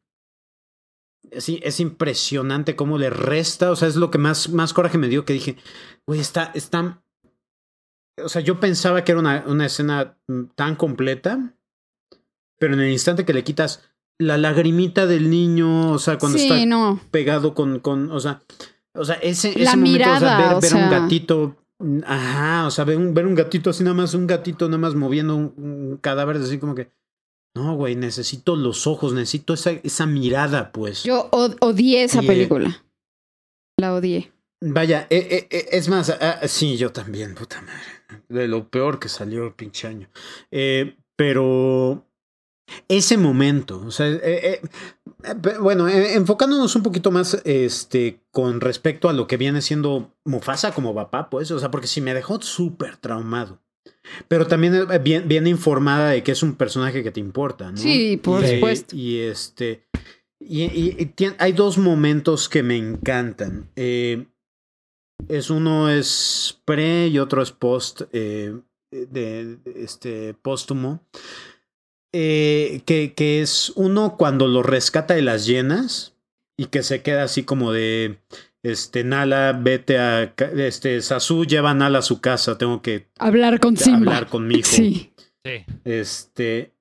Sí, es impresionante cómo le resta, o sea, es lo que más, más coraje me dio que dije, güey, está, está, o sea, yo pensaba que era una, una escena mm, tan completa, pero en el instante que le quitas la lagrimita del niño, o sea, cuando sí, está no. pegado con, con, o sea, o sea, ese, La ese momento, o sea, mirada, ver, o ver un gatito, mm, ajá, o sea, ver un, ver un gatito así nada más, un gatito nada más moviendo un, un cadáver, así como que, no, güey, necesito los ojos, necesito esa, esa mirada, pues. Yo od- odié esa Y, eh, película. La odié. Vaya, eh, eh, eh, es más, ah, sí, yo también, puta madre. De lo peor que salió el pinche año. Eh, pero ese momento, o sea, eh, eh, bueno, enfocándonos un poquito más este, con respecto a lo que viene siendo Mufasa como papá, pues, o sea, porque sí me dejó súper traumado. Pero también bien, bien informada de que es un personaje que te importa, ¿no? Sí, por Y- supuesto. Y este. Y, y- y tien- hay dos momentos que me encantan. Eh, es uno es pre y otro es post eh, de, de este póstumo. Eh, que, que es uno cuando lo rescata de las llenas y que se queda así como de este Nala, vete a este Sasu lleva a Nala a su casa, tengo que Hablar con Simba. hablar con mi hijo. Sí. Sí. Este,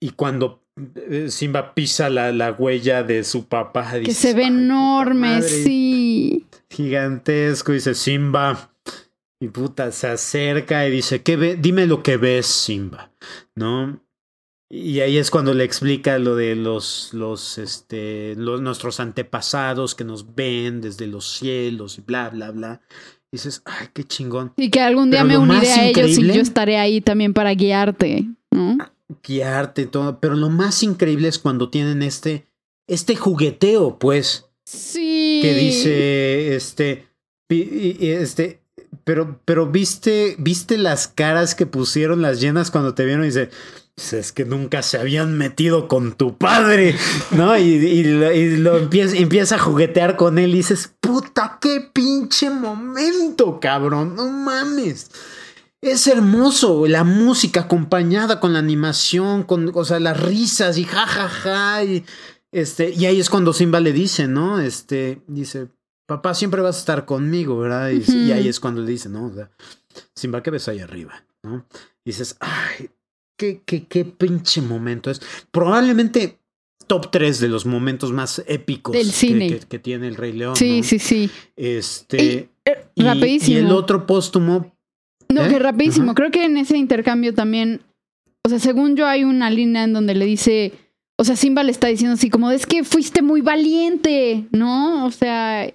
y cuando eh, Simba pisa la, la huella de su papá, Que se ve "Ay, puta enorme, madre". Gigantesco, dice Simba. Y puta, se acerca y dice, ¿qué ve? Dime lo que ves, Simba, ¿no? Y ahí es cuando le explica lo de los, los, este, los, nuestros antepasados que nos ven desde los cielos y bla, bla, bla. Y dices, ay, qué chingón. Y que algún día Pero me uniré a ellos y yo estaré ahí también para guiarte, ¿no? guiarte y todo. Pero lo más increíble es cuando tienen este, este jugueteo, pues, Sí. que dice, este, este, pero, pero viste, viste las caras que pusieron las llenas cuando te vieron y dice, "Pues es que nunca se habían metido con tu padre, ¿no? Y, y lo, empieza, empieza a juguetear con él y dices, puta, qué pinche momento, cabrón, no mames. Es hermoso, la música acompañada con la animación, con, o sea, las risas y jajaja. y, este, y ahí es cuando Simba le dice, ¿no? Este, dice, papá, siempre vas a estar conmigo, ¿verdad? Y, ahí es cuando le dice, ¿no? O sea, Simba, ¿qué ves ahí arriba? ¿No? Y dices, ay, qué, qué, qué pinche momento es. Probablemente top 3 de los momentos más épicos Del cine. Que, que tiene el Rey León. Sí, ¿no? sí, sí. Este. Eh, y- rapidísimo. y el otro póstumo No, ¿Eh? que rapidísimo. Ajá. Creo que en ese intercambio también, o sea, según yo hay una línea en donde le dice, o sea, Simba le está diciendo así como, es que fuiste muy valiente, ¿no? O sea,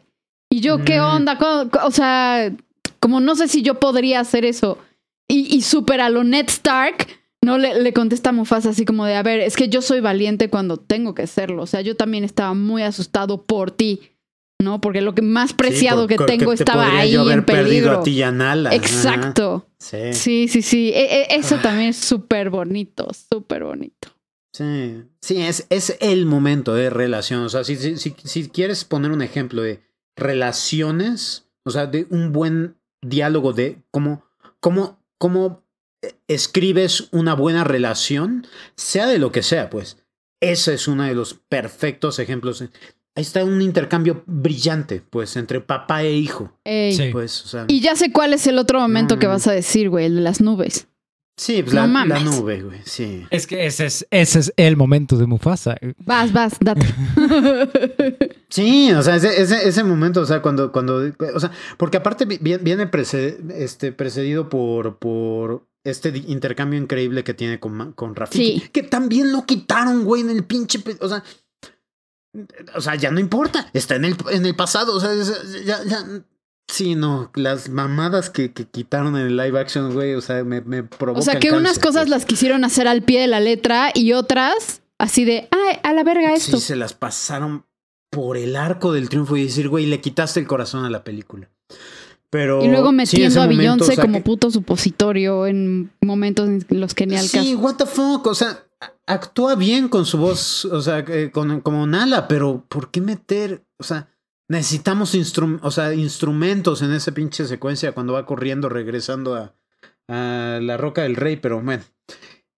y yo, ¿qué Mm. onda? O sea, como no sé si yo podría hacer eso. Y, y súper a lo Ned Stark, no le, le contesta a Mufasa así como de, a ver, es que yo soy valiente cuando tengo que serlo. O sea, yo también estaba muy asustado por ti, ¿no? Porque lo que más preciado Sí, que tengo te estaba ahí yo haber en perdido peligro. a ti y a Nala. Ajá. Exacto. Sí. Sí, sí, sí. E- e- eso también es súper bonito, súper bonito. Sí, sí, es, es el momento de relación. O sea, si, si, si, si quieres poner un ejemplo de relaciones, o sea, de un buen diálogo de cómo, cómo, cómo escribes una buena relación, sea de lo que sea, pues. Ese es uno de los perfectos ejemplos. Ahí está un intercambio brillante, pues, entre papá e hijo. Ey. Sí. Pues, o sea. Y ya sé cuál es el otro momento No, que vas a decir, güey, el de las nubes. Sí, pues No la, mames. la nube, güey. Sí. Es que ese es, ese es el momento de Mufasa. Vas, vas, date. Sí, o sea, ese, ese, ese momento, o sea, cuando, cuando, o sea, porque aparte vi- vi- viene este, precedido por, por este intercambio increíble que tiene con, con Rafiki. Sí. Que también lo quitaron, güey, en el pinche. O sea. O sea, ya no importa. Está en el, en el pasado. O sea, ya, ya. Sí, no. Las mamadas que, que quitaron en el live action, güey. O sea, me, me provocan O sea, que unas cosas las quisieron hacer al pie de la letra y otras así de, ay, a la verga esto. Sí, se las pasaron por el arco del triunfo y decir, güey, le quitaste el corazón a la película. Pero. y luego metiendo a Beyoncé o sea, como que- puto supositorio en momentos en los que ni al Sí, caso. what the fuck. O sea, actúa bien con su voz, o sea, eh, con, como Nala, pero ¿por qué meter? O sea, necesitamos instrum- o sea, instrumentos en esa pinche secuencia cuando va corriendo, regresando a, la Roca del Rey, pero bueno.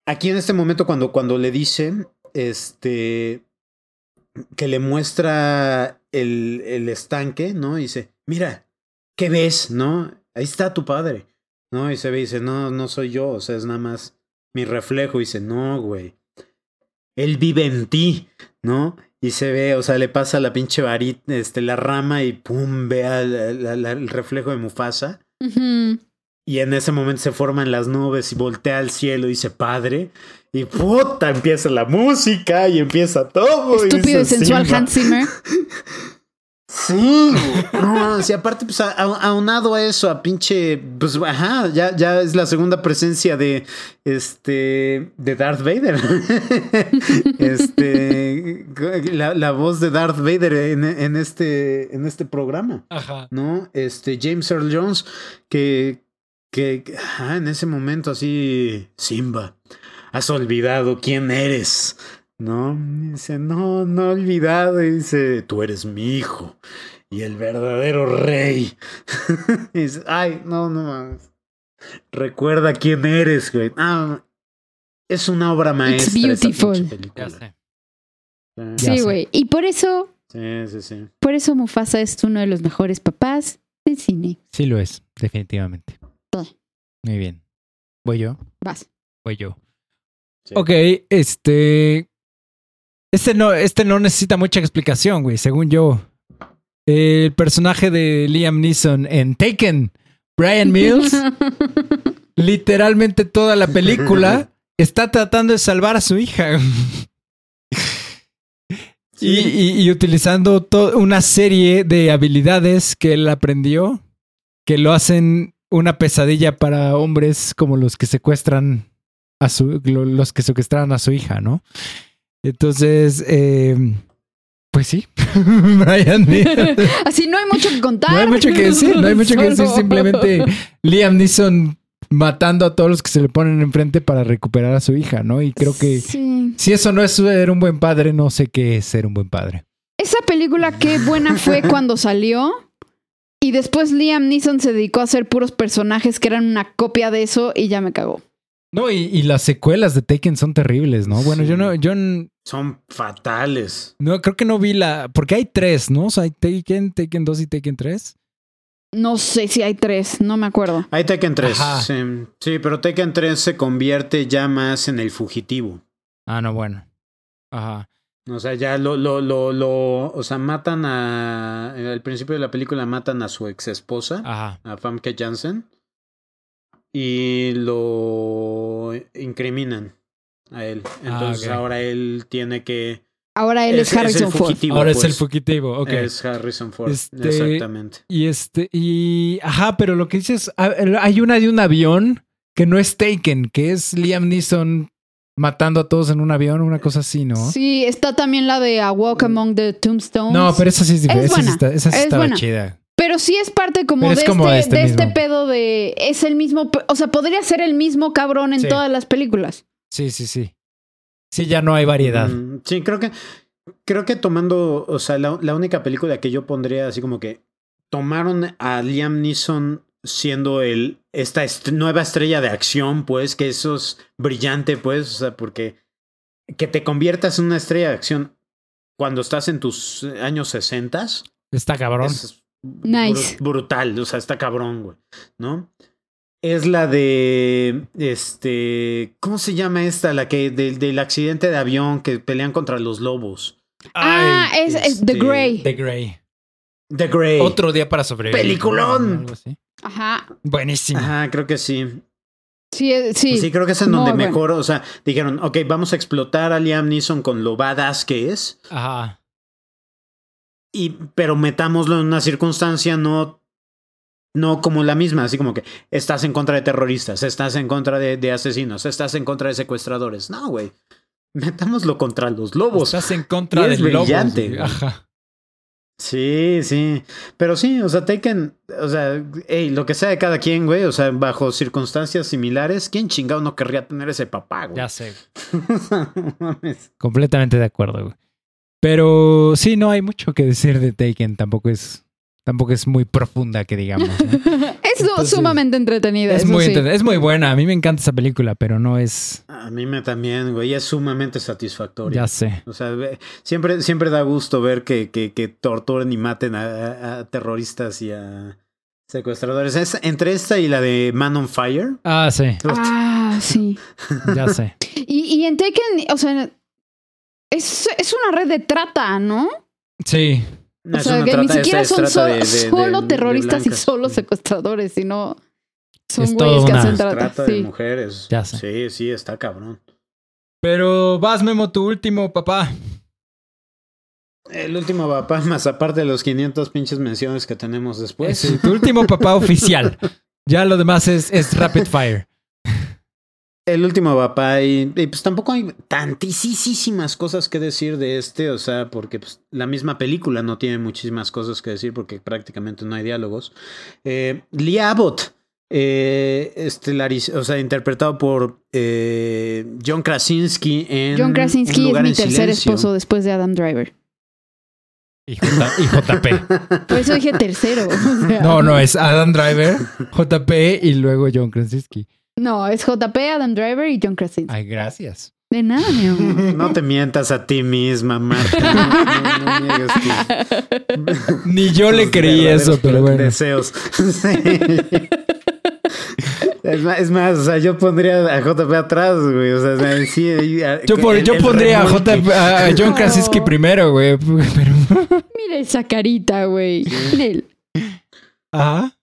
Aquí en este momento, cuando, cuando le dice, este, que le muestra el, el estanque, ¿no? Dice, mira, ¿qué ves? ¿No? Ahí está tu padre. ¿No? Y se ve y dice, no, no soy yo, o sea, es nada más mi reflejo. Y dice, no, güey. Él vive en ti, ¿no? Y se ve, o sea, le pasa la pinche varita, este, la rama y pum, ve al- la- la- el reflejo de Mufasa. Y en ese momento se forman las nubes y voltea al cielo y dice, padre. Y puta, empieza la música y empieza todo. Estúpido y sensual. Hans Zimmer. Sí, no, aparte, pues a- aunado a eso, a pinche, pues ajá, ya, ya es la segunda presencia de este de Darth Vader. este la, la voz de Darth Vader en, en este, en este programa. Ajá. ¿no? Este James Earl Jones, que, que que, ajá, en ese momento así, Simba, has olvidado quién eres, ¿no? Dice, no, no he olvidado, y dice, tú eres mi hijo y el verdadero rey. y dice, ay, no, no mames. Recuerda quién eres, güey. Ah, es una obra maestra. esa beautiful. Ya sé. Sí, güey. Y por eso, sí, sí, sí. por eso Mufasa es uno de los mejores papás del cine. Sí lo es, definitivamente. Sí. Muy bien. ¿Voy yo? Vas. Voy yo. Sí. Ok, este. Este no, este no necesita mucha explicación, güey, según yo. El personaje de Liam Neeson en Taken, Brian Mills, literalmente toda la película está tratando de salvar a su hija. Y, y- y utilizando una serie de habilidades que él aprendió que lo hacen una pesadilla para hombres como los que secuestran a su lo- los que secuestran a su hija, ¿no? Entonces, eh, pues sí, Brian Neeson. Así no hay mucho que contar. No hay mucho que decir, no hay mucho que decir, simplemente Liam Neeson matando a todos los que se le ponen enfrente para recuperar a su hija, ¿no? Y creo que Sí. si eso no es ser un buen padre, no sé qué es ser un buen padre. Esa película qué buena fue cuando salió. Y después Liam Neeson se dedicó a hacer puros personajes que eran una copia de eso y ya me cagó. No, y, y las secuelas de Taken son terribles, ¿no? Bueno, Sí. yo no, yo Son fatales. no creo que no vi la, porque hay tres, ¿no? O sea, hay Taken, Taken 2 y Taken 3. No sé si hay tres, no me acuerdo. Hay Tekken 3. Ajá. Sí. sí, pero Tekken 3 se convierte ya más en el fugitivo. Ah, no, bueno. Ajá. O sea, ya lo, lo, lo, lo, o sea, matan a, al principio de la película matan a su ex esposa, Ajá. a Famke Janssen, y lo incriminan a él. Entonces Ah, ok. ahora él tiene que... Ahora él es, el Harrison Ford. fugitivo, Ahora es el pues. fugitivo, ok. Es Harrison Ford, Este- exactamente. Y este, y. Ajá, pero lo que dices, a- hay una de un avión que no es Taken, que es Liam Neeson matando a todos en un avión, una cosa así, ¿no? Sí, está también la de A Walk Among the Tombstones. No, pero esa sí es diferente. Es esa sí, está- esa sí es estaba buena. chida. Pero sí es parte como de, este, este de este mismo. pedo de... Es el mismo... O sea, podría ser el mismo cabrón en Sí. todas las películas. Sí, sí, sí. Sí, ya no hay variedad. Mm, sí, creo que creo que tomando, o sea, la, la única película que yo pondría así como que tomaron a Liam Neeson siendo el esta est- nueva estrella de acción, pues que eso es brillante, pues, o sea, porque que te conviertas en una estrella de acción cuando estás en tus años sesentas Está cabrón. es Nice. bru- brutal, o sea, está cabrón, güey, ¿no? Es la de este, ¿cómo se llama esta? La que del, del accidente de avión que pelean contra los lobos. ah, es, es The este, Grey. The Grey. The Grey. Otro día para sobrevivir. Peliculón. Ajá. Buenísimo. Ajá, creo que sí. Sí, sí. Sí, creo que es en donde Muy bueno. mejor, o sea, dijeron, ok, vamos a explotar a Liam Neeson con lo badass que es, Ajá. Y, pero metámoslo en una circunstancia no, no como la misma, así como que estás en contra de terroristas, estás en contra de, de asesinos, estás en contra de secuestradores. No, güey. Metámoslo contra los lobos. Estás en contra Y es del lobo. brillante, güey. güey. Ajá. Sí, sí. Pero sí, o sea, Taken, o sea, hey, lo que sea de cada quien, güey, o sea, bajo circunstancias similares, ¿quién chingado no querría tener ese papá, güey? Ya sé. Completamente de acuerdo, güey. Pero sí, no hay mucho que decir de Taken. Tampoco es, tampoco es muy profunda, que digamos. ¿no? es Entonces, sumamente entretenida. es, eso muy, sí. es muy buena. A mí me encanta esa película, pero no es. A mí me también, güey, y es sumamente satisfactorio. Ya sé. O sea, siempre, siempre da gusto ver que, que, que torturen y maten a, a- a terroristas y a secuestradores. Es entre esta y la de Man on Fire. Ah, sí. Ah, sí. Ya sé. Y, y en Taken, o sea, es, es una red de trata, ¿no? Sí. O sea, que ni siquiera son es trata so- de- de- solo de- de terroristas y solo secuestradores, sino son Es güeyes toda que una- hacen Trata, trata. de mujeres. Ya sé. Sí, sí, está cabrón. Pero vas, Memo, tu último, papá. El último papá, más aparte de los 500 pinches menciones que tenemos después. Tu último papá oficial. Ya lo demás es, es Rapid Fire. El último papá y, y, pues tampoco hay tantísimas cosas que decir de este, o sea, porque pues, la misma película no tiene muchísimas cosas que decir porque prácticamente no hay diálogos. Eh, Lee Abbott, eh, estelariz- o sea, interpretado por eh, John Krasinski en John Un Krasinski es lugar mi tercer silencio. esposo después de Adam Driver. Y, J- y JP. Por eso dije tercero. o sea. No, no, es Adam Driver, JP y luego John Krasinski. No, es JP, Adam Driver y John Krasinski. Ay, gracias. De nada, mi amor. No te mientas a ti misma, Marta. No, no Ni yo le creí eso, pero bueno. Deseos. Sí. Es más, es más, o sea, yo pondría a JP atrás, güey. O sea, sí. a- Yo, el- yo el pondría a. JP a John Krasinski primero, güey. Pero... Mira esa carita, güey. Mira él. Ajá.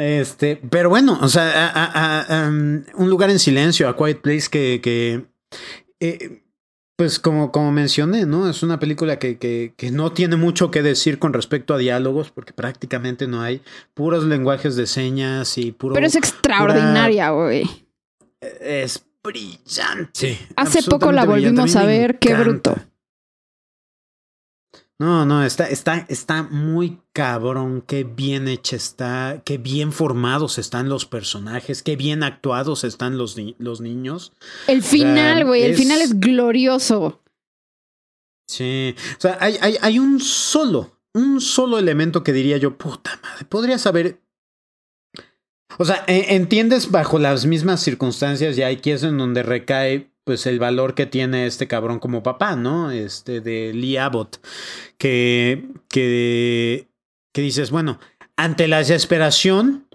Este, pero bueno, o sea, a- a- a- um, un lugar en silencio, a Quiet Place que, que eh, pues como, como mencioné, ¿no? Es una película que, que, que no tiene mucho que decir con respecto a diálogos, porque prácticamente no hay puros lenguajes de señas y puro... Pero es extraordinaria, güey. es brillante. Hace poco la volvimos a ver, qué bruto. No, no, está, está, está muy cabrón, qué bien hecha está, qué bien formados están los personajes, qué bien actuados están los, ni- los niños. El final, güey. El final es glorioso. Sí, o sea, hay, hay, hay un solo, un solo elemento que diría yo, puta madre, podrías haber... O sea, e- entiendes bajo las mismas circunstancias y aquí es en donde recae pues el valor que tiene este cabrón como papá, ¿no? Este de Lee Abbott, que, que, que dices, bueno, ante la desesperación,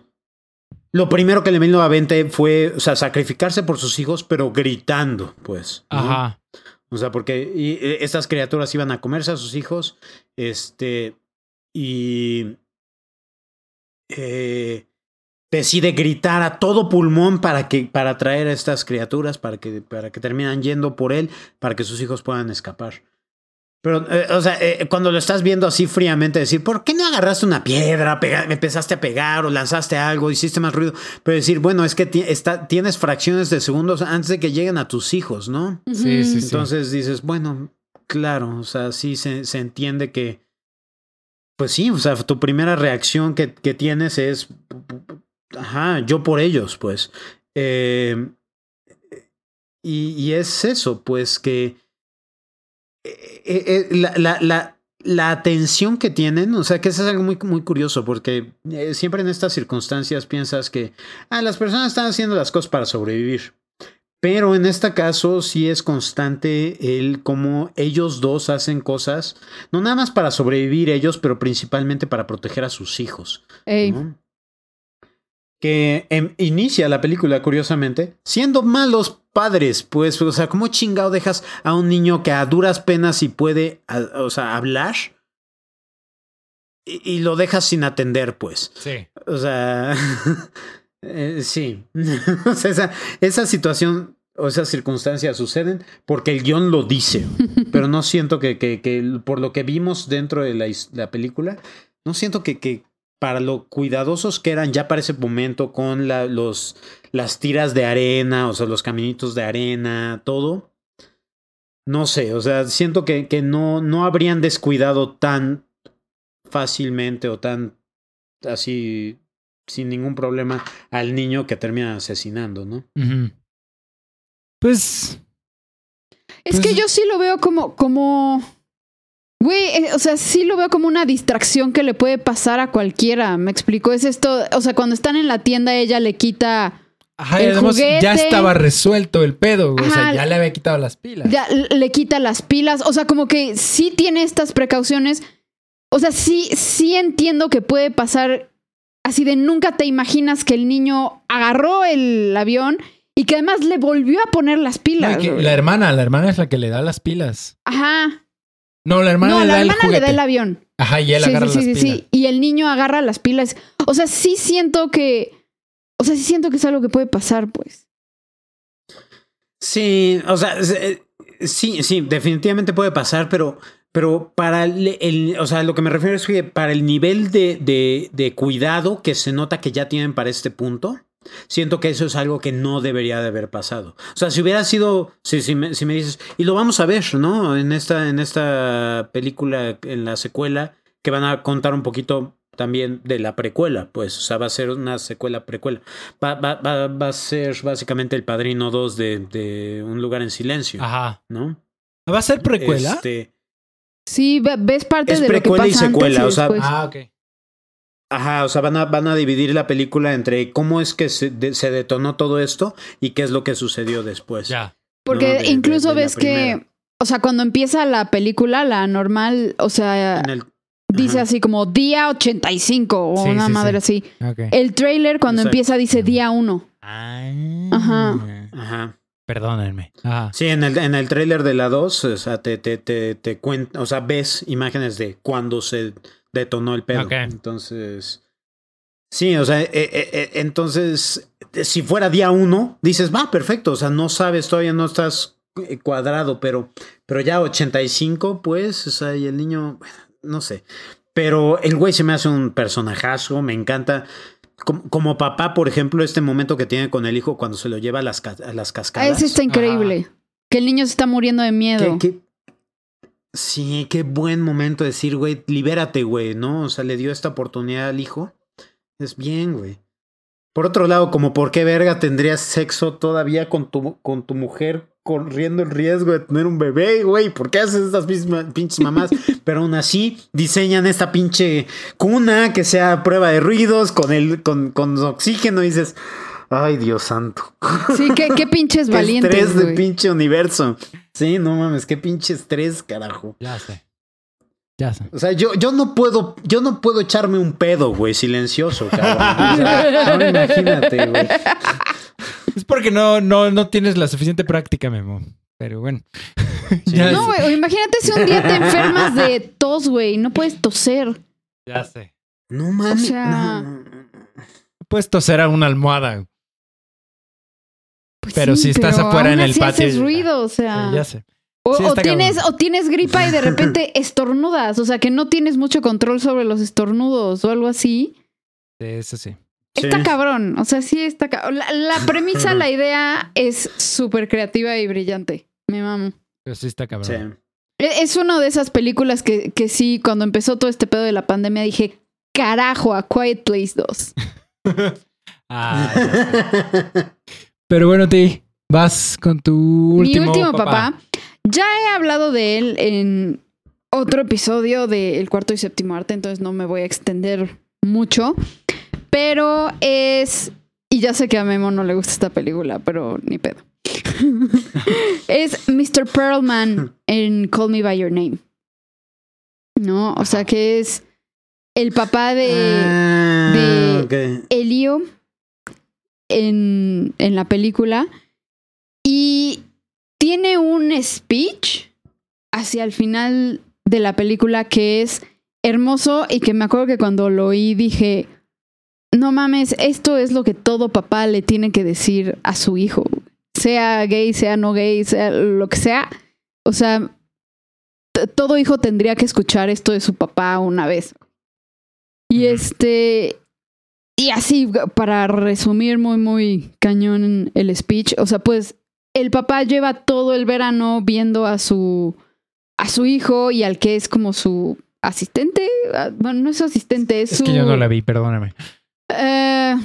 lo primero que le vino a mente fue, o sea, sacrificarse por sus hijos, pero gritando, pues. ¿no? Ajá. O sea, porque y, eh, estas criaturas iban a comerse a sus hijos, este, y eh, decide gritar a todo pulmón para que para atraer a estas criaturas, para que para que terminan yendo por él, para que sus hijos puedan escapar. Pero, eh, o sea, eh, cuando lo estás viendo así fríamente, decir, ¿por qué no agarraste una piedra, pega- me empezaste a pegar o lanzaste algo, hiciste más ruido? Pero decir, bueno, es que ti- está, tienes fracciones de segundos antes de que lleguen a tus hijos, ¿no? Sí, sí, sí. Entonces dices, bueno, claro, o sea, sí se, se entiende que, pues sí, o sea, tu primera reacción que, que tienes es, ajá, yo por ellos, pues. Eh, y, y es eso, pues que eh, eh, la, la, la, la atención que tienen, o sea, que eso es algo muy, muy curioso, porque eh, siempre en estas circunstancias piensas que, ah, las personas están haciendo las cosas para sobrevivir. Pero en este caso sí es constante el cómo ellos dos hacen cosas, no nada más para sobrevivir ellos, pero principalmente para proteger a sus hijos. Que em, inicia la película, curiosamente, siendo malos padres, pues, o sea, ¿cómo chingado dejas a un niño que a duras penas y puede, a- o sea, hablar? Y, y lo dejas sin atender, pues. Sí. O sea, Eh, sí. o sea, esa, esa situación o esas circunstancias suceden porque el guion lo dice. pero no siento que, que, que, por lo que vimos dentro de la, la película, no siento que, que para lo cuidadosos que eran ya para ese momento con la, los, las tiras de arena, o sea, los caminitos de arena, todo. No sé, o sea, siento que, que no, no habrían descuidado tan fácilmente o tan así sin ningún problema al niño que termina asesinando, ¿no? Pues. Es que pues yo sí lo veo como, como. Güey, eh, o sea, sí lo veo como una distracción que le puede pasar a cualquiera. Me explico. Es esto. O sea, cuando están en la tienda, ella le quita. Ajá, y el además ya juguete. estaba resuelto el pedo, güey. O sea, Ajá. ya le había quitado las pilas. Ya le quita las pilas. O sea, como que sí tiene estas precauciones. O sea, sí, sí entiendo que puede pasar así de nunca te imaginas que el niño agarró el avión y que además le volvió a poner las pilas. y la hermana, la hermana es la que le da las pilas. Ajá. No, la hermana no, le la da el hermana le juguete. da el avión. Ajá, y él sí, agarra sí, sí, las sí, pilas. sí. Y el niño agarra las pilas. O sea, sí siento que. O sea, sí siento que es algo que puede pasar, pues. Sí, o sea, eh, sí, sí, definitivamente puede pasar, pero, pero para el, el- o sea, lo que me refiero es que para el nivel de, de, de cuidado que se nota que ya tienen para este punto, siento que eso es algo que no debería de haber pasado. O sea, si hubiera sido, si, si, me, si me dices, y lo vamos a ver, ¿no? En esta, en esta película, en la secuela, que van a contar un poquito también de la precuela, pues, o sea, va a ser una secuela precuela. Va, va, va, va a ser básicamente el Padrino 2 de, de Un lugar en silencio, Ajá. ¿no? ¿Va a ser precuela? Este, Sí, ve- ves parte Es de lo que precuela y pasa secuela, antes y o sea. Ah, ok. Ajá, o sea, van a, van a dividir la película entre cómo es que se, de- se detonó todo esto y qué es lo que sucedió después. Ya. Porque no, de- incluso de- de la ves que. O sea, cuando empieza la película, la normal, o sea, En el- dice ajá. así como día 85 o Sí, una sí, madre así. El trailer cuando Exacto. empieza dice día 1. Ah. Ajá. Ajá. Perdónenme. Ajá. Sí, en el, en el tráiler de la 2, o sea, te, te, te, te cuenta, o sea, ves imágenes de cuando se detonó el pedo. Ok. Entonces, sí, o sea, eh, eh, eh, entonces, si fuera día 1, dices, va, perfecto, o sea, no sabes, todavía no estás cuadrado, pero, pero ya 85, pues, o sea, y el niño, no sé. Pero el güey se me hace un personajazo, me encanta. Como, como papá, por ejemplo, este momento que tiene con el hijo cuando se lo lleva a las, a las Ah, cascadas. ese está increíble. Que el niño se está muriendo de miedo. Qué- qué- Sí, qué buen momento decir, güey, libérate, güey, ¿no? O sea, le dio esta oportunidad al hijo. Es bien, güey. Por otro lado, como por qué verga tendrías sexo todavía con tu, con tu mujer corriendo el riesgo de tener un bebé, güey? ¿Por qué haces estas mismas pinches mamás? Pero aún así diseñan esta pinche cuna que sea prueba de ruidos con el con, con oxígeno y dices, ay, Dios santo. Sí, qué, qué pinches Qué valientes, estrés de pinche universo. Sí, no mames, qué pinche estrés, carajo. Ya sé. Ya sé. O sea, yo, yo no puedo, yo no puedo echarme un pedo, güey, silencioso, cabrón. O sea, ahora imagínate, güey. Es porque no, no, no tienes la suficiente práctica, Memo. Pero bueno. Sí. No, güey, imagínate si un día te enfermas de tos, güey, no puedes toser. Ya sé. No mames. O sea- no, no, no. Puedes toser a una almohada. Pues Pero si estás pero afuera en el así patio, haces ya. ruido, o sea. Ya sé. O, Sí, tienes, cabrón. o tienes gripa y de repente estornudas, o sea que no tienes mucho control sobre los estornudos o algo así. Sí, Eso sí. Está Sí. cabrón, o sea, sí está cabrón. La, la premisa, la idea es súper creativa y brillante. Me mamo. Pero sí está cabrón. Sí. E- Es una de esas películas que, que sí, cuando empezó todo este pedo de la pandemia, dije, carajo, a Quiet Place 2. Ah. Pero bueno, Ti, vas con tu último, Mi último papá. Ya he hablado de él en otro episodio del cuarto y séptimo arte, entonces no me voy a extender mucho. Pero es. Y ya sé que a Memo no le gusta esta película, pero ni pedo. es Mr. Perlman en Call Me By Your Name. ¿No? O sea que es el papá de Ah, de- ok. Elio en, en la película y tiene un speech hacia el final de la película que es hermoso y que me acuerdo que cuando lo oí dije, no mames, esto es lo que todo papá le tiene que decir a su hijo. Sea gay, sea no gay, sea lo que sea. O sea, todo hijo tendría que escuchar esto de su papá una vez. Y este. Y así, para resumir muy, muy cañón el speech, o sea, pues el papá lleva todo el verano viendo a su a su hijo y al que es como su asistente. Ah, Bueno, no es su asistente, es, Es su. que yo no la vi, perdóname. Eh,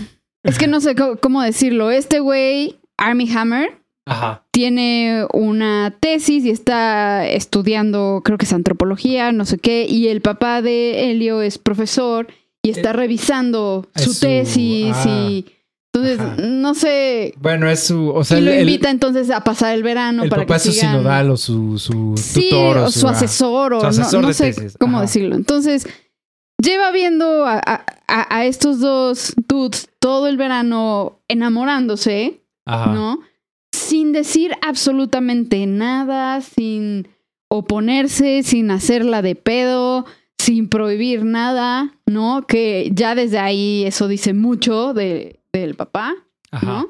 es que no sé cómo, cómo decirlo. Este güey, Army Hammer, Ajá. tiene una tesis y está estudiando, creo que es antropología, no sé qué, y el papá de Helio es profesor y está Eh, revisando es su su- tesis ah, y entonces ajá. no sé. Bueno, es su. O sea, y lo el, el- invita entonces a pasar el verano el para papá que es su sigan- sinodal o su, su Sí, tutor o o su asesor o su no- asesor no, sé tesis. cómo Ajá. decirlo. Entonces, lleva viendo a, a- a- a estos dos dudes todo el verano enamorándose, Ajá. ¿no? Sin decir absolutamente nada, sin oponerse, sin hacerla de pedo, sin prohibir nada, ¿no? Que ya desde ahí eso dice mucho de, del papá. Ajá. ¿no?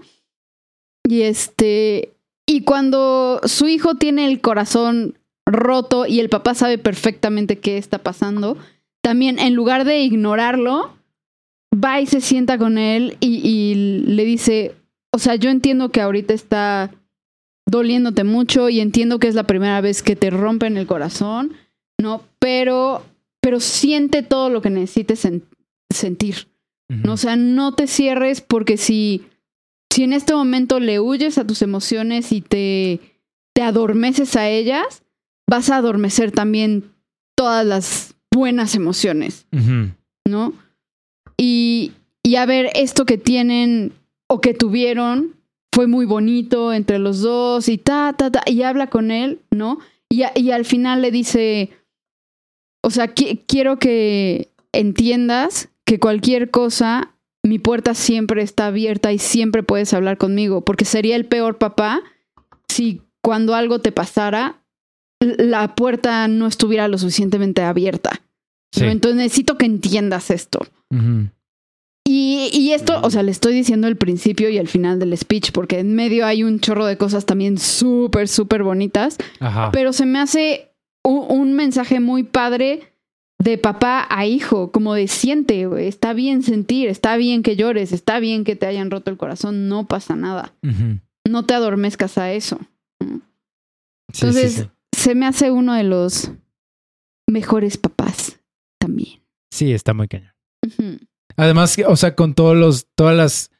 Y este, y cuando su hijo tiene el corazón roto y el papá sabe perfectamente qué está pasando, también en lugar de ignorarlo, va y se sienta con él y, y le dice, o sea, yo entiendo que ahorita está doliéndote mucho y entiendo que es la primera vez que te rompen el corazón, ¿no? Pero, pero siente todo lo que necesites sen- sentir. O sea, no te cierres porque si, si en este momento le huyes a tus emociones y te, te adormeces a ellas, vas a adormecer también todas las buenas emociones. ¿no? Y, y a ver, esto que tienen o que tuvieron fue muy bonito entre los dos y ta, ta, ta, y habla con él, ¿no? Y, a- y al final le dice, o sea, qui- quiero que entiendas que cualquier cosa, mi puerta siempre está abierta y siempre puedes hablar conmigo, porque sería el peor papá si cuando algo te pasara, la puerta no estuviera lo suficientemente abierta. Sí. ¿no? Entonces necesito que entiendas esto. Y, y esto, o sea, le estoy diciendo el principio y el final del speech, porque en medio hay un chorro de cosas también súper, súper bonitas, Ajá. pero se me hace un, un mensaje muy padre de papá a hijo, como de siente, está bien sentir, está bien que llores, está bien que te hayan roto el corazón, no pasa nada, no te adormezcas a eso. Sí, sí, Entonces, sí. se me hace uno de los mejores papás también. Sí, está muy cañón. Además, que, o sea, con todos los, todas las,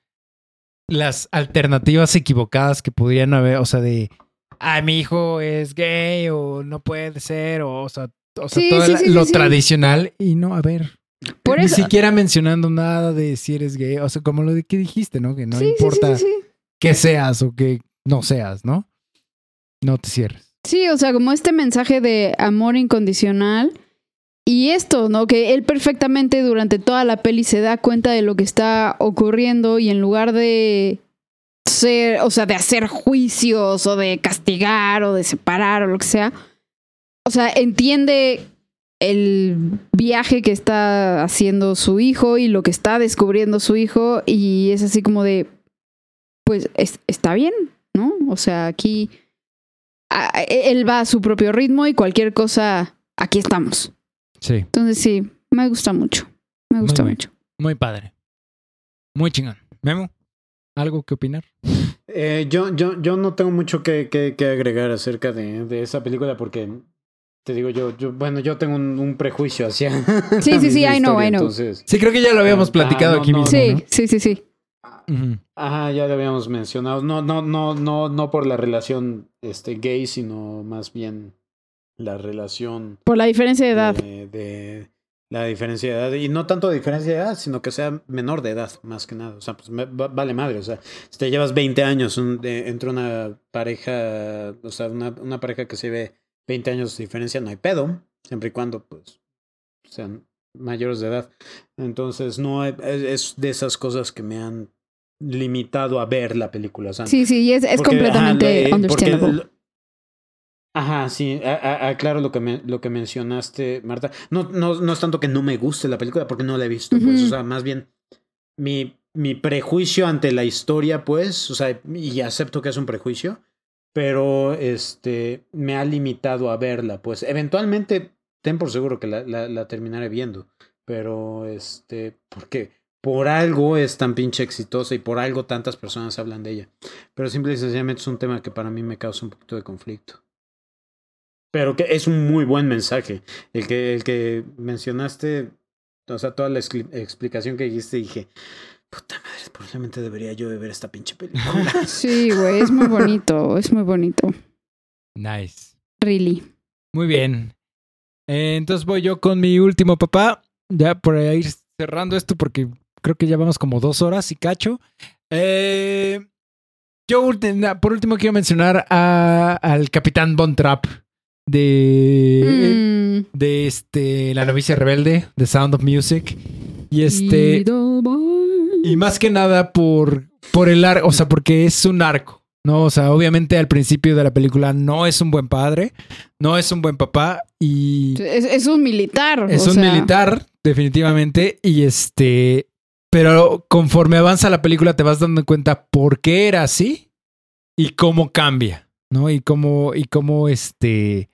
las alternativas equivocadas que podrían haber, o sea, de, ah, mi hijo es gay o no puede ser, o, o sea, o sea Sí, todo sí, la- sí, lo tradicional y no, a ver. Por ni eso- siquiera mencionando nada de si eres gay, o sea, como lo de que dijiste, ¿no? Que no importa que seas o que no seas, ¿no? No te cierres. Sí, o sea, como este mensaje de amor incondicional y esto, ¿no? Que él perfectamente durante toda la peli se da cuenta de lo que está ocurriendo y en lugar de ser, o sea, de hacer juicios o de castigar o de separar o lo que sea, o sea, entiende el viaje que está haciendo su hijo y lo que está descubriendo su hijo y es así como de, pues es- está bien, ¿no? O sea, aquí a- él va a su propio ritmo y cualquier cosa, aquí estamos. Sí, Entonces sí, me gusta mucho. Me gusta mucho. muy padre. Muy chingón. Memo, ¿algo que opinar? Eh, yo, yo, yo no tengo mucho que, que, que agregar acerca de, de esa película porque te digo yo, yo bueno, yo tengo un, un prejuicio hacia. Sí, sí, sí, I know, I know. Entonces, Sí, creo que ya lo habíamos Ah, platicado no, aquí no, mismo. Sí, ¿no? sí, sí, sí. Ujú. ajá, ya lo habíamos mencionado. No, no, no, no, no por la relación este, gay, sino más bien la relación Por la diferencia de edad. de, de la diferencia de edad. Y no tanto de diferencia de edad, sino que sea menor de edad, más que nada. O sea, pues me- va- vale madre. O sea, si te llevas 20 años un- de- entre una pareja, o sea, una, una pareja que se ve 20 años de diferencia, no hay pedo, siempre y cuando, pues, sean mayores de edad. Entonces, no hay- es, de esas cosas que me han limitado a ver la película. O sea, Sí, sí, y es, es porque, completamente ajá, porque understandable. Ajá, sí, a- a- aclaro lo que, me, lo que mencionaste, Marta. No, no, no es tanto que no me guste la película porque no la he visto, pues, Ujú. o sea, más bien mi, mi prejuicio ante la historia, pues, o sea, y acepto que es un prejuicio, pero este me ha limitado a verla, pues eventualmente ten por seguro que la, la, la terminaré viendo, pero este, porque por algo es tan pinche exitosa y por algo tantas personas hablan de ella, pero simple y sencillamente es un tema que para mí me causa un poquito de conflicto. Pero que es un muy buen mensaje. El que, el que mencionaste, o sea, toda la explicación que dijiste, dije, puta madre, probablemente debería yo de ver esta pinche película. Sí, güey, es muy bonito, es muy bonito. Nice. Really. Muy bien. Eh, entonces voy yo con mi último papá. Ya por ir cerrando esto porque creo que ya vamos como dos horas y cacho. Eh, yo por último quiero mencionar a, al Capitán Von Trapp de, Mm. de este La novicia rebelde, The Sound of Music. Y este. Y más que nada por, por el arco, o sea, porque es un arco, ¿no? O sea, obviamente al principio de la película no es un buen padre, no es un buen papá y Es, es un militar. es o un sea, militar, definitivamente, y este, pero conforme avanza la película te vas dando cuenta por qué era así y cómo cambia, ¿no? Y cómo, y cómo este,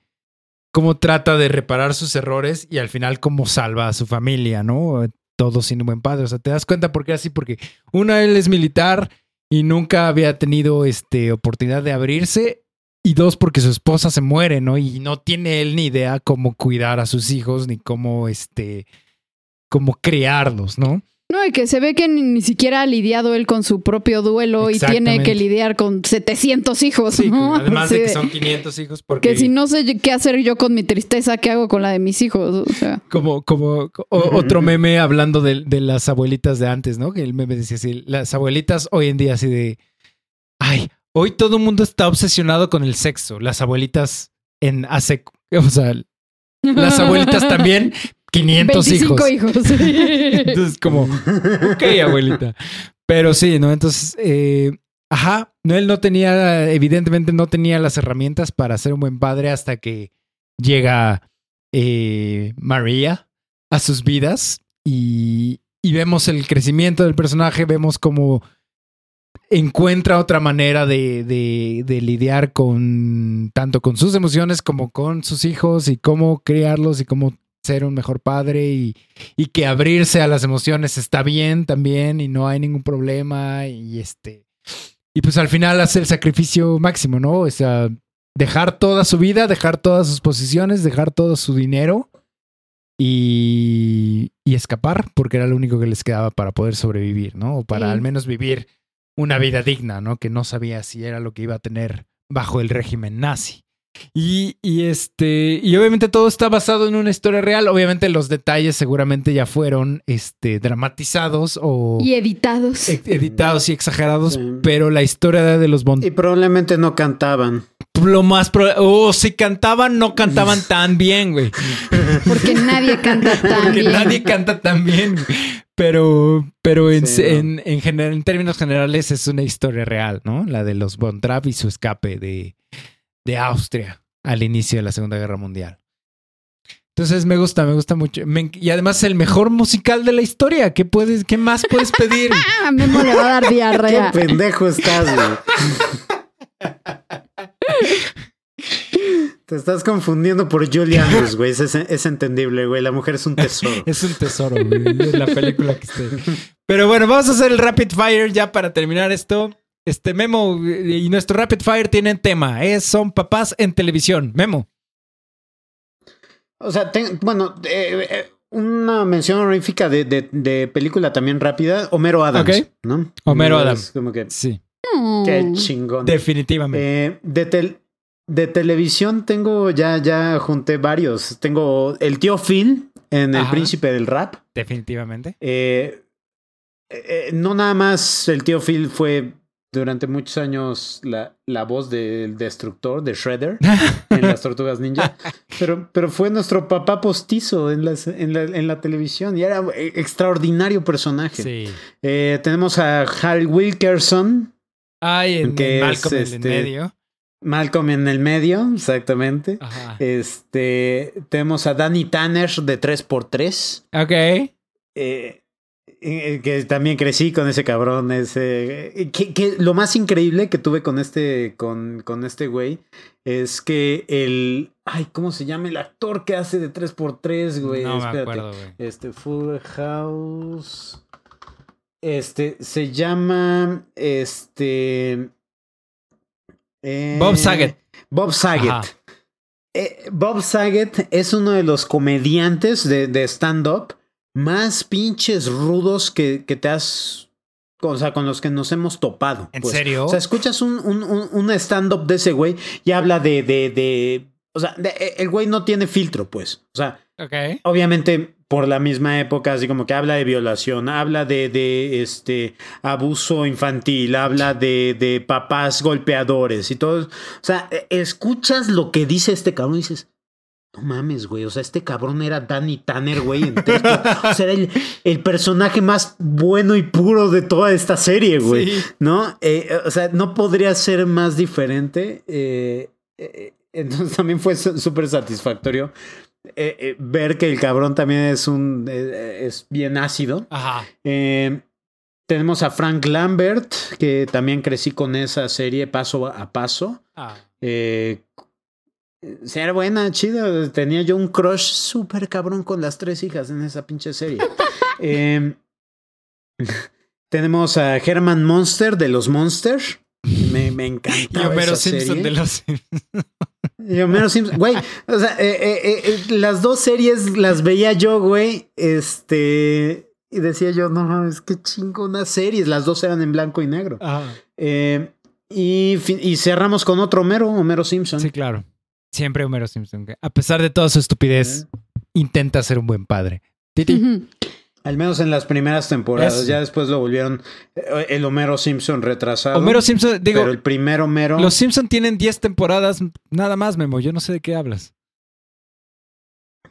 cómo trata de reparar sus errores y al final cómo salva a su familia, ¿no? Todo sin un buen padre. O sea, te das cuenta por qué así, porque una, él es militar y nunca había tenido este, oportunidad de abrirse. Y dos, porque su esposa se muere, ¿no? Y no tiene él ni idea cómo cuidar a sus hijos, ni cómo, este, cómo criarlos, ¿no? No, y que se ve que ni, ni siquiera ha lidiado él con su propio duelo y tiene que lidiar con 700 hijos. Sí, ¿no? además de que son 500 hijos, porque Que si no sé qué hacer yo con mi tristeza, ¿qué hago con la de mis hijos? O sea, como, como o- otro meme hablando de, de las abuelitas de antes, ¿no? Que el meme decía así, las abuelitas hoy en día así de, ay, hoy todo el mundo está obsesionado con el sexo, las abuelitas en hace, o sea, las abuelitas también, 500 25 hijos. hijos. Entonces, como, ok, abuelita. Pero sí, ¿no? Entonces, eh, ajá, no, él no tenía, evidentemente no tenía las herramientas para ser un buen padre hasta que llega eh, María a sus vidas y, y vemos el crecimiento del personaje, vemos cómo encuentra otra manera de, de, de lidiar con tanto con sus emociones como con sus hijos y cómo criarlos y cómo ser un mejor padre y, y que abrirse a las emociones está bien también y no hay ningún problema y este y pues al final hace el sacrificio máximo, ¿no? O sea, dejar toda su vida, dejar todas sus posiciones, dejar todo su dinero y, y escapar porque era lo único que les quedaba para poder sobrevivir, ¿no? O para Sí. al menos vivir una vida digna, ¿no? Que no sabía si era lo que iba a tener bajo el régimen nazi. Y, y este, y obviamente todo está basado en una historia real. Obviamente los detalles seguramente ya fueron este, dramatizados o y editados. e- editados y exagerados, Sí. pero la historia de los Bond, Y probablemente no cantaban. lo más pro- oh, si cantaban, no cantaban tan bien, güey. Porque nadie canta tan Porque bien. nadie canta tan bien. Pero, pero en, Sí, no. en, en, general, en términos generales es una historia real, ¿no? La de los Trapp y su escape de, de Austria al inicio de la Segunda Guerra Mundial. Entonces me gusta, me gusta mucho. Me y además el mejor musical de la historia. ¿Qué, puedes, qué más puedes pedir? Ah, Memo le va a dar Qué diarrea. pendejo estás, güey. Te estás confundiendo por Julie Andrews, güey. Es, es entendible, güey. La mujer es un tesoro. Es un tesoro, güey. Es la película que esté. Pero bueno, vamos a hacer el Rapid Fire ya para terminar esto. Este Memo y nuestro Rapid Fire tienen tema. Es, son papás en televisión. Memo. O sea, ten- bueno, eh, eh, una mención honorífica de, de, de película también rápida. Homero Adams, Ok. ¿no? Homero Adams. Como que, Sí, qué chingón. definitivamente. Eh, de, tel- de televisión tengo, ya, ya junté varios. Tengo el tío Phil en El Ajá. Príncipe del Rap. definitivamente. Eh, eh, no nada más el tío Phil fue durante muchos años la, la voz del destructor, de Shredder, en las Tortugas Ninja, pero, pero fue nuestro papá postizo en, las, en, la, en la televisión y era un extraordinario personaje. Sí. Eh, tenemos a Hal Wilkerson, Ay, en, Que en es, Malcolm en el este, medio. Malcolm en el medio, exactamente. Ajá. Este, tenemos a Danny Tanner de 3x3. Ok. Eh, eh, que también crecí con ese cabrón, ese... eh, Que, que lo más increíble que tuve con este, con, con este güey es que el... Ay, ¿cómo se llama el actor que hace de 3x3, güey? no me Espérate. acuerdo, güey. Este, Full House. Este, se llama. Este. eh, Bob Saget. Bob Saget. Ajá. Eh, Bob Saget es uno de los comediantes de, de stand-up más pinches rudos que, que te has. O sea, con los que nos hemos topado. ¿En pues. serio? O sea, escuchas un, un, un, un stand-up de ese güey y habla de. de, de o sea, de- el güey no tiene filtro, pues. O sea, Ok. obviamente por la misma época, así como que habla de violación, habla de, de este abuso infantil, habla de, de papás golpeadores y todo. O sea, e- escuchas lo que dice este cabrón y dices, no mames, güey. O sea, este cabrón era Danny Tanner, güey. en o sea, era el, el personaje más bueno y puro de toda esta serie, güey. Sí. ¿No? Eh, o sea, no podría ser más diferente. eh, eh, entonces también fue súper satisfactorio ver que el cabrón también es un. es bien ácido. Ajá. Tenemos a Frank Lambert, que también crecí con esa serie paso a paso. Ah. Eh, sí, era buena, chida. Tenía yo un crush súper cabrón con las tres hijas en esa pinche serie. Eh, tenemos a Herman Monster de los Monsters. Me, me Y encanta. Homero Simpson de los Y Homero Simpson, güey. O sea, eh, eh, eh, las dos series las veía yo, güey. Este. Y decía yo, no mames, qué chingonas series. Las dos eran en blanco y negro. Ajá. Y, y cerramos con otro Homero, Homero Simpson. Sí, claro. Siempre Homero Simpson. que, A pesar de toda su estupidez, intenta ser un buen padre. Titi. Al menos en las primeras temporadas. Ya después lo volvieron eh, el Homero Simpson retrasado. Homero Simpson, digo, pero el primer Homero. los Simpson tienen 10 temporadas, nada más, Memo. Yo no sé de qué hablas.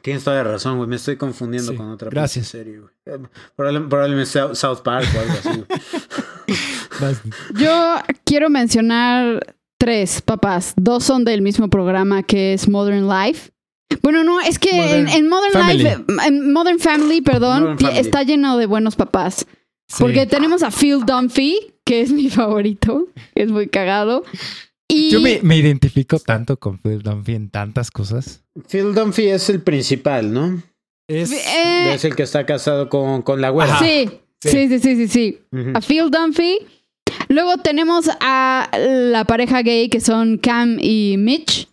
Tienes toda la razón, güey. Me estoy confundiendo Sí, con otra gracias. serie, güey. Eh, probable- Probablemente sea South Park o algo así. Yo quiero mencionar tres papás. Dos son del mismo programa que es Modern Life. Bueno, no, es que Modern en, en Modern Family. Life, en Modern Family, perdón, Modern ti- Family. está lleno de buenos papás. Sí. Porque tenemos a Phil Dunphy, que es mi favorito, que es muy cagado. Y Yo me, me identifico tanto con Phil Dunphy en tantas cosas. Phil Dunphy es el principal, ¿no? Es, eh, Es el que está casado con, con la güera. Sí, Sí. sí, sí, sí, sí. A Phil Dunphy. Luego tenemos a la pareja gay que son Cam y Mitch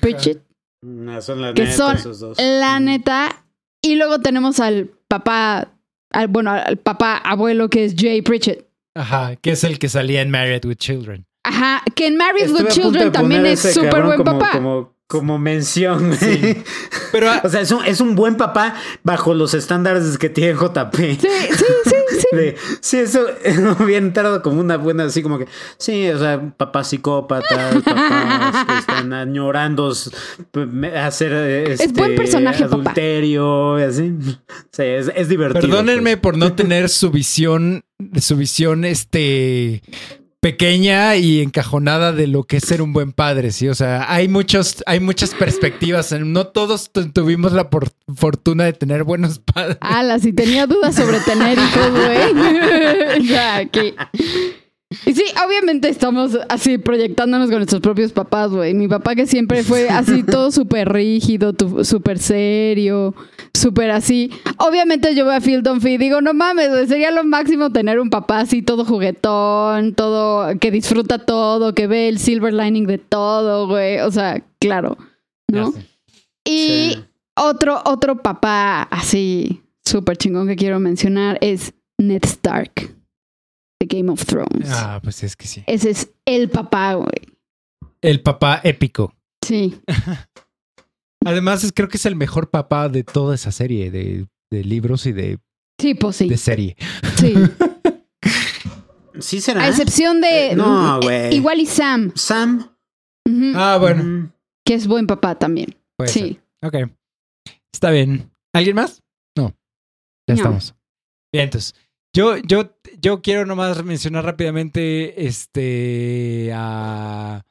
Pritchett. No, son las Que neta, son esos dos. La neta. Y luego tenemos al papá, al, bueno, al papá abuelo que es Jay Pritchett. Ajá, que es el que salía en Married with Children. Ajá, que en Married Estuve with Children también es súper buen como, papá. Como, como mención. Sí. güey. Pero ah, O sea, es un, es un buen papá bajo los estándares que tiene JP. Sí, sí, sí. De- sí, eso bien entrado como una buena, así como que, sí, o sea, papás psicópatas, papás que están añorando hacer eh, este, buen personaje, papá. adulterio, y así. Sí, es, es divertido. perdónenme pues. por no tener su visión, su visión, este pequeña y encajonada de lo que es ser un buen padre, sí. O sea, hay muchos, hay muchas perspectivas. No todos tu- tuvimos la fortuna de tener buenos padres. Ala, si tenía dudas sobre tener hijos, güey. ya, aquí. Y sí, obviamente estamos así proyectándonos con nuestros propios papás, güey. Mi papá que siempre fue así todo súper rígido, súper serio, súper así. Obviamente yo veo a Phil Dunphy y digo, no mames, güey, sería lo máximo tener un papá así todo juguetón, todo, que disfruta todo, que ve el silver lining de todo, güey. O sea, claro, ¿no? Y Sí. otro, otro papá así súper chingón que quiero mencionar es Ned Stark de Game of Thrones. Ah, pues es que sí. Ese es el papá, güey. El papá épico. Sí. Además, es- creo que es el mejor papá de toda esa serie de, de libros y de, Sí, pues sí. de serie. sí. Sí será. A excepción de. Eh, no, mm, güey. Igual y Sam, Sam. Ah, bueno. Mm. que es buen papá también. puede sí. ser. Ok. Está bien. ¿Alguien más? No. Ya No. estamos. Bien, entonces. Yo, yo, yo quiero nomás mencionar rápidamente este a,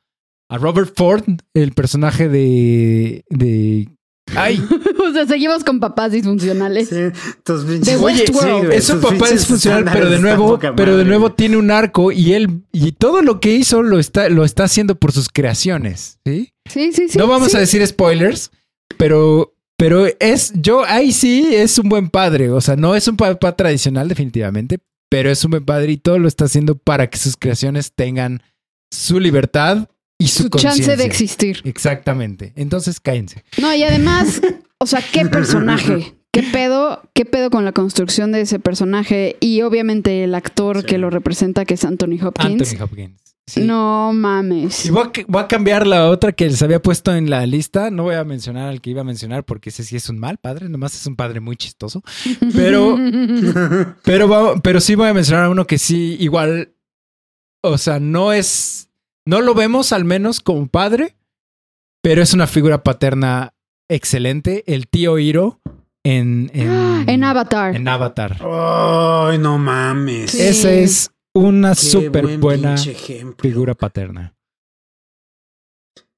a Robert Ford, el personaje de, de Ay, o sea, seguimos con papás disfuncionales. Sí, tus pinches- The Oye, güey, es un papá disfuncional, pero de nuevo, pero de nuevo tiene un arco y él y todo lo que hizo lo está lo está haciendo por sus creaciones, ¿sí? Sí, sí, sí. no vamos sí. a decir spoilers, pero pero es yo ahí sí es un buen padre, o sea, no es un papá tradicional definitivamente, pero es un buen padre y todo lo está haciendo para que sus creaciones tengan su libertad y su, su chance de existir. Exactamente. Entonces cállense. No, y además, o sea, qué personaje. ¿Qué pedo, ¿Qué pedo con la construcción de ese personaje? Y obviamente el actor Sí. que lo representa, que es Anthony Hopkins. Anthony Hopkins. Sí. No mames. Y voy a, voy a cambiar la otra que les había puesto en la lista. No voy a mencionar al que iba a mencionar porque ese sí es un mal padre. Nomás es un padre muy chistoso. Pero, pero, va- pero sí voy a mencionar a uno que sí, igual. O sea, no es. No lo vemos al menos como padre, pero es una figura paterna excelente. El tío Hiro en. En, en Avatar. En Avatar. Ay, no mames. Sí. Esa es una Qué súper buen buena figura paterna.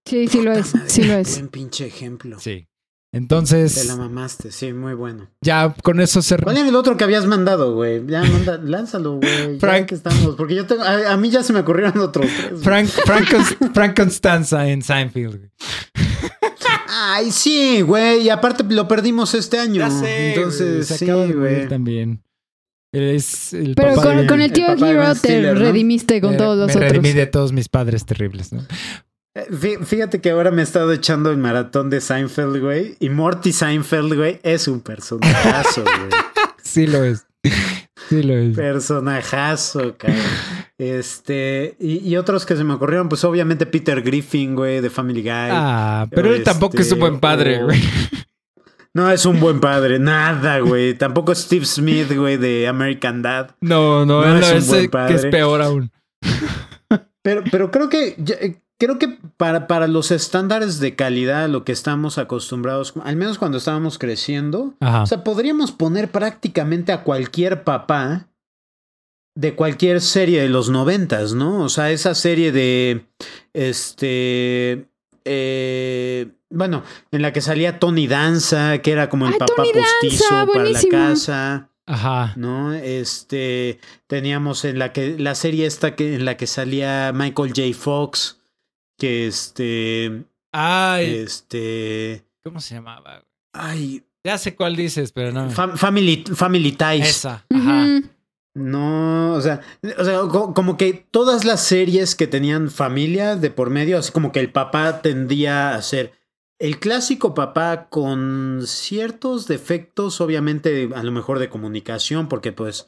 Sí, sí lo es. Madre, Sí lo es. Buen pinche ejemplo. Sí. Te Entonces, la mamaste, sí, muy bueno. ya con eso se. ¿Cuál era el otro que habías mandado, güey? Ya, manda, lánzalo, güey. Ya Frank. que estamos. Porque yo tengo. A, a mí ya se me ocurrieron otros tres. Frank, Frank, Frank Constanza en Seinfeld. güey. Ay, sí, güey. Y aparte lo perdimos este año. Entonces, se sí, acaba de güey. también. Es el Pero papá con, de- con el tío el Hero te redimiste con me- todos los me otros. redimí de todos mis padres terribles, ¿no? Eh, fí- Fíjate que ahora me he estado echando el maratón de Seinfeld, güey. Y Morty Seinfeld, güey, es un personajazo, güey. Sí lo es. Sí lo es. Personajazo, cabrón. Este, y, y otros que se me ocurrieron, pues obviamente Peter Griffin, güey, de Family Guy. Ah, pero él Este, tampoco es un buen padre, o- güey. No es un buen padre, nada, güey. Tampoco Steve Smith, güey, de American Dad. No, no, No es un buen el que es padre. peor aún. Pero, pero creo que eh, creo que para, para los estándares de calidad, lo que estamos acostumbrados, al menos cuando estábamos creciendo, Ajá. o sea, podríamos poner prácticamente a cualquier papá de cualquier serie de los noventas, ¿no? O sea, esa serie de este eh, bueno, en la que salía Tony Danza, que era como el Ay, papá Tony Danza, postizo para la casa. Ajá. ¿no? Este, teníamos en la que, la serie esta que, en la que salía Michael J. Fox, que este, Ay, este, ¿cómo se llamaba? ay, Ya sé cuál dices, pero no. Fam- Family, Family Ties. Esa. Ajá. No, o sea, o sea, co- como que todas las series que tenían familia de por medio, así como que el papá tendía a ser el clásico papá con ciertos defectos, obviamente a lo mejor de comunicación, porque pues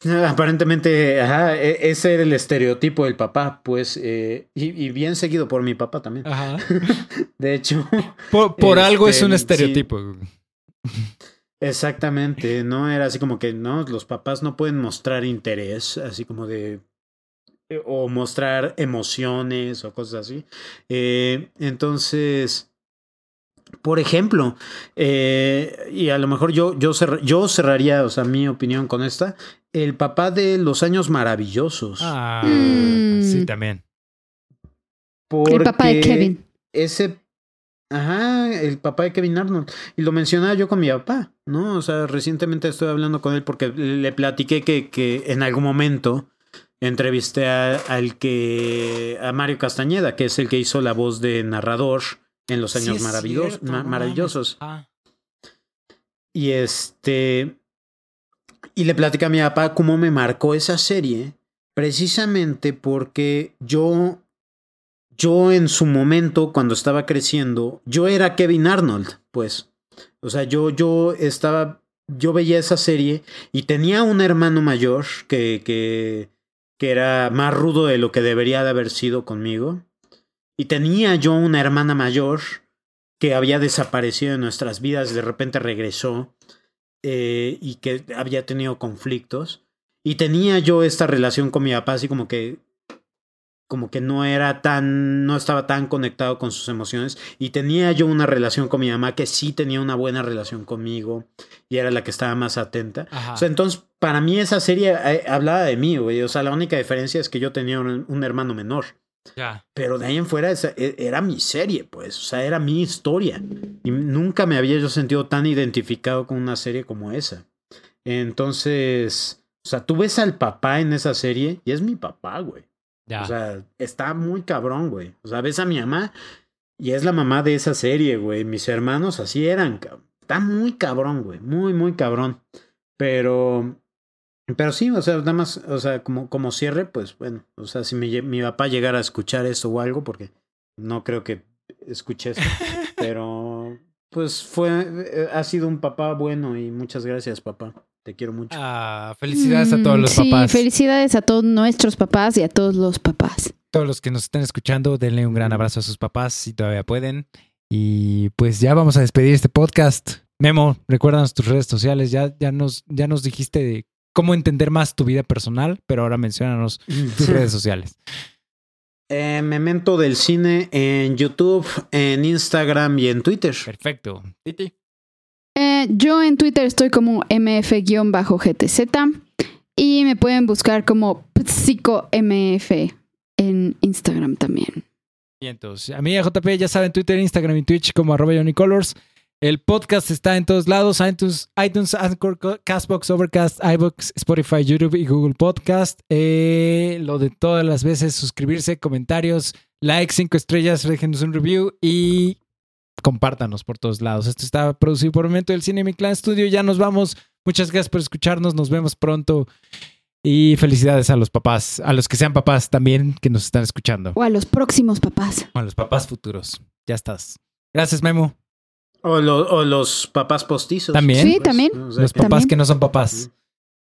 aparentemente ajá, e- ese era el estereotipo del papá, pues, eh, y, y bien seguido por mi papá también. Ajá. De hecho, Por, por algo es un Este, sí. Exactamente, no era así como que no, los papás no pueden mostrar interés, así como de eh, o mostrar emociones o cosas así. Eh, entonces, por ejemplo, eh, y a lo mejor yo, yo, yo cerraría, o sea, mi opinión con esta, el papá de los años maravillosos. Ah, Mm. sí, también. El papá de Kevin. Ese. Ajá, el papá de Kevin Arnold. Y lo mencionaba yo con mi papá, ¿no? O sea, recientemente estoy hablando con él porque le platiqué que, que en algún momento entrevisté a- al que. a Mario Castañeda, que es el que hizo la voz de narrador en Los Años Sí, cierto, ma-. Maravillosos. Ah. Y este. Y le platicé a mi papá cómo me marcó esa serie. Precisamente porque yo. Yo en su momento, cuando estaba creciendo, yo era Kevin Arnold, pues. O sea, yo, yo estaba. Yo veía esa serie y tenía un hermano mayor que, que, que era más rudo de lo que debería de haber sido conmigo. Y tenía yo una hermana mayor que había desaparecido de nuestras vidas, de repente regresó eh, y que había tenido conflictos. Y tenía yo esta relación con mi papá, así como que como que no era tan, no estaba tan conectado con sus emociones. Y tenía yo una relación con mi mamá que sí tenía una buena relación conmigo y era la que estaba más atenta. O sea, entonces, para mí esa serie eh, hablaba de mí, güey. O sea, la única diferencia es que yo tenía un, un hermano menor. Ya. Pero de ahí en fuera esa- e- era mi serie, pues. O sea, era mi historia. Y nunca me había yo sentido tan identificado con una serie como esa. Entonces, o sea, tú ves al papá en esa serie y es mi papá, güey. Ya. O sea, está muy cabrón, güey. O sea, ves a mi mamá y es la mamá de esa serie, güey. Mis hermanos así eran, cabrón. Está muy cabrón, güey. Muy, muy cabrón. Pero, pero sí, o sea, nada más, o sea, como, como cierre, pues bueno, o sea, si mi, mi papá llegara a escuchar esto o algo, porque no creo que escuche esto, pero pues fue, eh, ha sido un papá bueno y muchas gracias, papá. Te quiero mucho. Ah, felicidades a todos Mm, los sí, papás. felicidades a todos nuestros papás y a todos los papás. todos los que nos estén escuchando, denle un gran abrazo a sus papás si todavía pueden. Y pues ya vamos a despedir este podcast. Memo, recuérdanos tus redes sociales. Ya, ya, nos, ya nos dijiste cómo entender más tu vida personal, pero ahora menciónanos tus redes sociales. Eh, Memento del cine en YouTube, en Instagram y en Twitter. Perfecto. Titi. Eh, yo en Twitter estoy como mf-gtz y me pueden buscar como psicomf en Instagram también. Y entonces, a mí, JP, ya saben, Twitter, Instagram y Twitch como arroba Colors. El podcast está en todos lados, iTunes, iTunes, Anchor, Castbox, Overcast, iBooks, Spotify, YouTube y Google Podcast. Eh, lo de todas las veces, suscribirse, comentarios, likes, cinco estrellas, déjenos un review y compártanos por todos lados. Esto está producido por Momento del Cine Mi Clan Studio. Ya nos vamos. Muchas gracias por escucharnos. Nos vemos pronto. Y felicidades a los papás, a los que sean papás también que nos están escuchando. O a los próximos papás. A los papás futuros. Ya estás. Gracias, Memo. O, lo- o los papás postizos. También. Sí, también. O sea Los papás También. que no son papás.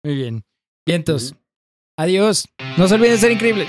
Muy bien. Vientos. Adiós. No se olviden de ser increíbles.